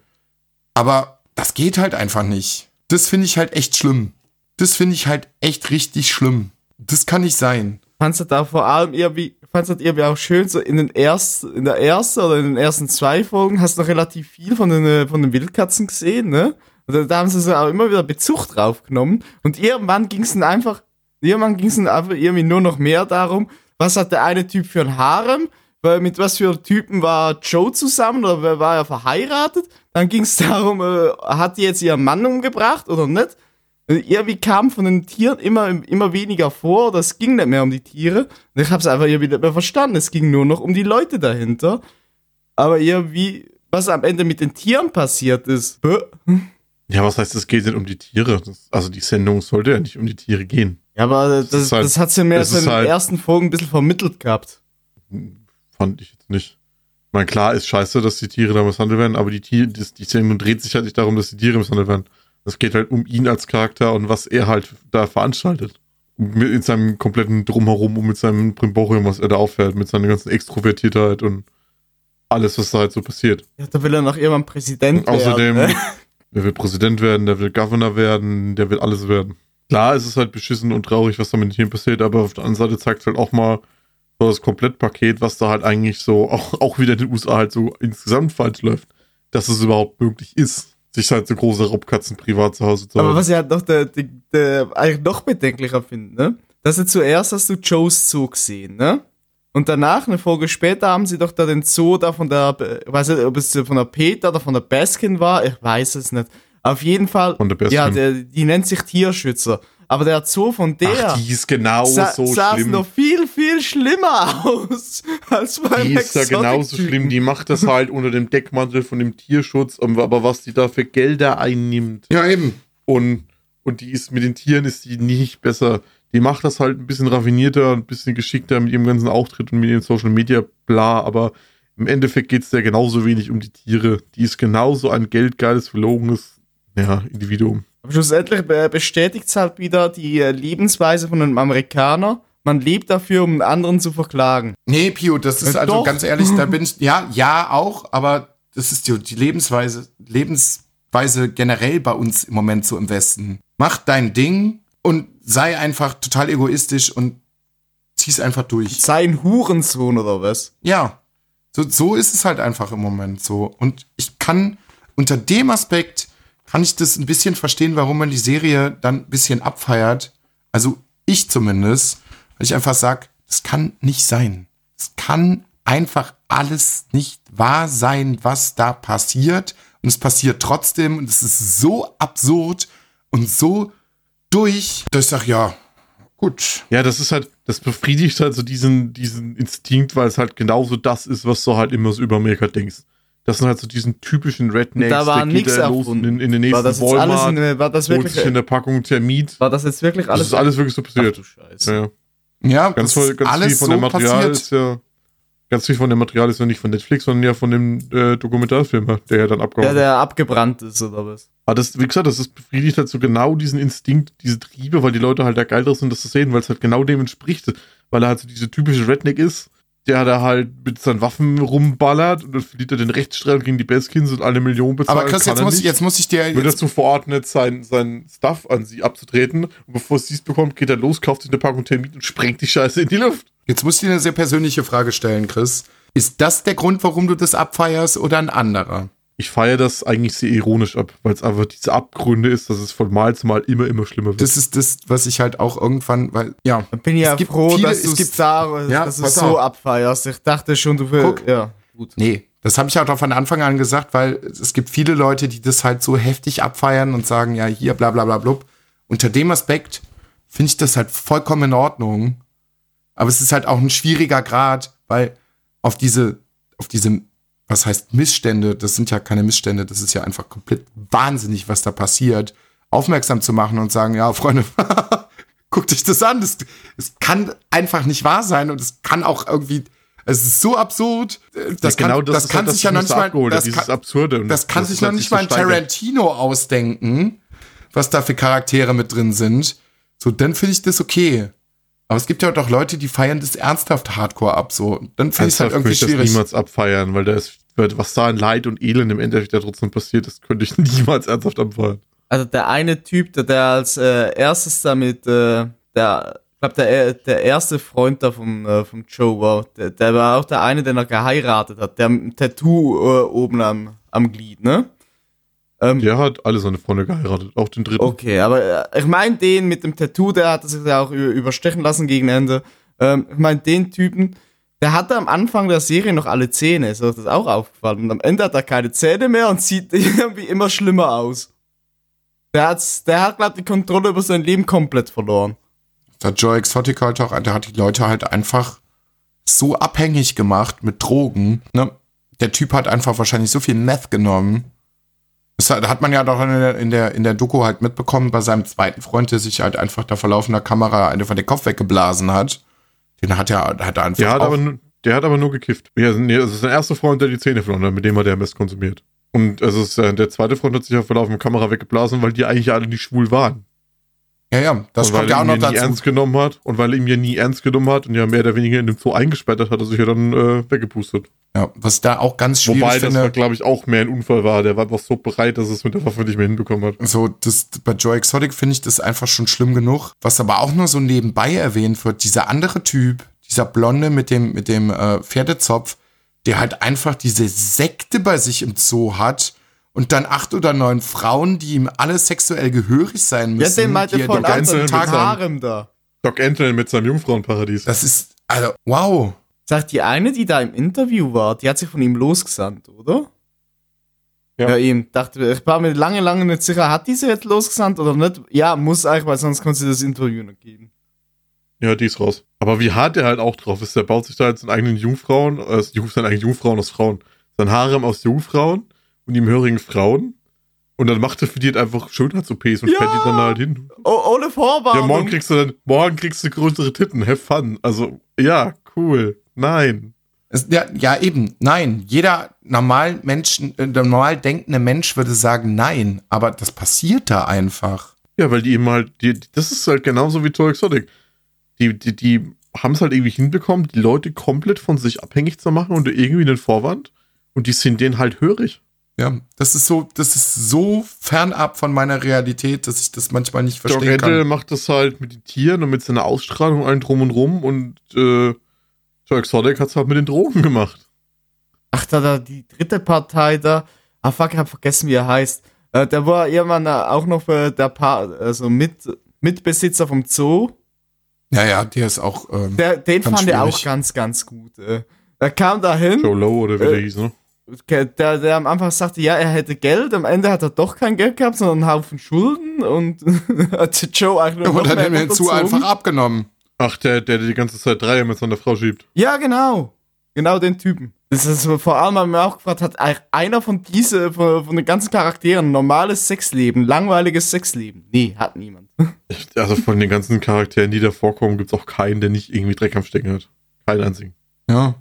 [SPEAKER 2] Aber das geht halt einfach nicht. Das finde ich halt echt schlimm. Das finde ich halt echt richtig schlimm. Das kann nicht sein.
[SPEAKER 4] Fandst du da vor allem irgendwie, du das irgendwie auch schön, so in den ersten, in der ersten oder in den ersten zwei Folgen hast du noch relativ viel von den, äh, von den Wildkatzen gesehen, ne? Und da- haben sie so auch immer wieder Bezug drauf genommen. Und irgendwann ging es dann einfach, irgendwann ging es dann einfach irgendwie nur noch mehr darum, was hat der eine Typ für ein Harem, weil mit was für Typen war Joe zusammen oder war er verheiratet? Dann ging es darum, äh, hat die jetzt ihren Mann umgebracht oder nicht? Äh, Irgendwie kam von den Tieren immer, immer weniger vor, oder es ging nicht mehr um die Tiere. Und ich habe es einfach irgendwie nicht mehr verstanden. Es ging nur noch um die Leute dahinter. Aber irgendwie, was am Ende mit den Tieren passiert ist. bäh.
[SPEAKER 3] Ja, was heißt, es geht nicht um die Tiere? Das, also die Sendung sollte ja nicht um die Tiere gehen.
[SPEAKER 4] Ja, aber das,
[SPEAKER 3] ist halt-
[SPEAKER 4] das hat sie mir in den
[SPEAKER 3] halt-
[SPEAKER 4] ersten Folgen ein bisschen vermittelt gehabt.
[SPEAKER 3] Fand ich jetzt nicht. Ich meine, klar ist scheiße, dass die Tiere da misshandelt werden, aber die Tiere, die, die Sendung dreht sich halt nicht darum, dass die Tiere misshandelt werden. Es geht halt um ihn als Charakter und was er halt da veranstaltet. Mit in seinem kompletten Drumherum und mit seinem Primborium, was er da auffährt, mit seiner ganzen Extrovertiertheit und alles, was da halt so passiert.
[SPEAKER 4] Ja, da will er noch irgendwann Präsident
[SPEAKER 3] Außerdem,
[SPEAKER 4] werden. Ne?
[SPEAKER 3] der will Präsident werden, der will Governor werden, der will alles werden. Klar, es ist halt beschissen und traurig, was da mit Tieren passiert, aber auf der anderen Seite zeigt es halt auch mal so das Komplettpaket, was da halt eigentlich so, auch, auch wieder in den USA halt so insgesamt falsch läuft, dass es überhaupt möglich ist, sich halt so große Raubkatzen privat zu Hause zu
[SPEAKER 4] Aber
[SPEAKER 3] halten.
[SPEAKER 4] was ich halt noch der, der, der eigentlich noch bedenklicher finde, ne? Dass du zuerst hast du Joes Zoo gesehen, ne? Und danach, eine Folge später, haben sie doch da den Zoo da von der, ich weiß nicht, ob es von der Peter oder von der Baskin war, ich weiß es nicht. Auf jeden Fall,
[SPEAKER 3] Von der Baskin.
[SPEAKER 4] ja, der, die nennt sich Tierschützer. Aber der Zoo von der
[SPEAKER 3] Ach, die ist genau
[SPEAKER 4] sa
[SPEAKER 3] so
[SPEAKER 4] sah
[SPEAKER 3] schlimm.
[SPEAKER 4] noch viel, viel schlimmer aus als beim
[SPEAKER 3] Die ist ja genauso schlimm. Die macht das halt unter dem Deckmantel von dem Tierschutz, aber was die da für Gelder einnimmt.
[SPEAKER 2] Ja, eben.
[SPEAKER 3] Und, und die ist mit den Tieren ist die nicht besser. Die macht das halt ein bisschen raffinierter, ein bisschen geschickter mit ihrem ganzen Auftritt und mit ihrem Social Media bla, aber im Endeffekt geht es ja genauso wenig um die Tiere. Die ist genauso ein geldgeiles, verlogenes ja, Individuum.
[SPEAKER 4] Aber schlussendlich be- bestätigt es halt wieder die äh, Lebensweise von einem Amerikaner. Man lebt dafür, um einen anderen zu verklagen.
[SPEAKER 2] Nee, Pio, das ist
[SPEAKER 4] Äh,
[SPEAKER 2] also
[SPEAKER 4] doch.
[SPEAKER 2] ganz ehrlich, da bin ich, ja, ja, auch, aber das ist die, die Lebensweise, Lebensweise generell bei uns im Moment so im Westen. Mach dein Ding und sei einfach total egoistisch und zieh's einfach durch.
[SPEAKER 4] Sei ein Hurensohn oder was?
[SPEAKER 2] Ja, so, so ist es halt einfach im Moment so. Und ich kann, unter dem Aspekt, kann ich das ein bisschen verstehen, warum man die Serie dann ein bisschen abfeiert. Also ich zumindest, weil ich einfach sag, das kann nicht sein. Es kann einfach alles nicht wahr sein, was da passiert. Und es passiert trotzdem und es ist so absurd und so durch, dass ich sag, ja, gut.
[SPEAKER 3] Ja, das ist halt, das befriedigt halt so diesen, diesen Instinkt, weil es halt genauso das ist, was du halt immer so über Amerika denkst. Das sind halt so diesen typischen Rednecks,
[SPEAKER 4] Da war
[SPEAKER 3] der geht da los in, in den
[SPEAKER 4] War
[SPEAKER 3] nächsten
[SPEAKER 4] das jetzt alles,
[SPEAKER 3] Walmart,
[SPEAKER 4] in, war das
[SPEAKER 3] holt
[SPEAKER 4] wirklich,
[SPEAKER 3] sich in der Packung Termit.
[SPEAKER 4] war das jetzt wirklich
[SPEAKER 3] Das
[SPEAKER 4] alles?
[SPEAKER 3] ist alles wirklich so
[SPEAKER 4] Ach
[SPEAKER 3] passiert.
[SPEAKER 4] du Scheiße.
[SPEAKER 3] Ja, ja.
[SPEAKER 2] Ja,
[SPEAKER 3] Ganz,
[SPEAKER 2] das
[SPEAKER 3] voll,
[SPEAKER 2] ist
[SPEAKER 3] ganz viel
[SPEAKER 2] alles
[SPEAKER 3] von
[SPEAKER 2] so
[SPEAKER 3] dem Material
[SPEAKER 2] passiert.
[SPEAKER 3] ist ja. Ganz viel von dem Material ist ja nicht von Netflix, sondern ja von dem äh, Dokumentarfilmer, der ja dann abgehauen
[SPEAKER 4] Der,
[SPEAKER 3] ist.
[SPEAKER 4] der abgebrannt ist oder was?
[SPEAKER 3] Aber das, wie gesagt, das ist befriedigt halt so genau diesen Instinkt, diese Triebe, weil die Leute halt da geil drauf sind, das zu sehen, weil es halt genau dem entspricht. Weil er halt so diese typische Redneck ist, der da halt mit seinen Waffen rumballert und dann verliert er den Rechtsstreit gegen die Baskins und alle Millionen bezahlt.
[SPEAKER 2] Aber Chris, jetzt muss, ich, jetzt muss ich dir.
[SPEAKER 3] wird dazu verordnet, sein, sein Stuff an sie abzutreten. Und bevor sie es bekommt, geht er los, kauft sich eine Packung Termit und sprengt die Scheiße in die Luft.
[SPEAKER 2] Jetzt muss ich dir eine sehr persönliche Frage stellen, Chris. Ist das der Grund, warum du das abfeierst oder ein anderer?
[SPEAKER 3] Ich feiere das eigentlich sehr ironisch ab, weil es einfach diese Abgründe ist, dass es von Mal zu Mal immer, immer schlimmer wird.
[SPEAKER 2] Das ist das, was ich halt auch irgendwann, weil, ja.
[SPEAKER 4] Bin ja
[SPEAKER 2] Es gibt
[SPEAKER 4] froh,
[SPEAKER 2] viele-
[SPEAKER 4] dass
[SPEAKER 2] es
[SPEAKER 4] du es
[SPEAKER 2] gibt-
[SPEAKER 4] da,
[SPEAKER 2] Ja,
[SPEAKER 4] dass du es so abfeierst. Ich dachte schon, du willst.
[SPEAKER 2] Guck.
[SPEAKER 4] Ja, gut.
[SPEAKER 2] Nee, das habe ich auch von Anfang an gesagt, weil es gibt viele Leute, die das halt so heftig abfeiern und sagen, ja, hier, bla bla bla blub. Unter dem Aspekt finde ich das halt vollkommen in Ordnung. Aber es ist halt auch ein schwieriger Grad, weil auf diese, auf diese, was heißt Missstände, das sind ja keine Missstände, das ist ja einfach komplett wahnsinnig, was da passiert, aufmerksam zu machen und sagen, ja, Freunde, guckt euch das an. Das, es kann einfach nicht wahr sein und es kann auch irgendwie, es ist so absurd. äh, Das
[SPEAKER 3] Ja,
[SPEAKER 2] kann, das
[SPEAKER 3] ist
[SPEAKER 2] kann
[SPEAKER 3] halt
[SPEAKER 2] sich ja noch nicht mal, das kann,
[SPEAKER 3] Absurde.
[SPEAKER 2] Das kann sich noch nicht mal ein. Tarantino ausdenken, was da für Charaktere mit drin sind. So, dann finde ich das okay. Aber es gibt ja auch Leute, die feiern das ernsthaft Hardcore ab. So, dann finde ich es halt
[SPEAKER 3] Ernsthaft
[SPEAKER 2] irgendwie
[SPEAKER 3] würde ich das
[SPEAKER 2] schwierig.
[SPEAKER 3] niemals abfeiern, weil da ist, was da an Leid und Elend im Endeffekt da trotzdem passiert, das könnte ich niemals ernsthaft abfeiern.
[SPEAKER 4] Also der eine Typ, der, der als äh, erstes damit, äh, der, ich glaube, der, der erste Freund da vom, äh, vom Joe war, der, der war auch der eine, den er geheiratet hat, der mit dem Tattoo äh, oben am, am Glied, ne? Ähm,
[SPEAKER 3] Der hat alle seine Freunde geheiratet, auch den dritten.
[SPEAKER 4] Okay, aber äh, ich meine den mit dem Tattoo, der hat sich ja auch überstechen lassen gegen Ende. Ähm, ich meine den Typen, der hatte am Anfang der Serie noch alle Zähne, ist euch das auch aufgefallen. Und am Ende hat er keine Zähne mehr und sieht irgendwie immer schlimmer aus. Der, hat's, der hat, glaube die Kontrolle über sein Leben komplett verloren.
[SPEAKER 2] Da hat Joe Exotic halt auch, der hat die Leute halt einfach so abhängig gemacht mit Drogen. Ne? Der Typ hat einfach wahrscheinlich so viel Meth genommen. Das hat, man ja doch in der, in, der, in der Doku halt mitbekommen bei seinem zweiten Freund, der sich halt einfach da vor laufender Kamera einfach den Kopf weggeblasen hat. Den hat er, hat er einfach
[SPEAKER 3] Der hat, aber, der hat aber nur gekifft. Ja, nee, das ist sein erster Freund, der die Zähne verloren hat, mit dem hat er Mist konsumiert. Und also es ist, äh, der zweite Freund hat sich auf der laufenden Kamera weggeblasen, weil die eigentlich alle nicht schwul waren.
[SPEAKER 2] Ja, ja, das
[SPEAKER 3] weil
[SPEAKER 2] kommt ja
[SPEAKER 3] er
[SPEAKER 2] auch
[SPEAKER 3] ihn
[SPEAKER 2] noch
[SPEAKER 3] ja nie
[SPEAKER 2] dazu.
[SPEAKER 3] ernst genommen hat und weil er ihn ja nie ernst genommen hat und ja mehr oder weniger in dem Zoo eingesperrt hat, hat er sich ja dann äh, weggepustet.
[SPEAKER 2] Ja, was da auch ganz schwierig
[SPEAKER 3] Wobei das,
[SPEAKER 2] finde.
[SPEAKER 3] glaube ich, auch mehr ein Unfall war. Der war einfach so bereit, dass es mit der Waffe nicht mehr hinbekommen hat.
[SPEAKER 2] So, das, bei Joe Exotic finde ich das einfach schon schlimm genug. Was aber auch nur so nebenbei erwähnt wird, dieser andere Typ, dieser Blonde mit dem, mit dem äh, Pferdezopf, der halt einfach diese Sekte bei sich im Zoo hat und dann acht oder neun Frauen, die ihm alle sexuell gehörig sein
[SPEAKER 4] Ja,
[SPEAKER 2] müssen.
[SPEAKER 4] den meinte
[SPEAKER 2] die er
[SPEAKER 4] von
[SPEAKER 2] den ganzen
[SPEAKER 3] einzelnen
[SPEAKER 2] Tag
[SPEAKER 3] mit seinem-
[SPEAKER 4] Harem da.
[SPEAKER 3] Doc Antle mit seinem Jungfrauenparadies.
[SPEAKER 2] Das ist, also, wow.
[SPEAKER 4] Sagt die eine, die da im Interview war, die hat sich von ihm losgesandt, oder?
[SPEAKER 3] Ja.
[SPEAKER 4] Ja, eben. Dachte, ich war mir lange, lange nicht sicher, hat die sie jetzt losgesandt oder nicht? Ja, muss eigentlich, weil sonst konnte sie das Interview nicht geben.
[SPEAKER 3] Ja, die ist raus. Aber wie hart er halt auch drauf ist, der baut sich da jetzt seine eigenen Jungfrauen, äh, Jung- seine eigenen Jungfrauen aus Frauen. Sein Harem aus Jungfrauen und ihm hörigen Frauen. Und dann macht er für die halt einfach Schönheits-OPs und
[SPEAKER 4] Ja.
[SPEAKER 3] fährt die dann halt hin.
[SPEAKER 4] Oh, ohne Vorwarnung.
[SPEAKER 3] Ja, morgen kriegst du dann, morgen kriegst du größere Titten, have fun. Also, ja, cool. Nein.
[SPEAKER 2] Es, ja, ja, eben, nein. Jeder normal Menschen, äh, normal denkende Mensch würde sagen nein, aber das passiert da einfach.
[SPEAKER 3] Ja, weil die eben halt, die, das ist halt genauso wie Toy Exotic. Die, die, die haben es halt irgendwie hinbekommen, die Leute komplett von sich abhängig zu machen unter irgendwie einen Vorwand. Und die sind denen halt hörig.
[SPEAKER 2] Ja, das ist so, das ist so fernab von meiner Realität, dass ich das manchmal nicht verstehen
[SPEAKER 3] Antle
[SPEAKER 2] kann.
[SPEAKER 3] macht das halt mit den Tieren und mit seiner Ausstrahlung allen drum und rum und äh, Joe Exotic hat es halt mit den Drogen gemacht.
[SPEAKER 4] Ach, da, da, die dritte Partei da. Ah, fuck, ich hab vergessen, wie er heißt. Äh, der war irgendwann äh, auch noch äh, der pa also mit, Mitbesitzer vom Zoo.
[SPEAKER 2] Ja, ja, der ist auch. Ähm,
[SPEAKER 4] Der, den
[SPEAKER 2] Ganz
[SPEAKER 4] fand er auch
[SPEAKER 2] schwierig.
[SPEAKER 4] ganz, ganz gut. Äh. Er kam da hin,
[SPEAKER 3] Joe Low oder wie
[SPEAKER 4] Äh,
[SPEAKER 3] der hieß, ne?
[SPEAKER 4] Der, der am Anfang sagte, ja, er hätte Geld, am Ende hat er doch kein Geld gehabt, sondern einen Haufen Schulden und hat Joe eigentlich nur
[SPEAKER 2] und hat er hinzu
[SPEAKER 4] unterzogen.
[SPEAKER 2] einfach abgenommen.
[SPEAKER 3] Ach, der, der die ganze Zeit Dreier mit seiner Frau schiebt.
[SPEAKER 4] Ja, genau. Genau den Typen. Das ist vor allem haben wir auch gefragt, hat einer von diese, von, von den ganzen Charakteren ein normales Sexleben, langweiliges Sexleben? Nee, hat niemand.
[SPEAKER 3] Also von den ganzen Charakteren, die da vorkommen, gibt es auch keinen, der nicht irgendwie Dreck am Stecken hat. Keinen einzigen.
[SPEAKER 2] Ja.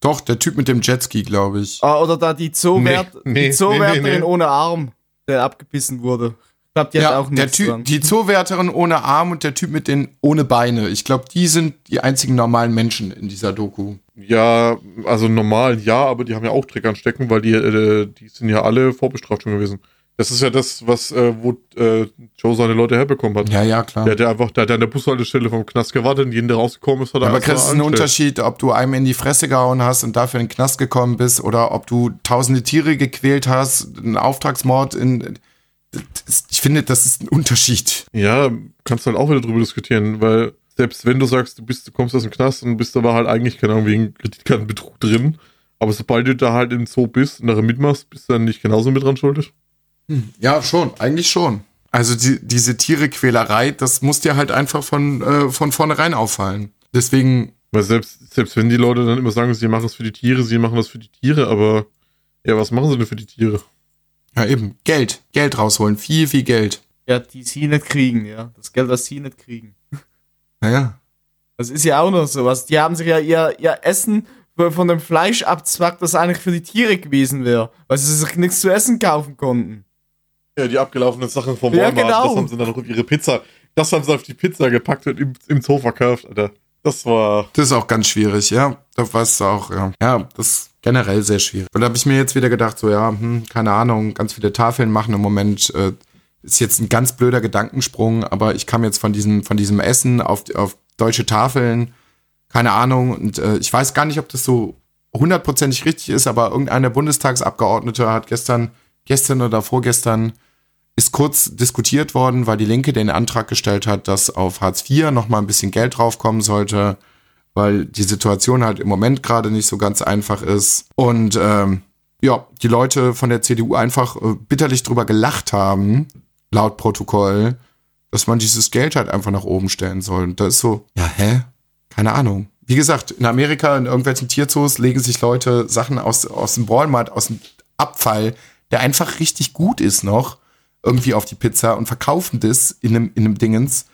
[SPEAKER 2] Doch, der Typ mit dem Jetski, glaube ich.
[SPEAKER 4] Ah, Oder da die Zoowert,
[SPEAKER 3] Nee, nee,
[SPEAKER 4] die Zoowärterin
[SPEAKER 3] nee, nee, nee.
[SPEAKER 4] ohne Arm, der abgebissen wurde. Ich glaube, die hat
[SPEAKER 2] ja,
[SPEAKER 4] auch
[SPEAKER 2] der
[SPEAKER 4] nichts
[SPEAKER 2] Typ,
[SPEAKER 4] dran.
[SPEAKER 2] die Zoowärterin ohne Arm und der Typ mit den ohne Beine. Ich glaube, die sind die einzigen normalen Menschen in dieser Doku.
[SPEAKER 3] Ja, also normal ja, aber die haben ja auch Dreck an Stecken, weil die, äh, die sind ja alle vorbestraft schon gewesen. Das ist ja das, was, äh, wo äh, Joe seine Leute herbekommen hat.
[SPEAKER 2] Ja, ja, klar.
[SPEAKER 3] Der hat ja einfach, der hat ja an der Bushaltestelle vom Knast gewartet und jeden, der rausgekommen ist, hat er
[SPEAKER 2] Aber
[SPEAKER 3] erstmal
[SPEAKER 2] Chris, es ist ein. Unterschied, ob du einem in die Fresse gehauen hast und dafür in den Knast gekommen bist oder ob du tausende Tiere gequält hast, einen Auftragsmord in. Ich finde, das ist ein Unterschied.
[SPEAKER 3] Ja, kannst halt auch wieder drüber diskutieren, weil selbst wenn du sagst, du bist, du kommst aus dem Knast und bist aber halt eigentlich, keine Ahnung, wegen Kreditkartenbetrug drin, aber sobald du da halt im Zoo bist und darin mitmachst, bist du dann nicht genauso mit dran schuldig?
[SPEAKER 2] Ja, schon, eigentlich schon. Also die, diese Tierequälerei, das muss dir halt einfach von, äh, von vornherein auffallen. Deswegen,
[SPEAKER 3] Weil selbst, selbst wenn die Leute dann immer sagen, sie machen es für die Tiere, sie machen das für die Tiere, aber ja, was machen sie denn für die Tiere?
[SPEAKER 2] ja eben, Geld, Geld rausholen, viel, viel Geld.
[SPEAKER 4] Ja, die sie nicht kriegen, ja. Das Geld, was sie nicht kriegen.
[SPEAKER 2] Naja.
[SPEAKER 4] Das ist ja auch noch sowas. Die haben sich ja ihr, ihr Essen von dem Fleisch abzwackt, das eigentlich für die Tiere gewesen wäre, weil sie sich nichts zu essen kaufen konnten.
[SPEAKER 3] Ja, die abgelaufenen Sachen vom
[SPEAKER 4] Ja,
[SPEAKER 3] Walmart,
[SPEAKER 4] genau.
[SPEAKER 3] das haben sie dann auf ihre Pizza, das haben sie auf die Pizza gepackt und im, im Zoo verkauft, Alter. Das war,
[SPEAKER 2] Das ist auch ganz schwierig, ja. Da weißt du auch, ja. Ja, das ist generell sehr schwierig. Und da habe ich mir jetzt wieder gedacht, so, ja, hm, keine Ahnung, ganz viele Tafeln machen im Moment. Äh, ist jetzt ein ganz blöder Gedankensprung, aber ich kam jetzt von diesem, von diesem Essen auf, auf deutsche Tafeln, keine Ahnung. Und äh, ich weiß gar nicht, ob das so hundertprozentig richtig ist, aber irgendein Bundestagsabgeordneter hat gestern, gestern oder vorgestern ist kurz diskutiert worden, weil die Linke den Antrag gestellt hat, dass auf Hartz IV noch mal ein bisschen Geld draufkommen sollte, weil die Situation halt im Moment gerade nicht so ganz einfach ist. Und ähm, ja, die Leute von der CDU einfach äh, bitterlich drüber gelacht haben, laut Protokoll, dass man dieses Geld halt einfach nach oben stellen soll. Und da ist so, ja, hä? Keine Ahnung. Wie gesagt, in Amerika, in irgendwelchen Tierzoos legen sich Leute Sachen aus, aus dem Walmart, aus dem Abfall, der einfach richtig gut ist noch, irgendwie auf die Pizza und verkaufen das in einem, in einem Dingens.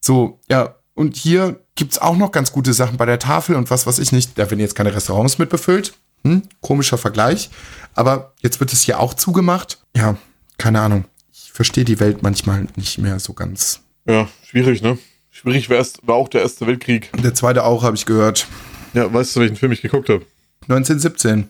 [SPEAKER 2] So, ja, und hier gibt's auch noch ganz gute Sachen bei der Tafel und was weiß ich nicht. Da werden jetzt keine Restaurants mit befüllt. Hm, komischer Vergleich. Aber jetzt wird es hier auch zugemacht. Ja, keine Ahnung. Ich verstehe die Welt manchmal nicht mehr so ganz.
[SPEAKER 3] ja, schwierig, ne? Schwierig war auch der Erste Weltkrieg.
[SPEAKER 2] Der zweite auch, habe ich gehört.
[SPEAKER 3] Ja, weißt du, welchen Film ich geguckt habe?
[SPEAKER 2] 1917.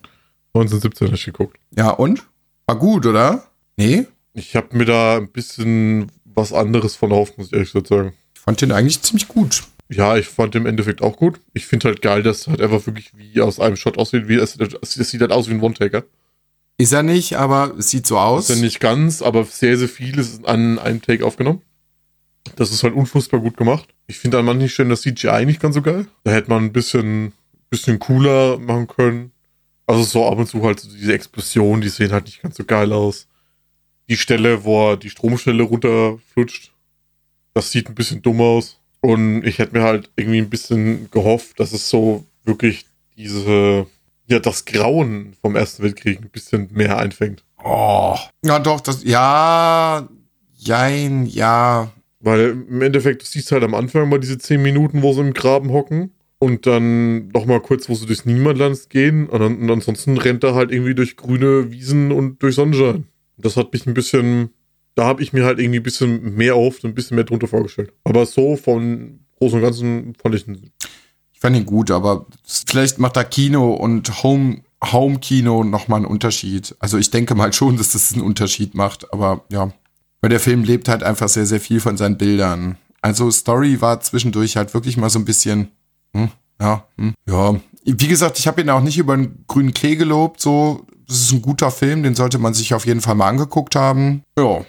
[SPEAKER 3] 1917 habe ich geguckt.
[SPEAKER 2] Ja, und? War gut, oder? Nee?
[SPEAKER 3] Ich habe mir da ein bisschen was anderes von erhofft, muss ich ehrlich sagen.
[SPEAKER 2] Ich fand den eigentlich ziemlich gut.
[SPEAKER 3] Ja, ich fand im Endeffekt auch gut. Ich finde halt geil, dass es halt einfach wirklich wie aus einem Shot aussieht. Wie, es, es, es sieht halt aus wie ein One-Taker.
[SPEAKER 2] Ist er nicht, aber es sieht so aus.
[SPEAKER 3] Ist ja nicht ganz, aber sehr, sehr viel ist an einem Take aufgenommen. Das ist halt unfassbar gut gemacht. Ich finde an manchen Stellen das CGI nicht ganz so geil. Da hätte man ein bisschen, bisschen cooler machen können. Also so ab und zu halt so diese Explosionen, die sehen halt nicht ganz so geil aus. Die Stelle, wo er die Stromstelle runterflutscht, das sieht ein bisschen dumm aus. Und ich hätte mir halt irgendwie ein bisschen gehofft, dass es so wirklich diese, ja, das Grauen vom Ersten Weltkrieg ein bisschen mehr einfängt.
[SPEAKER 2] Oh. Ja, doch, das, ja, jein, ja.
[SPEAKER 3] Weil im Endeffekt, du siehst halt am Anfang mal diese 10 Minuten, wo sie im Graben hocken. Und dann nochmal kurz, wo sie durchs Niemandland gehen. Und, dann, und ansonsten rennt er halt irgendwie durch grüne Wiesen und durch Sonnenschein. Das hat mich ein bisschen, da habe ich mir halt irgendwie ein bisschen mehr auf, ein bisschen mehr drunter vorgestellt. Aber so von Großen und Ganzen fand ich ihn
[SPEAKER 2] Ich fand ihn gut, aber vielleicht macht da Kino und Home, Home-Kino nochmal einen Unterschied. Also ich denke mal schon, dass das einen Unterschied macht, aber ja. Weil der Film lebt halt einfach sehr, sehr viel von seinen Bildern. Also Story war zwischendurch halt wirklich mal so ein bisschen, hm, ja, hm, ja. Wie gesagt, ich habe ihn auch nicht über einen grünen Klee gelobt, so. Das ist ein guter Film, den sollte man sich auf jeden Fall mal angeguckt haben. Ja.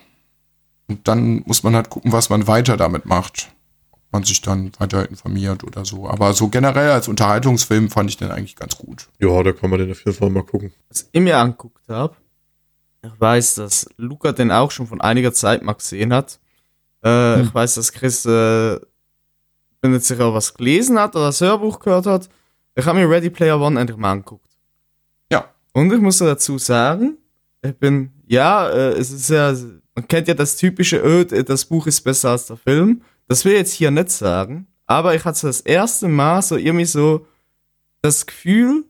[SPEAKER 2] Und dann muss man halt gucken, was man weiter damit macht man sich dann weiter informiert oder so. Aber so generell als Unterhaltungsfilm fand ich den eigentlich ganz gut.
[SPEAKER 3] Ja, da kann man den auf jeden Fall mal gucken.
[SPEAKER 4] Was ich mir angeguckt habe, ich weiß, dass Luca den auch schon von einiger Zeit mal gesehen hat. Äh, Ich weiß, dass Chris äh, bin nicht sicher, was gelesen hat oder das Hörbuch gehört hat. Ich habe mir Ready Player One endlich mal angeguckt. Und ich muss dazu sagen, ich bin, ja, äh, es ist ja, man kennt ja das typische, öh, das Buch ist besser als der Film. Das will ich jetzt hier nicht sagen, aber ich hatte das erste Mal so irgendwie so das Gefühl,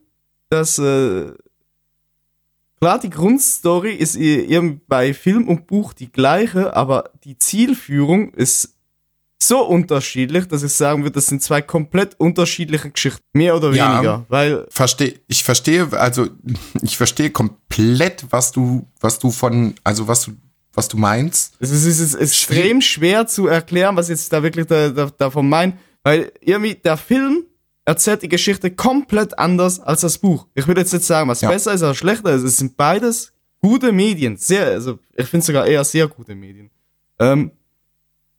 [SPEAKER 4] dass äh, klar die Grundstory ist irgendwie bei Film und Buch die gleiche, aber die Zielführung ist so unterschiedlich, dass ich sagen würde, das sind zwei komplett unterschiedliche Geschichten. Mehr oder
[SPEAKER 2] Ja.
[SPEAKER 4] weniger. Weil
[SPEAKER 2] Verstehe, ich verstehe, also ich verstehe komplett, was du, was du von, also was du, was du meinst.
[SPEAKER 4] es ist, es ist extrem schwer zu erklären, was jetzt da wirklich da, da, davon meint. Weil irgendwie der Film erzählt die Geschichte komplett anders als das Buch. Ich würde jetzt nicht sagen, was
[SPEAKER 2] Ja.
[SPEAKER 4] besser ist oder schlechter ist. Es sind beides gute Medien. Sehr, also ich finde sogar eher sehr gute Medien. Ähm,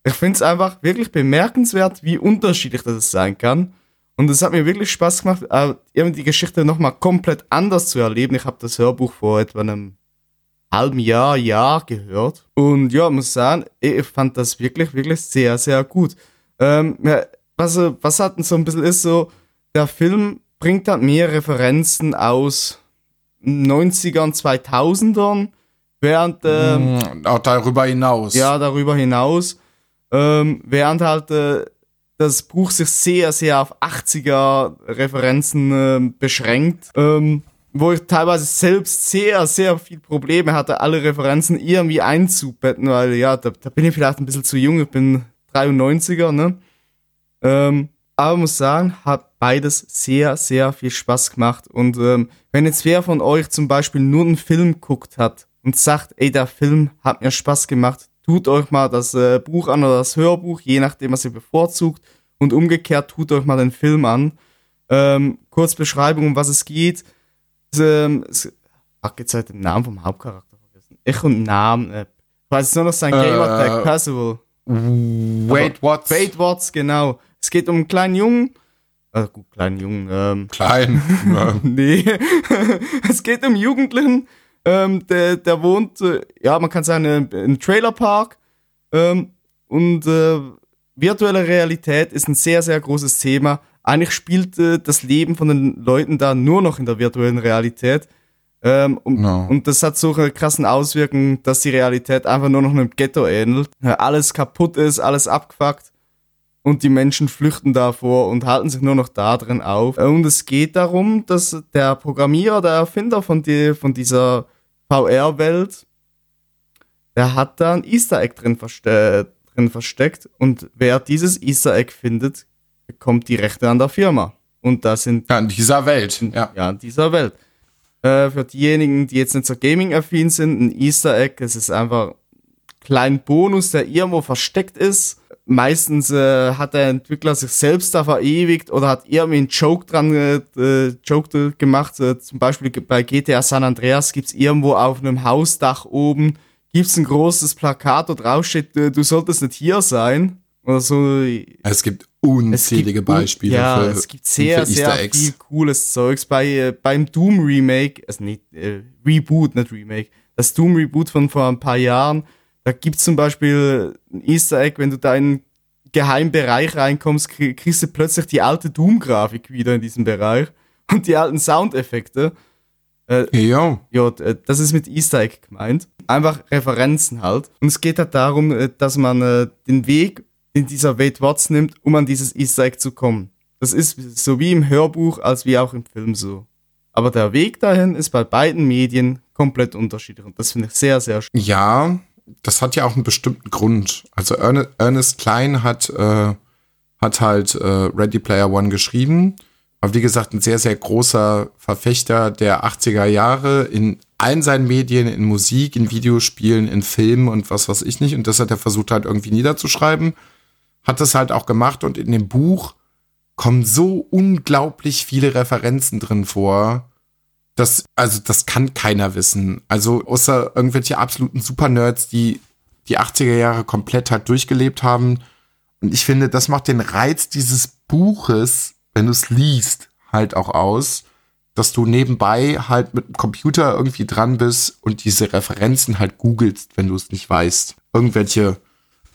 [SPEAKER 4] ich finde es einfach wirklich bemerkenswert, wie unterschiedlich das sein kann. Und es hat mir wirklich Spaß gemacht, irgendwie die Geschichte nochmal komplett anders zu erleben. Ich habe das Hörbuch vor etwa einem halben Jahr, Jahr gehört. Und ja, muss sagen, ich fand das wirklich, wirklich sehr, sehr gut. Ähm, was, was halt so ein bisschen ist, so, der Film bringt halt mehr Referenzen aus 90ern, 2000ern, während, ähm,
[SPEAKER 2] Mm, Auch darüber hinaus.
[SPEAKER 4] ja, darüber hinaus, ähm, während halt äh, das Buch sich sehr, sehr auf 80er Referenzen ähm, beschränkt, ähm, wo ich teilweise selbst sehr, sehr viel Probleme hatte, alle Referenzen irgendwie einzubetten, weil ja, da, da bin ich vielleicht ein bisschen zu jung, ich bin 93er, ne? Ähm, aber muss sagen, hat beides sehr, sehr viel Spaß gemacht. Und ähm, wenn jetzt wer von euch zum Beispiel nur einen Film guckt hat und sagt, ey, der Film hat mir Spaß gemacht, tut euch mal das äh, Buch an oder das Hörbuch, je nachdem, was ihr bevorzugt. Und umgekehrt, tut euch mal den Film an. Ähm, kurz Beschreibung, um was es geht. Es, ähm, es, ach, jetzt halt den Namen vom Hauptcharakter vergessen. Ich und Namen. Äh, ich weiß jetzt nur noch sein
[SPEAKER 2] Äh,
[SPEAKER 4] Gamertag, Percival.
[SPEAKER 2] Wait, what?
[SPEAKER 4] Wade Watts, genau. Es geht um einen kleinen Jungen. Äh, gut, kleinen Jungen. Ähm,
[SPEAKER 2] Klein.
[SPEAKER 4] Nee. es geht um Jugendlichen. Ähm, der, der wohnt, äh, ja, man kann sagen, in einem Trailerpark. Ähm, und äh, virtuelle Realität ist ein sehr, sehr großes Thema. Eigentlich spielt äh, das Leben von den Leuten da nur noch in der virtuellen Realität. Ähm, und,
[SPEAKER 2] No.
[SPEAKER 4] und das hat so eine krassen Auswirkungen, dass die Realität einfach nur noch einem Ghetto ähnelt. Alles kaputt ist, alles abgefuckt. Und die Menschen flüchten davor und halten sich nur noch da drin auf. Und es geht darum, dass der Programmierer, der Erfinder von, die, von dieser VR-Welt, der hat da ein Easter Egg drin, verste drin versteckt. Und wer dieses Easter Egg findet, bekommt die Rechte an der Firma. Und da sind
[SPEAKER 2] ja, in dieser Welt. Ja.
[SPEAKER 4] ja, in dieser Welt. Äh, für diejenigen, die jetzt nicht so Gaming-affin sind, ein Easter Egg, es ist einfach ein kleiner Bonus, der irgendwo versteckt ist. Meistens äh, hat der Entwickler sich selbst da verewigt oder hat irgendwie einen Joke dran äh, äh, Joke gemacht. Äh, zum Beispiel bei GTA San Andreas gibt's irgendwo auf einem Hausdach oben gibt's ein großes Plakat, wo drauf steht, äh, du solltest nicht hier sein. Oder so.
[SPEAKER 2] Es gibt
[SPEAKER 4] Es
[SPEAKER 2] unzählige
[SPEAKER 4] gibt un-
[SPEAKER 2] Beispiele
[SPEAKER 4] ja,
[SPEAKER 2] für,
[SPEAKER 4] es gibt sehr, sehr viel cooles Zeugs. Bei, äh, beim Doom Remake, also nicht äh, Reboot, nicht Remake, das Doom Reboot von vor ein paar Jahren, da gibt's zum Beispiel ein Easter Egg, wenn du da in einen geheimen Bereich reinkommst, krie- kriegst du plötzlich die alte Doom-Grafik wieder in diesem Bereich und die alten Soundeffekte.
[SPEAKER 2] Ja.
[SPEAKER 4] Ja, d- äh, das ist mit Easter Egg gemeint. Einfach Referenzen halt. Und es geht halt darum, äh, dass man äh, den Weg, den dieser Wade Watts nimmt, um an dieses Easter Egg zu kommen. Das ist so wie im Hörbuch als wie auch im Film so. Aber der Weg dahin ist bei beiden Medien komplett unterschiedlich. Und das finde ich sehr, sehr schön.
[SPEAKER 2] Ja, das hat ja auch einen bestimmten Grund. Also Erne- Ernest Klein hat, äh, hat halt äh, Ready Player One geschrieben. Aber wie gesagt, ein sehr, sehr großer Verfechter der 80er Jahre in allen seinen Medien, in Musik, in Videospielen, in Filmen und was weiß ich nicht. Und das hat er versucht halt irgendwie niederzuschreiben. Hat das halt auch gemacht und in dem Buch kommen so unglaublich viele Referenzen drin vor. Das, also, das kann keiner wissen. Also, außer irgendwelche absoluten Supernerds, die die 80er Jahre komplett halt durchgelebt haben. Und ich finde, das macht den Reiz dieses Buches, wenn du es liest, halt auch aus, dass du nebenbei halt mit dem Computer irgendwie dran bist und diese Referenzen halt googelst, wenn du es nicht weißt. Irgendwelche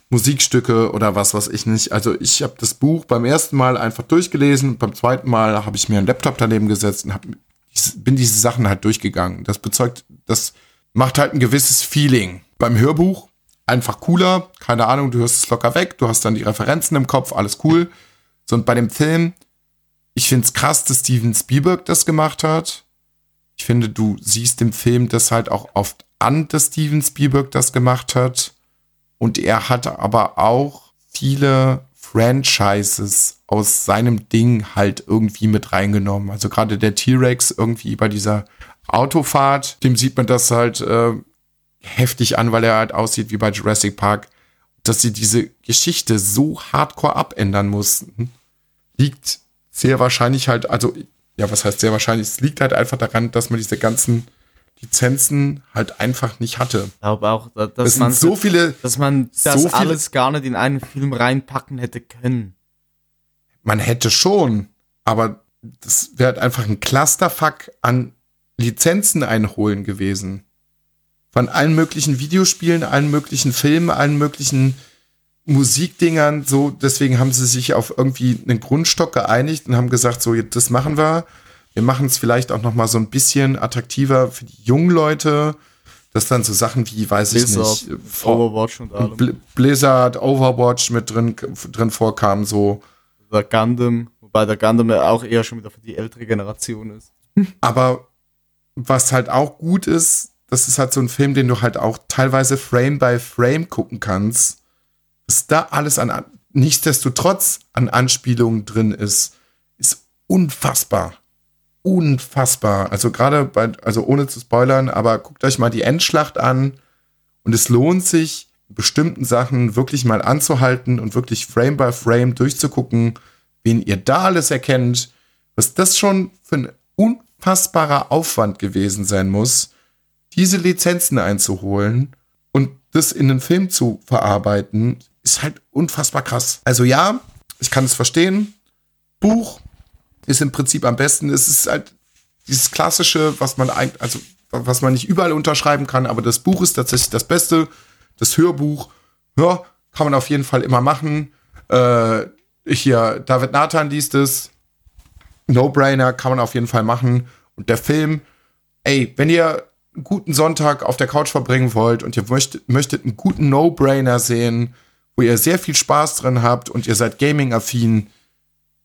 [SPEAKER 2] Musikstücke oder was weiß ich nicht. Also ich habe das Buch beim ersten Mal einfach durchgelesen beim zweiten Mal habe ich mir einen Laptop daneben gesetzt und hab, bin diese Sachen halt durchgegangen. Das bezeugt, das macht halt ein gewisses Feeling. Beim Hörbuch einfach cooler, keine Ahnung, du hörst es locker weg, du hast dann die Referenzen im Kopf, alles cool. So und bei dem Film, ich finde es krass, dass Steven Spielberg das gemacht hat. Ich finde, du siehst im Film das halt auch oft an, dass Steven Spielberg das gemacht hat. Und er hat aber auch viele Franchises aus seinem Ding halt irgendwie mit reingenommen. Also gerade der T-Rex irgendwie bei dieser Autofahrt, dem sieht man das halt äh, heftig an, weil er halt aussieht wie bei Jurassic Park. Dass sie diese Geschichte so hardcore abändern mussten, liegt sehr wahrscheinlich halt, also, ja, was heißt sehr wahrscheinlich? Es liegt halt einfach daran, dass man diese ganzen Lizenzen halt einfach nicht hatte.
[SPEAKER 4] Ich glaube auch, dass man,
[SPEAKER 2] sind so viele,
[SPEAKER 4] dass man das
[SPEAKER 2] so
[SPEAKER 4] alles gar nicht in einen Film reinpacken hätte können.
[SPEAKER 2] man hätte schon, aber das wäre halt einfach ein Clusterfuck an Lizenzen einholen gewesen. Von allen möglichen Videospielen, allen möglichen Filmen, allen möglichen Musikdingern, so, deswegen haben sie sich auf irgendwie einen Grundstock geeinigt und haben gesagt, so, das machen wir. Wir machen es vielleicht auch noch mal so ein bisschen attraktiver für die jungen Leute, dass dann so Sachen wie, weiß
[SPEAKER 4] Blizzard,
[SPEAKER 2] ich nicht,
[SPEAKER 4] Overwatch und allem.
[SPEAKER 2] Bl Blizzard, Overwatch mit drin, drin vorkam, so.
[SPEAKER 4] Oder Gundam, wobei der Gundam ja auch eher schon wieder für die ältere Generation ist.
[SPEAKER 2] Aber was halt auch gut ist, das ist halt so ein Film, den du halt auch teilweise Frame by Frame gucken kannst. Was da alles an, nichtsdestotrotz an Anspielungen drin ist, ist unfassbar. Unfassbar. Also gerade bei, also ohne zu spoilern, aber guckt euch mal die Endschlacht an und es lohnt sich, bestimmten Sachen wirklich mal anzuhalten und wirklich Frame by Frame durchzugucken, wen ihr da alles erkennt, was das schon für ein unfassbarer Aufwand gewesen sein muss, diese Lizenzen einzuholen und das in einen Film zu verarbeiten, ist halt unfassbar krass. Also ja, ich kann es verstehen. Buch ist im Prinzip am besten. Es ist halt dieses klassische, was man eigentlich, also was man nicht überall unterschreiben kann, aber das Buch ist tatsächlich das Beste. Das Hörbuch, ja, kann man auf jeden Fall immer machen. Äh, hier, David Nathan liest es. No-Brainer, kann man auf jeden Fall machen. Und der Film, ey, wenn ihr einen guten Sonntag auf der Couch verbringen wollt und ihr möchtet, möchtet einen guten No-Brainer sehen, wo ihr sehr viel Spaß drin habt und ihr seid Gaming-affin,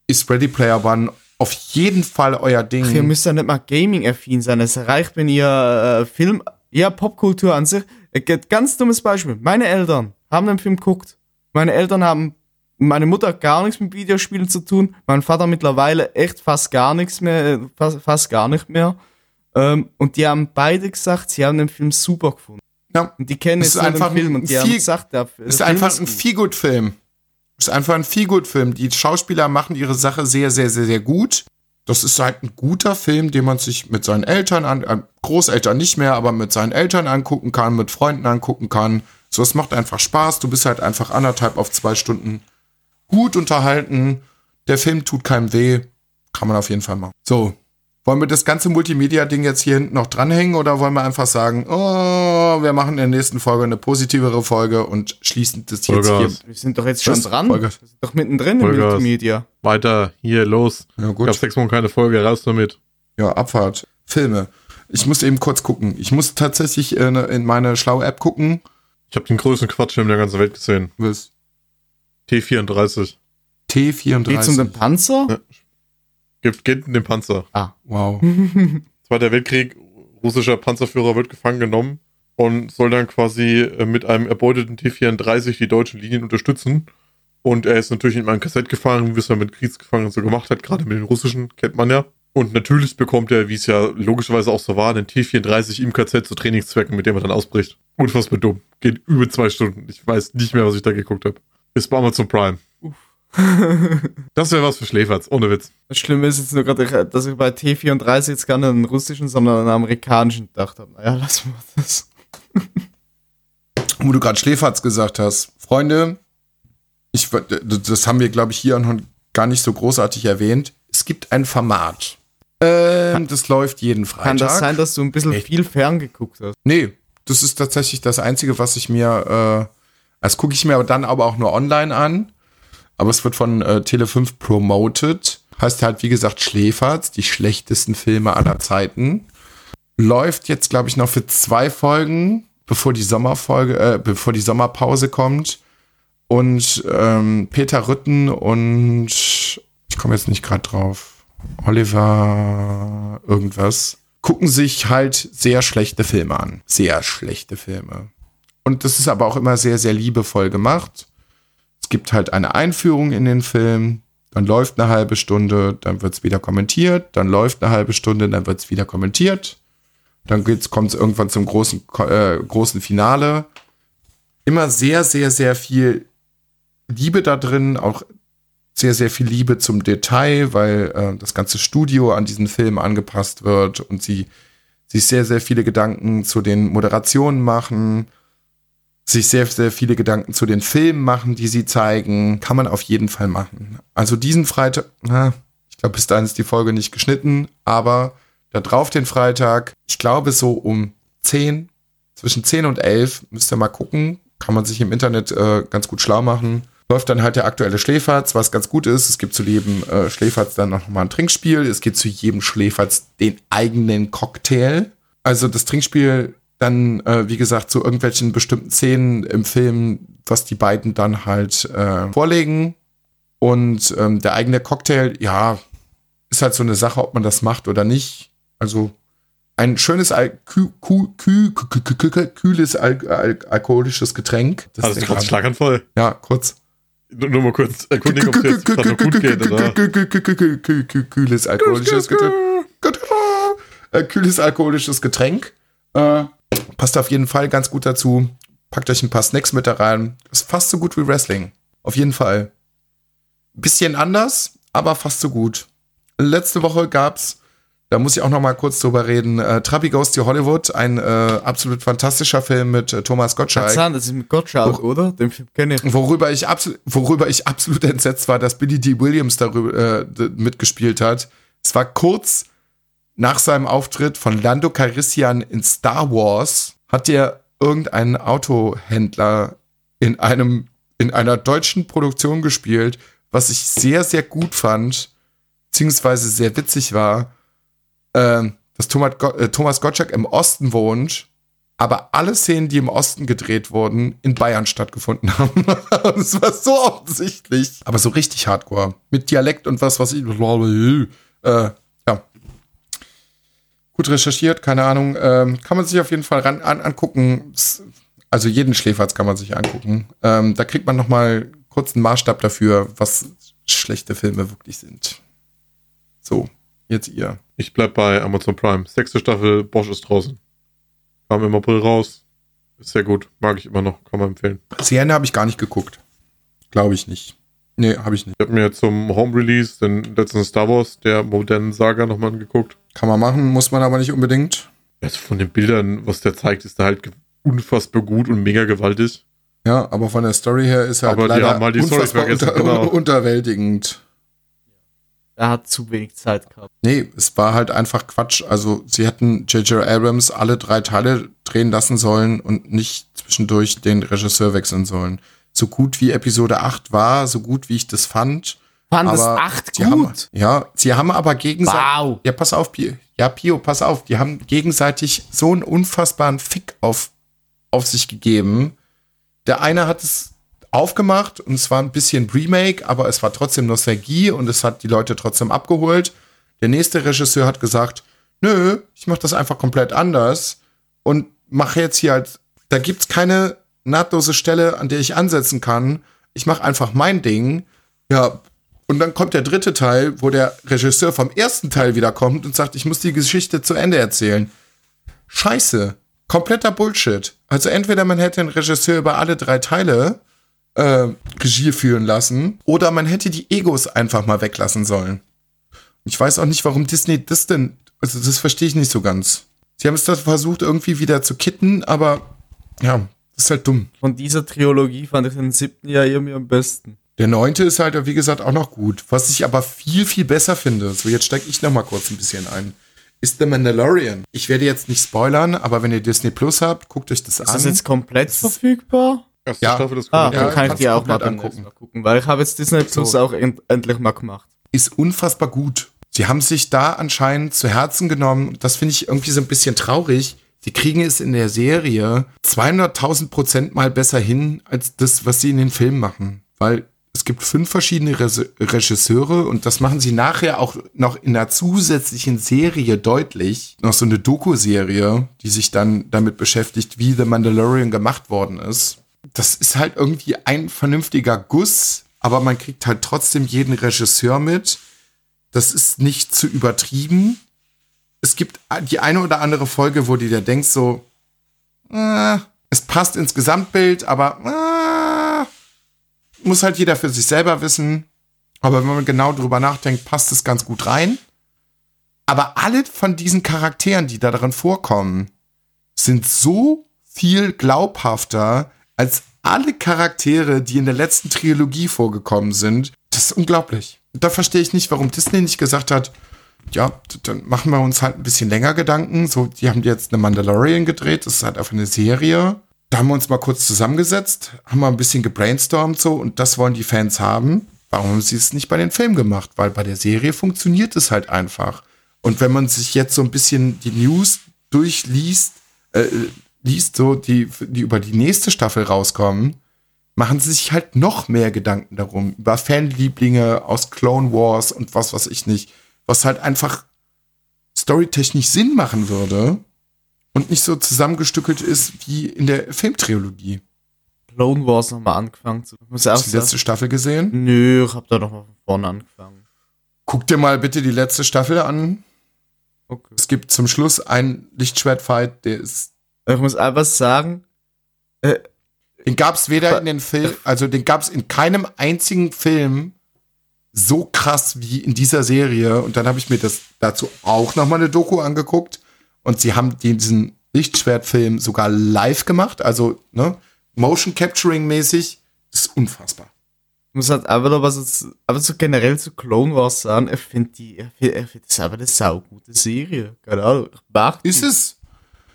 [SPEAKER 2] ist Ready Player One auf jeden Fall euer Ding.
[SPEAKER 4] Ach, ihr müsst ja nicht mal Gaming-affin sein. Es reicht, wenn ihr äh, Film, ja, Popkultur an sich. Äh, Ganz dummes Beispiel. Meine Eltern haben den Film geguckt. Meine Eltern haben, meine Mutter gar nichts mit Videospielen zu tun. Mein Vater mittlerweile echt fast gar nichts mehr, äh, fast, fast gar nicht mehr. Ähm, und die haben beide gesagt, sie haben den Film super gefunden.
[SPEAKER 2] ja,
[SPEAKER 4] Und die kennen
[SPEAKER 2] Es
[SPEAKER 4] jetzt
[SPEAKER 2] ist
[SPEAKER 4] nur den
[SPEAKER 2] einfach
[SPEAKER 4] Film und die haben gesagt, der,
[SPEAKER 2] ist
[SPEAKER 4] der
[SPEAKER 2] einfach
[SPEAKER 4] Film
[SPEAKER 2] ein. Feelgood-Film. Ist einfach ein Feelgood-Film. Die Schauspieler machen ihre Sache sehr, sehr, sehr, sehr gut. Das ist halt ein guter Film, den man sich mit seinen Eltern an, äh, Großeltern nicht mehr, aber mit seinen Eltern angucken kann, mit Freunden angucken kann. So, es macht einfach Spaß. Du bist halt einfach anderthalb auf zwei Stunden gut unterhalten. Der Film tut keinem weh. Kann man auf jeden Fall machen. So. Wollen wir das ganze Multimedia-Ding jetzt hier hinten noch dranhängen oder wollen wir einfach sagen, oh, wir machen in der nächsten Folge eine positivere Folge und schließen das jetzt
[SPEAKER 3] Vollgas.
[SPEAKER 2] hier.
[SPEAKER 4] Wir sind doch jetzt schon
[SPEAKER 2] Was?
[SPEAKER 4] dran.
[SPEAKER 2] Vollgas.
[SPEAKER 4] Wir sind doch mittendrin im
[SPEAKER 3] Vollgas.
[SPEAKER 4] Multimedia.
[SPEAKER 3] Weiter, hier, los.
[SPEAKER 2] Ja,
[SPEAKER 3] Gab
[SPEAKER 2] gut.
[SPEAKER 3] sechs Wochen keine Folge, raus damit.
[SPEAKER 2] Ja, Abfahrt. Filme. Ich muss eben kurz gucken. Ich muss tatsächlich in, in meine schlaue App gucken.
[SPEAKER 3] Ich habe den größten Quatschfilm der ganzen Welt gesehen.
[SPEAKER 2] Was?
[SPEAKER 3] T34.
[SPEAKER 2] T34.
[SPEAKER 4] Geht's um den Panzer?
[SPEAKER 3] Ja. Gibt, geht in den Panzer.
[SPEAKER 2] wow.
[SPEAKER 3] Zweiter Weltkrieg, russischer Panzerführer wird gefangen genommen und soll dann quasi äh, mit einem erbeuteten T-34 die deutschen Linien unterstützen. Und er ist natürlich in ein Kassett gefahren, wie es er mit Kriegsgefangenen so gemacht hat, gerade mit den russischen, kennt man ja. Und natürlich bekommt er, wie es ja logischerweise auch so war, einen T-34 im KZ zu Trainingszwecken, mit dem er dann ausbricht. Unfassbar dumm. Geht über zwei Stunden. Ich weiß nicht mehr, was ich da geguckt habe. Ist bei Amazon Prime. Das wäre was für Schläferz, ohne Witz.
[SPEAKER 4] Das Schlimme ist jetzt nur gerade, dass ich bei T34 jetzt gar nicht einen russischen, sondern einen amerikanischen gedacht habe. Naja, lassen wir das.
[SPEAKER 2] Wo du gerade Schläferz gesagt hast. Freunde, ich, das haben wir, glaube ich, hier noch gar nicht so großartig erwähnt. Es gibt ein Format. Ähm, das läuft jeden Freitag.
[SPEAKER 4] Kann das sein, dass du ein bisschen
[SPEAKER 2] Echt?
[SPEAKER 4] viel ferngeguckt hast?
[SPEAKER 2] Nee, das ist tatsächlich das Einzige, was ich mir, äh, das gucke ich mir dann aber auch nur online an. Aber es wird von äh, Tele5 promoted. Heißt halt, wie gesagt, Schläferz, die schlechtesten Filme aller Zeiten. Läuft jetzt, glaube ich, noch für zwei Folgen, bevor die Sommerfolge, äh, bevor die Sommerpause kommt. Und ähm, Peter Rütten und ich komme jetzt nicht gerade drauf. Oliver irgendwas. Gucken sich halt sehr schlechte Filme an. Sehr schlechte Filme. Und das ist aber auch immer sehr, sehr liebevoll gemacht. Es gibt halt eine Einführung in den Film, dann läuft eine halbe Stunde, dann wird es wieder kommentiert, dann läuft eine halbe Stunde, dann wird es wieder kommentiert. Dann kommt es irgendwann zum großen, äh, großen Finale. Immer sehr, sehr, sehr viel Liebe da drin, auch sehr, sehr viel Liebe zum Detail, weil äh, das ganze Studio an diesen Film angepasst wird und sie sich sehr, sehr viele Gedanken zu den Moderationen machen, sich sehr, sehr viele Gedanken zu den Filmen machen, die sie zeigen, kann man auf jeden Fall machen. Also diesen Freitag, na, ich glaube, bis dahin ist die Folge nicht geschnitten, aber da drauf den Freitag, ich glaube so um 10, zwischen 10 und 11, müsst ihr mal gucken, kann man sich im Internet äh, ganz gut schlau machen. Läuft dann halt der aktuelle Schläferz, was ganz gut ist. Es gibt zu jedem äh, Schläferz dann noch mal ein Trinkspiel. Es gibt zu jedem Schläferz den eigenen Cocktail. Also das Trinkspiel dann, äh, wie gesagt, zu irgendwelchen bestimmten Szenen im Film, was die beiden dann halt äh, vorlegen. Und ähm, der eigene Cocktail, ja, ist halt so eine Sache, ob man das macht oder nicht. Also ein schönes Al kü kü kü kü kü kü kühles Al Al alkoholisches Getränk.
[SPEAKER 3] Das also ist kurz Schlaganfall.
[SPEAKER 2] Ja, kurz.
[SPEAKER 3] Nur, nur mal kurz erkundigen, ob es jetzt gerade noch gut geht, oder?
[SPEAKER 2] Kühles alkoholisches Getränk. Kühles alkoholisches Getränk. Äh, passt auf jeden Fall ganz gut dazu. Packt euch ein paar Snacks mit da rein. Ist fast so gut wie Wrestling. Auf jeden Fall. Bisschen anders, aber fast so gut. Letzte Woche gab's, da muss ich auch noch mal kurz drüber reden, äh, Trappy Goes to Hollywood, ein äh, absolut fantastischer Film mit äh, Thomas Gottschalk.
[SPEAKER 4] Zahn, das ist mit Gottschalk,
[SPEAKER 2] Wo-
[SPEAKER 4] oder? Den Film kenne ich.
[SPEAKER 2] Worüber ich, absolut, worüber ich absolut entsetzt war, dass Billy D. Williams darüber äh, mitgespielt hat. Es war kurz nach seinem Auftritt von Lando Calrissian in Star Wars, hat er irgendeinen Autohändler in einem in einer deutschen Produktion gespielt, was ich sehr, sehr gut fand, beziehungsweise sehr witzig war, ähm, dass Thomas, Go äh, Thomas Gottschalk im Osten wohnt, aber alle Szenen, die im Osten gedreht wurden, in Bayern stattgefunden haben. das war so offensichtlich. Aber so richtig hardcore. Mit Dialekt und was, was ich. Äh. Gut recherchiert, keine Ahnung. Ähm, kann man sich auf jeden Fall ran, an, angucken. Also jeden Schläferz kann man sich angucken. Ähm, da kriegt man noch mal kurz einen Maßstab dafür, was schlechte Filme wirklich sind. So, jetzt ihr.
[SPEAKER 3] Ich bleib bei Amazon Prime. Sechste Staffel, Bosch ist draußen. Kam im April raus. Ist sehr gut. Mag ich immer noch. Kann man empfehlen.
[SPEAKER 2] Sienne habe ich gar nicht geguckt. Glaube ich nicht. Nee, habe ich nicht.
[SPEAKER 3] Ich habe mir zum Home Release den letzten Star Wars, der modernen Saga, nochmal angeguckt.
[SPEAKER 2] Kann man machen, muss man aber nicht unbedingt.
[SPEAKER 3] Also von den Bildern, was der zeigt, ist da halt unfassbar gut und mega gewaltig.
[SPEAKER 2] Ja, aber von der Story her ist er halt
[SPEAKER 3] Aber die
[SPEAKER 2] leider
[SPEAKER 3] haben halt die
[SPEAKER 2] unfassbar unter,
[SPEAKER 3] genau.
[SPEAKER 2] unterwältigend.
[SPEAKER 4] Er hat zu wenig Zeit gehabt.
[SPEAKER 2] Nee, es war halt einfach Quatsch. Also sie hätten J.J. Abrams alle drei Teile drehen lassen sollen und nicht zwischendurch den Regisseur wechseln sollen. So gut wie Episode 8 war, so gut wie ich das fand.
[SPEAKER 4] Das
[SPEAKER 2] aber
[SPEAKER 4] acht
[SPEAKER 2] sie
[SPEAKER 4] gut?
[SPEAKER 2] Haben, ja, sie haben aber gegenseitig.
[SPEAKER 4] Wow.
[SPEAKER 2] Ja, pass auf, Pio. Ja, Pio, pass auf. Die haben gegenseitig so einen unfassbaren Fick auf, auf sich gegeben. Der eine hat es aufgemacht und es war ein bisschen Remake, aber es war trotzdem Nostalgie und es hat die Leute trotzdem abgeholt. Der nächste Regisseur hat gesagt, nö, ich mach das einfach komplett anders und mache jetzt hier halt, da gibt's keine nahtlose Stelle, an der ich ansetzen kann. Ich mache einfach mein Ding. Ja, und dann kommt der dritte Teil, wo der Regisseur vom ersten Teil wieder kommt und sagt, ich muss die Geschichte zu Ende erzählen. Scheiße. Kompletter Bullshit. Also entweder man hätte den Regisseur über alle drei Teile äh, Regie führen lassen oder man hätte die Egos einfach mal weglassen sollen. Ich weiß auch nicht, warum Disney das denn, also das verstehe ich nicht so ganz. Sie haben es da versucht irgendwie wieder zu kitten, aber ja, das ist halt dumm.
[SPEAKER 4] Von dieser Trilogie fand ich den siebten ja irgendwie am besten.
[SPEAKER 2] Der neunte ist halt, wie gesagt, auch noch gut. Was ich aber viel, viel besser finde, so jetzt steige ich noch mal kurz ein bisschen ein, ist The Mandalorian. Ich werde jetzt nicht spoilern, aber wenn ihr Disney Plus habt, guckt euch das
[SPEAKER 4] Ist
[SPEAKER 2] an.
[SPEAKER 4] das jetzt komplett verfügbar?
[SPEAKER 3] Erste
[SPEAKER 2] Ja.
[SPEAKER 3] Staffel ist
[SPEAKER 4] Ah,
[SPEAKER 3] gut.
[SPEAKER 2] Ja,
[SPEAKER 4] dann kann ich
[SPEAKER 2] du
[SPEAKER 4] auch mal angucken.
[SPEAKER 2] angucken.
[SPEAKER 4] Weil ich habe jetzt Disney Plus
[SPEAKER 2] So.
[SPEAKER 4] auch end endlich mal gemacht.
[SPEAKER 2] ist unfassbar gut. Sie haben sich da anscheinend zu Herzen genommen. Das finde ich irgendwie so ein bisschen traurig. Sie kriegen es in der Serie 200.000 Prozent mal besser hin, als das, was sie in den Filmen machen. Weil es gibt fünf verschiedene Res- Regisseure und das machen sie nachher auch noch in einer zusätzlichen Serie deutlich. Noch so eine Doku-Serie, die sich dann damit beschäftigt, wie The Mandalorian gemacht worden ist. das ist halt irgendwie ein vernünftiger Guss, aber man kriegt halt trotzdem jeden Regisseur mit. Das ist nicht zu übertrieben. Es gibt die eine oder andere Folge, wo du dir denkst so, äh, es passt ins Gesamtbild, aber äh, muss halt jeder für sich selber wissen. Aber wenn man genau drüber nachdenkt, passt es ganz gut rein. Aber alle von diesen Charakteren, die da drin vorkommen, sind so viel glaubhafter als alle Charaktere, die in der letzten Trilogie vorgekommen sind. Das ist unglaublich. Da verstehe ich nicht, warum Disney nicht gesagt hat, ja, dann machen wir uns halt ein bisschen länger Gedanken. So, die haben jetzt eine Mandalorian gedreht, das ist halt einfach eine Serie. Da haben wir uns mal kurz zusammengesetzt, haben mal ein bisschen gebrainstormt so und das wollen die Fans haben. Warum haben sie es nicht bei den Filmen gemacht? Weil bei der Serie funktioniert es halt einfach. Und wenn man sich jetzt so ein bisschen die News durchliest, äh, liest, so die, die über die nächste Staffel rauskommen, machen sie sich halt noch mehr Gedanken darum, über Fanlieblinge aus Clone Wars und was weiß ich nicht, was halt einfach storytechnisch Sinn machen würde und nicht so zusammengestückelt ist wie in der Filmtrilogie.
[SPEAKER 4] Clone Wars nochmal angefangen zu.
[SPEAKER 2] Hast du die letzte Staffel gesehen?
[SPEAKER 4] Nö, ich hab da nochmal von vorne angefangen.
[SPEAKER 2] Guck dir mal bitte die letzte Staffel an.
[SPEAKER 4] Okay.
[SPEAKER 2] Es gibt zum Schluss einen Lichtschwertfight, der ist.
[SPEAKER 4] Ich muss einfach sagen,
[SPEAKER 2] Den gab es weder in den Film, also den gab es in keinem einzigen Film so krass wie in dieser Serie. Und dann habe ich mir das dazu auch nochmal eine Doku angeguckt. Und sie haben diesen Lichtschwertfilm sogar live gemacht, also ne, Motion Capturing mäßig. Das ist unfassbar.
[SPEAKER 4] ich muss halt einfach noch was jetzt, einfach so generell zu Clone Wars sagen. Ich finde die, ich finde find das einfach eine saugute Serie. Keine Ahnung. Ich mag die.
[SPEAKER 2] Ist es?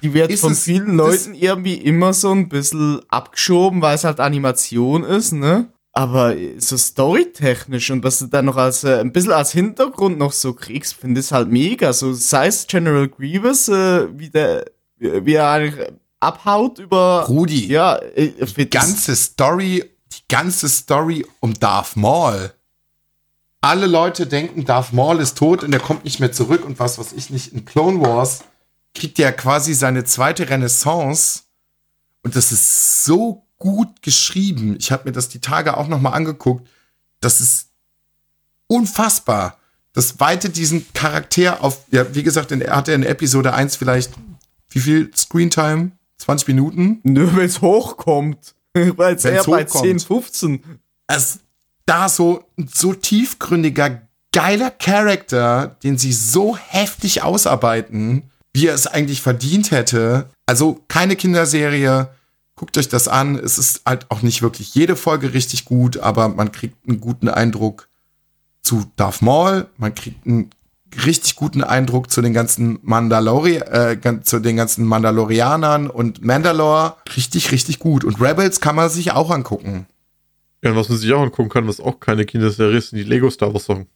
[SPEAKER 4] Die wird
[SPEAKER 2] Ist
[SPEAKER 4] von vielen Leuten irgendwie immer so ein bisschen abgeschoben, weil es halt Animation ist, ne? Aber so storytechnisch und was du dann noch als äh, ein bisschen als Hintergrund noch so kriegst, finde ich halt mega. So sei es General Grievous, äh, wie der wie er eigentlich abhaut über
[SPEAKER 2] Rudi,
[SPEAKER 4] ja, ich
[SPEAKER 2] die ganze Story, die ganze Story um Darth Maul. Alle Leute denken, Darth Maul ist tot und er kommt nicht mehr zurück und was weiß ich nicht. In Clone Wars kriegt er quasi seine zweite Renaissance und das ist so gut geschrieben. Ich habe mir das die Tage auch noch mal angeguckt. Das ist unfassbar. Das weitet diesen Charakter auf, ja, wie gesagt, in, er hatte in Episode 1 vielleicht, wie viel Screentime? 20 Minuten?
[SPEAKER 4] Nur wenn es hochkommt. Weil es eher bei
[SPEAKER 2] hochkommt.
[SPEAKER 4] 10, 15.
[SPEAKER 2] es da so ein so tiefgründiger, geiler Charakter, den sie so heftig ausarbeiten, wie er es eigentlich verdient hätte. Also keine Kinderserie. Guckt euch das an. Es ist halt auch nicht wirklich jede Folge richtig gut, aber man kriegt einen guten Eindruck zu Darth Maul. Man kriegt einen richtig guten Eindruck zu den ganzen Mandalori äh, zu den ganzen Mandalorianern und Mandalore. Richtig, richtig gut. Und Rebels kann man sich auch angucken.
[SPEAKER 3] Ja, und was man sich auch angucken kann, was auch keine Kinderserie ist, sind die Lego Star Wars Sachen.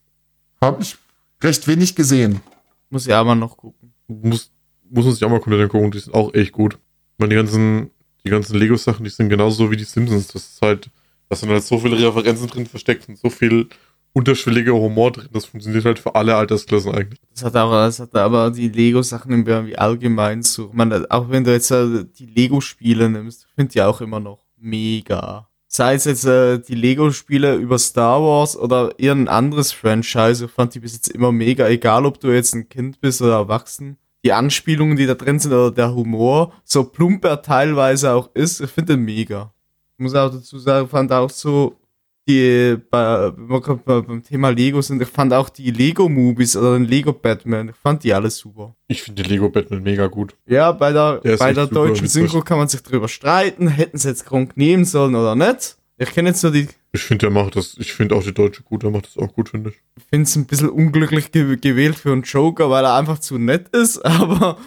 [SPEAKER 2] Habe ich recht wenig gesehen.
[SPEAKER 4] Muss ja aber noch gucken.
[SPEAKER 3] Muss, muss man sich auch mal komplett angucken, die sind auch echt gut. Ich meine, die ganzen, die ganzen Lego-Sachen, die sind genauso wie die Simpsons. Das ist halt, da sind halt so viele Referenzen drin versteckt und so viel unterschwelliger Humor drin. Das funktioniert halt für alle Altersklassen eigentlich.
[SPEAKER 4] Das hat auch, das hat aber die Lego-Sachen irgendwie allgemein so. Man, auch wenn du jetzt äh, die Lego-Spiele nimmst, finde die auch immer noch mega. Sei es jetzt äh, die Lego-Spiele über Star Wars oder irgendein anderes Franchise, ich fand die bis jetzt immer mega, egal ob du jetzt ein Kind bist oder erwachsen. Die Anspielungen, die da drin sind, oder der Humor, so plump er teilweise auch ist, ich finde den mega. Ich muss auch dazu sagen, ich fand auch so, die bei, beim Thema Lego sind, ich fand auch die Lego-Movies oder den Lego Batman, ich fand die alle super.
[SPEAKER 3] Ich finde die Lego Batman mega gut.
[SPEAKER 4] Ja, bei der,
[SPEAKER 3] Der
[SPEAKER 4] bei der deutschen. Synchro kann man sich drüber streiten, hätten sie jetzt Gronk nehmen sollen oder nicht. Ich kenne jetzt nur die,
[SPEAKER 3] Ich finde, der macht das, ich finde auch die Deutsche gut, der macht das auch gut, finde ich.
[SPEAKER 4] ich finde es ein bisschen unglücklich ge gewählt für einen Joker, weil er einfach zu nett ist, aber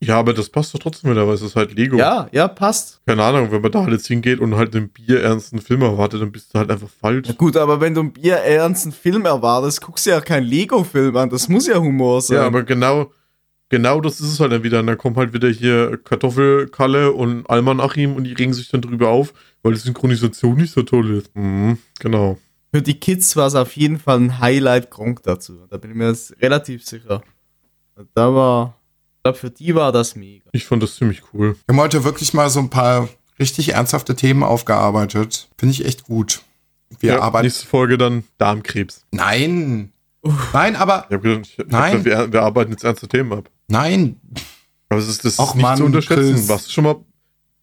[SPEAKER 3] Ja, aber das passt doch trotzdem wieder, weil es ist halt Lego.
[SPEAKER 4] ja, ja, passt.
[SPEAKER 3] Keine Ahnung, wenn man da halt jetzt hingeht und halt einen bierernsten Film erwartet, dann bist du halt einfach falsch.
[SPEAKER 4] Ja gut, aber wenn du einen bierernsten Film erwartest, guckst du ja keinen Lego-Film an, das muss ja Humor sein.
[SPEAKER 3] Ja, aber genau, genau das ist es halt dann wieder. Und dann kommt halt wieder hier Kartoffelkalle und Alman Achim und die regen sich dann drüber auf, weil die Synchronisation nicht so toll ist. Mhm, genau.
[SPEAKER 4] Für die Kids war es auf jeden Fall ein Highlight Gronk dazu. Da bin ich mir jetzt relativ sicher. Da war, ich glaube, für die war das mega.
[SPEAKER 3] Ich fand das ziemlich cool.
[SPEAKER 2] Wir haben heute wirklich mal so ein paar richtig ernsthafte Themen aufgearbeitet. Finde ich echt gut. Wir
[SPEAKER 3] ja,
[SPEAKER 2] arbeiten.
[SPEAKER 3] Nächste Folge dann Darmkrebs.
[SPEAKER 2] Nein. Nein, aber
[SPEAKER 3] Ich gedacht, ich, ich
[SPEAKER 2] Nein.
[SPEAKER 3] hab gedacht, wir, wir arbeiten jetzt ernste Themen ab.
[SPEAKER 2] nein.
[SPEAKER 3] Aber es ist, das
[SPEAKER 2] Och,
[SPEAKER 3] ist nicht
[SPEAKER 2] Mann,
[SPEAKER 3] zu unterschätzen.
[SPEAKER 2] Chris.
[SPEAKER 3] Was schon mal,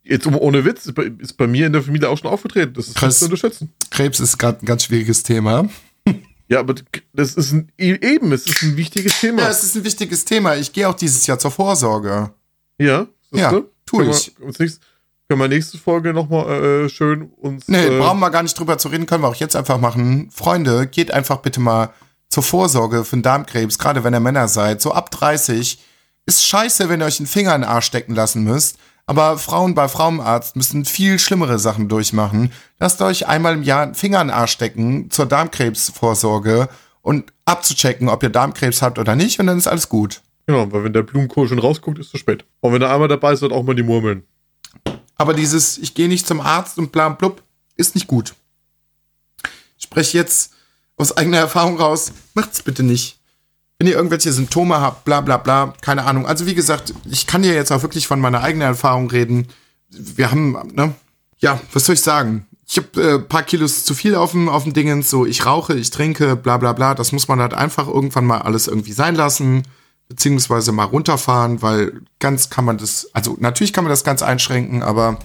[SPEAKER 3] jetzt ohne Witz, ist bei, ist bei mir in der Familie auch schon aufgetreten. Das ist nicht zu unterschätzen.
[SPEAKER 2] Krebs ist gerade ein ganz schwieriges Thema.
[SPEAKER 3] Ja, aber das ist ein, eben, es ist ein wichtiges Thema.
[SPEAKER 2] Ja, es ist ein wichtiges Thema. Ich gehe auch dieses Jahr zur Vorsorge.
[SPEAKER 3] Ja,
[SPEAKER 2] Ja,
[SPEAKER 3] du?
[SPEAKER 2] tu
[SPEAKER 3] können
[SPEAKER 2] ich.
[SPEAKER 3] Wir, können wir nächste Folge nochmal äh, schön uns.
[SPEAKER 2] Nee,
[SPEAKER 3] äh,
[SPEAKER 2] brauchen wir gar nicht drüber zu reden, können wir auch jetzt einfach machen. Freunde, geht einfach bitte mal zur Vorsorge für den Darmkrebs, gerade wenn ihr Männer seid. So ab 30 ist scheiße, wenn ihr euch einen Finger in den Arsch stecken lassen müsst. Aber Frauen bei Frauenarzt müssen viel schlimmere Sachen durchmachen. Lasst euch einmal im Jahr einen Finger in den Arsch stecken zur Darmkrebsvorsorge und abzuchecken, ob ihr Darmkrebs habt oder nicht und dann ist alles gut.
[SPEAKER 3] Genau, weil wenn der Blumenkohl schon rausguckt, ist es spät. Und wenn er einmal dabei ist, wird auch mal die Murmeln.
[SPEAKER 2] Aber dieses, ich gehe nicht zum Arzt und bla blub, ist nicht gut. Ich spreche jetzt aus eigener Erfahrung raus, macht's bitte nicht. Wenn ihr irgendwelche Symptome habt, bla bla bla, keine Ahnung. Also wie gesagt, ich kann dir jetzt auch wirklich von meiner eigenen Erfahrung reden. Wir haben, ne? Ja, was soll ich sagen? Ich habe äh, paar Kilos zu viel auf dem, auf dem Dingens, so ich rauche, ich trinke, bla bla bla. Das muss man halt einfach irgendwann mal alles irgendwie sein lassen, beziehungsweise mal runterfahren, weil ganz kann man das, also natürlich kann man das ganz einschränken, aber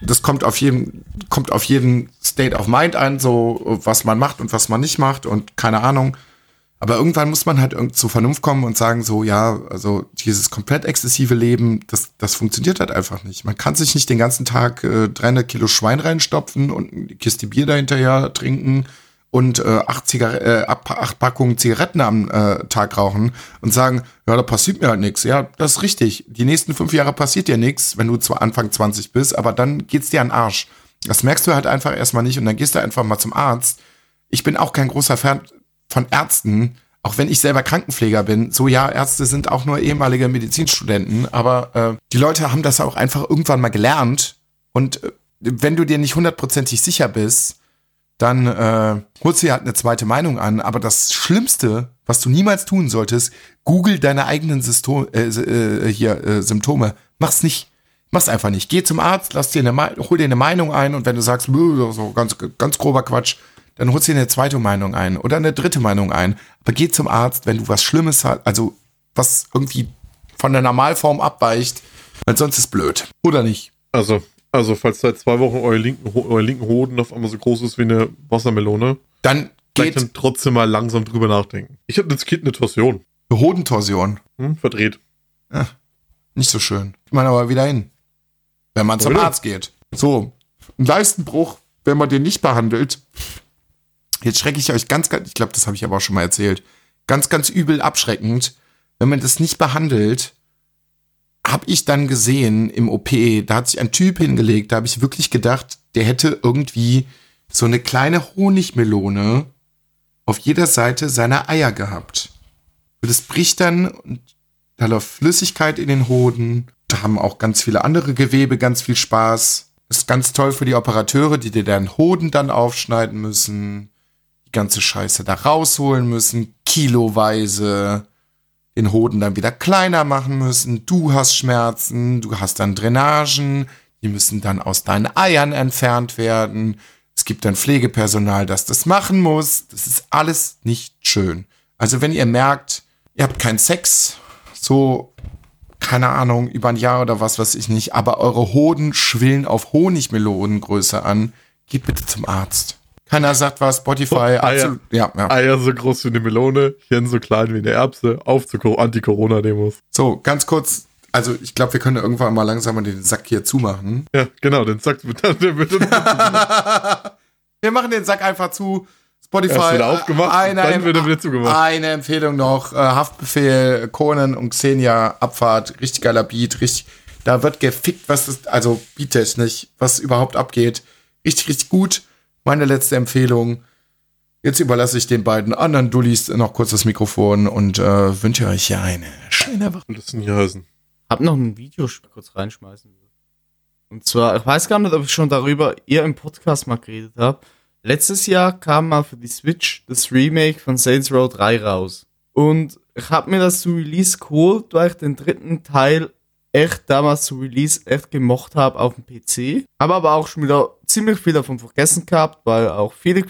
[SPEAKER 2] das kommt auf jeden, kommt auf jeden State of Mind an, so was man macht und was man nicht macht und keine Ahnung. Aber irgendwann muss man halt zur Vernunft kommen und sagen so, ja, also dieses komplett exzessive Leben, das, das funktioniert halt einfach nicht. Man kann sich nicht den ganzen Tag äh, 300 Kilo Schwein reinstopfen und eine Kiste Bier dahinterher trinken und äh, acht, äh, acht Packungen Zigaretten am äh, Tag rauchen und sagen, ja, da passiert mir halt nichts. Ja, das ist richtig. Die nächsten fünf Jahre passiert dir nichts, wenn du zwar Anfang 20 bist, aber dann geht's dir an den Arsch. Das merkst du halt einfach erstmal nicht und dann gehst du einfach mal zum Arzt. Ich bin auch kein großer Fan von Ärzten, auch wenn ich selber Krankenpfleger bin. So ja, Ärzte sind auch nur ehemalige Medizinstudenten, aber äh, die Leute haben das auch einfach irgendwann mal gelernt und äh, wenn du dir nicht hundertprozentig sicher bist, dann äh, holst du dir halt eine zweite Meinung an. Aber das Schlimmste, was du niemals tun solltest, google deine eigenen Systo äh, äh, hier, äh, Symptome. Mach's nicht. Mach's einfach nicht. Geh zum Arzt, lass dir eine, hol dir eine Meinung ein und wenn du sagst, "Bö, so ganz, ganz grober Quatsch, dann holst du dir eine zweite Meinung ein oder eine dritte Meinung ein. Aber geh zum Arzt, wenn du was Schlimmes hast, also was irgendwie von der Normalform abweicht, weil sonst ist blöd. Oder nicht?
[SPEAKER 3] Also, also falls seit zwei Wochen euer linken, euer linken Hoden auf einmal so groß ist wie eine Wassermelone,
[SPEAKER 2] Dann geht
[SPEAKER 3] dann trotzdem mal langsam drüber nachdenken. Ich hatte als Kind eine Torsion.
[SPEAKER 2] eine Hodentorsion.
[SPEAKER 3] Hm? Verdreht.
[SPEAKER 2] Nicht so schön. Ich meine aber wieder hin. Wenn man zum? Arzt geht. So, ein Leistenbruch, wenn man den nicht behandelt. Jetzt schrecke ich euch ganz, ganz, ich glaube, das habe ich aber auch schon mal erzählt, ganz, ganz übel abschreckend. Wenn man das nicht behandelt, habe ich dann gesehen im OP, da hat sich ein Typ hingelegt, da habe ich wirklich gedacht, der hätte irgendwie so eine kleine Honigmelone auf jeder Seite seiner Eier gehabt. Und das bricht dann und da läuft Flüssigkeit in den Hoden. Da haben auch ganz viele andere Gewebe ganz viel Spaß. Ist ganz toll für die Operateure, die dir deinen Hoden dann aufschneiden müssen. Die ganze Scheiße da rausholen müssen. Kiloweise. Den Hoden dann wieder kleiner machen müssen. Du hast Schmerzen. Du hast dann Drainagen. Die müssen dann aus deinen Eiern entfernt werden. Es gibt dann Pflegepersonal, das das machen muss. Das ist alles nicht schön. Also wenn ihr merkt, ihr habt keinen Sex, so, keine Ahnung, über ein Jahr oder was weiß ich nicht, aber eure Hoden schwillen auf Honigmelonengröße an, geht bitte zum Arzt. Keiner sagt was, Spotify,
[SPEAKER 3] Eier.
[SPEAKER 2] absolut, ja, ja.
[SPEAKER 3] Eier so groß wie eine Melone, Hirn so klein wie eine Erbse, auf zu Co- Anti-Corona-Demos.
[SPEAKER 2] So, ganz kurz, also ich glaube, wir können irgendwann mal langsam mal den Sack hier zumachen.
[SPEAKER 3] Ja, genau, dann sagt der wird
[SPEAKER 2] Wir machen den Sack einfach zu. Spotify.
[SPEAKER 3] Wieder aufgemacht,
[SPEAKER 2] eine,
[SPEAKER 3] dann wird er wieder zugemacht.
[SPEAKER 2] Eine Empfehlung noch: äh, Haftbefehl, Conan und Xenia, Abfahrt, richtig geiler Beat, richtig. Da wird gefickt, was das, also beattechnisch, was überhaupt abgeht. Richtig, richtig gut. Meine letzte Empfehlung. Jetzt überlasse ich den beiden anderen Dullis noch kurz das Mikrofon und äh, wünsche euch ja eine schöne Woche.
[SPEAKER 3] das heißen?
[SPEAKER 4] Hab noch ein Video kurz reinschmeißen. Und zwar, ich weiß gar nicht, ob ich schon darüber ihr im Podcast mal geredet habe. Letztes Jahr kam mal für die Switch das Remake von Saints Row 3 raus. Und ich habe mir das zu Release geholt, weil ich den dritten Teil echt damals zu Release echt gemocht habe auf dem PC. Habe aber auch schon wieder ziemlich viel davon vergessen gehabt, weil auch viele,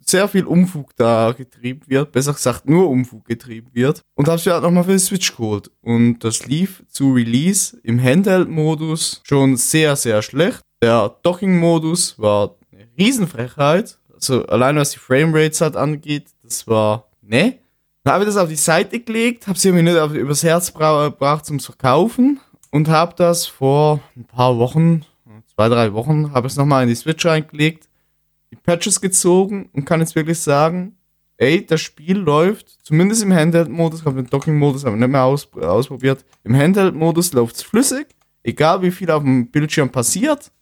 [SPEAKER 4] sehr viel Umfug da getrieben wird. Besser gesagt, nur Umfug getrieben wird. Und habe es ja nochmal für die Switch geholt. Und das lief zu Release im Handheld-Modus schon sehr, sehr schlecht. Der Docking-Modus war eine Riesenfrechheit. Also allein was die Framerates halt angeht, das war, ne? Dann habe ich das auf die Seite gelegt, habe sie mir nicht auf, übers Herz bra- gebracht zum Verkaufen und habe das vor ein paar Wochen, zwei, drei Wochen, habe es nochmal in die Switch reingelegt, die Patches gezogen und kann jetzt wirklich sagen, ey, das Spiel läuft, zumindest im Handheld-Modus, ich habe den Docking-Modus aber nicht mehr aus, ausprobiert, im Handheld-Modus läuft es flüssig, egal wie viel auf dem Bildschirm passiert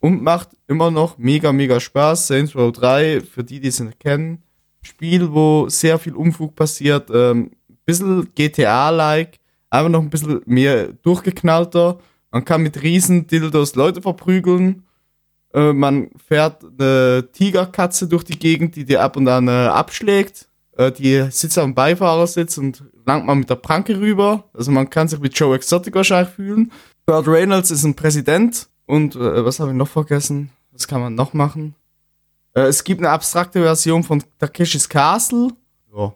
[SPEAKER 4] und macht immer noch mega, mega Spaß. Saints Row 3, für die, die es nicht kennen, Spiel, wo sehr viel Umfug passiert, ähm, bisschen GTA-like, aber noch ein bisschen mehr durchgeknallter. Man kann mit riesen Dildos Leute verprügeln. Äh, man fährt eine Tigerkatze durch die Gegend, die dir ab und an äh, abschlägt. Äh, die sitzt dem Beifahrersitz und langt man mit der Pranke rüber. Also man kann sich mit Joe Exotic wahrscheinlich fühlen. Burt Reynolds ist ein Präsident. Und äh, was habe ich noch vergessen? Was kann man noch machen? Äh, es gibt eine abstrakte Version von Takeshis Castle. Ja.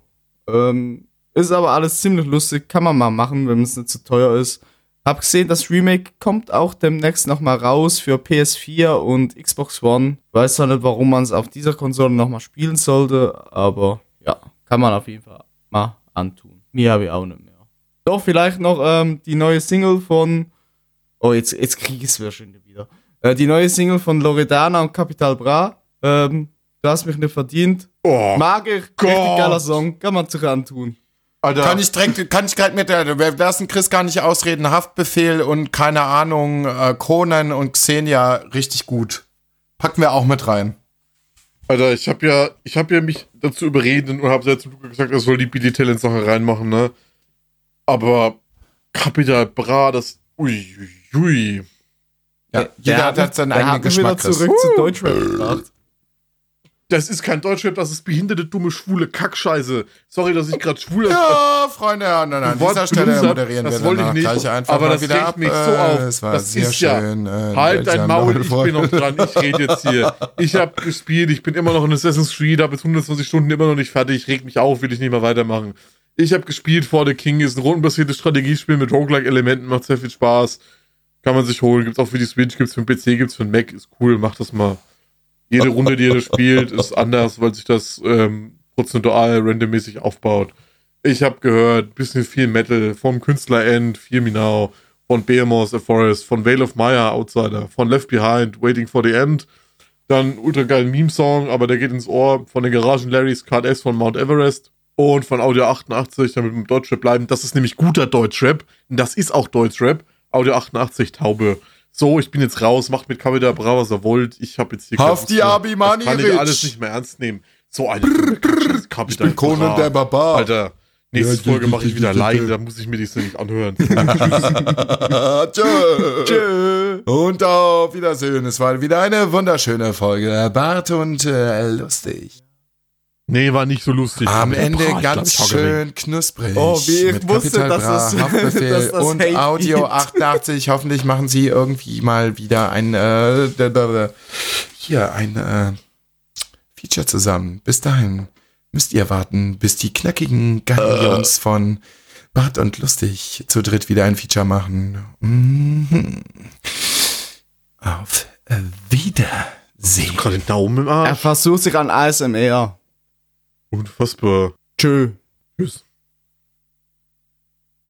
[SPEAKER 4] Ähm, ist aber alles ziemlich lustig. Kann man mal machen, wenn es nicht zu teuer ist. Hab gesehen, das Remake kommt auch demnächst nochmal raus für PS4 und Xbox One. Weiß zwar nicht, warum man es auf dieser Konsole nochmal spielen sollte, aber ja, kann man auf jeden Fall mal antun. Mir habe ich auch nicht mehr. Doch, vielleicht noch ähm, die neue Single von. Oh, jetzt, jetzt krieg ich es wahrscheinlich wieder. Äh, die neue Single von Loredana und Capital Bra. Ähm, du hast mich nicht verdient.
[SPEAKER 3] Oh,
[SPEAKER 4] Mag ich. Richtig
[SPEAKER 3] Gott.
[SPEAKER 4] geiler Song. Kann man sich antun.
[SPEAKER 3] Alter.
[SPEAKER 2] Kann ich direkt, kann ich direkt mit der, wir lassen Chris gar nicht ausreden, Haftbefehl und keine Ahnung, äh, Conan und Xenia richtig gut. Packen wir auch mit rein.
[SPEAKER 3] Alter, ich habe ja, ich habe ja mich dazu überredet und habe ja zu Luca gesagt, er soll die Billy Talent Sache reinmachen, ne? Aber Capital Bra, das, ui, ui, ui.
[SPEAKER 2] Ja, jeder hat, hat seinen eigenen Geschmack.
[SPEAKER 4] wieder
[SPEAKER 2] Chris.
[SPEAKER 4] zurück zu Deutschrap gebracht.
[SPEAKER 3] Das ist kein Deutschrap, das ist behinderte, dumme, schwule Kackscheiße. Sorry, dass ich gerade schwul
[SPEAKER 2] Ja, Freunde, ja, nein, nein, an dieser Stelle moderieren
[SPEAKER 3] das
[SPEAKER 2] wir
[SPEAKER 3] wollte ich nicht,
[SPEAKER 2] gleich einfach
[SPEAKER 3] aber das
[SPEAKER 2] wieder
[SPEAKER 3] regt
[SPEAKER 2] ab.
[SPEAKER 3] mich so
[SPEAKER 2] Äh,
[SPEAKER 3] auf.
[SPEAKER 2] Es war
[SPEAKER 3] Das
[SPEAKER 2] sehr
[SPEAKER 3] ist ja-
[SPEAKER 2] schön. äh,
[SPEAKER 3] Halt dein. Maul, ich bin noch dran, ich rede jetzt hier. Ich habe gespielt, ich bin immer noch in Assassin's Creed, habe jetzt 120 Stunden immer noch nicht fertig, reg mich auf, will ich nicht mehr weitermachen. Ich habe gespielt, For the King ist ein rundenbasiertes Strategiespiel mit Roguelike-Elementen, macht sehr viel Spaß. Kann man sich holen, gibt's auch für die Switch, gibt's für den PC, gibt's für den Mac, ist cool, macht das mal. Jede Runde, die ihr spielt, ist anders, weil sich das ähm, prozentual randommäßig aufbaut. Ich habe gehört, bisschen viel Metal vom Künstler End, Me Now, von Behemoth, A Forest, von Vale of Maya, Outsider, von Left Behind, Waiting for the End. Dann ultra geilen Meme-Song, aber der geht ins Ohr von den Garagen Larrys Card S von Mount Everest und von Audio 88, damit wir im Deutschrap bleiben. Das ist nämlich guter Deutschrap. Das ist auch Deutschrap. Audio 88, Taube. So, ich bin jetzt raus, macht mit Kameda Bra, was er wollt. Ich habe jetzt hier
[SPEAKER 2] Auf die
[SPEAKER 3] Abi
[SPEAKER 2] Abimani
[SPEAKER 3] Kann ich alles nicht mehr ernst nehmen. So eine
[SPEAKER 2] Ich bin Conan der Barbar.
[SPEAKER 3] Alter, nächste Folge mache ich wieder
[SPEAKER 2] ja.
[SPEAKER 3] da muss ich mir das nicht anhören.
[SPEAKER 2] Tschö.
[SPEAKER 4] Tschö.
[SPEAKER 2] Und auf Wiedersehen. Es war wieder eine wunderschöne Folge. Bart und äh, lustig.
[SPEAKER 3] Nee, war nicht so lustig.
[SPEAKER 2] Am Ende
[SPEAKER 3] Bra,
[SPEAKER 2] ganz schön knusprig.
[SPEAKER 4] Oh, wie ich
[SPEAKER 2] mit
[SPEAKER 4] wusste, dass
[SPEAKER 2] Bra,
[SPEAKER 4] es- dass das
[SPEAKER 2] und Audio
[SPEAKER 4] gibt.
[SPEAKER 2] 88. Hoffentlich machen sie irgendwie mal wieder ein äh, hier ein äh, Feature zusammen. Bis dahin müsst ihr warten, bis die knackigen Galions von Bart und Lustig zu dritt wieder ein Feature machen. Mhm. Auf Wiedersehen.
[SPEAKER 3] Gerade den Daumen im
[SPEAKER 4] Er
[SPEAKER 3] Arsch.
[SPEAKER 4] versucht sich an ASMR.
[SPEAKER 3] Unfassbar.
[SPEAKER 4] Tschö.
[SPEAKER 3] Tschüss.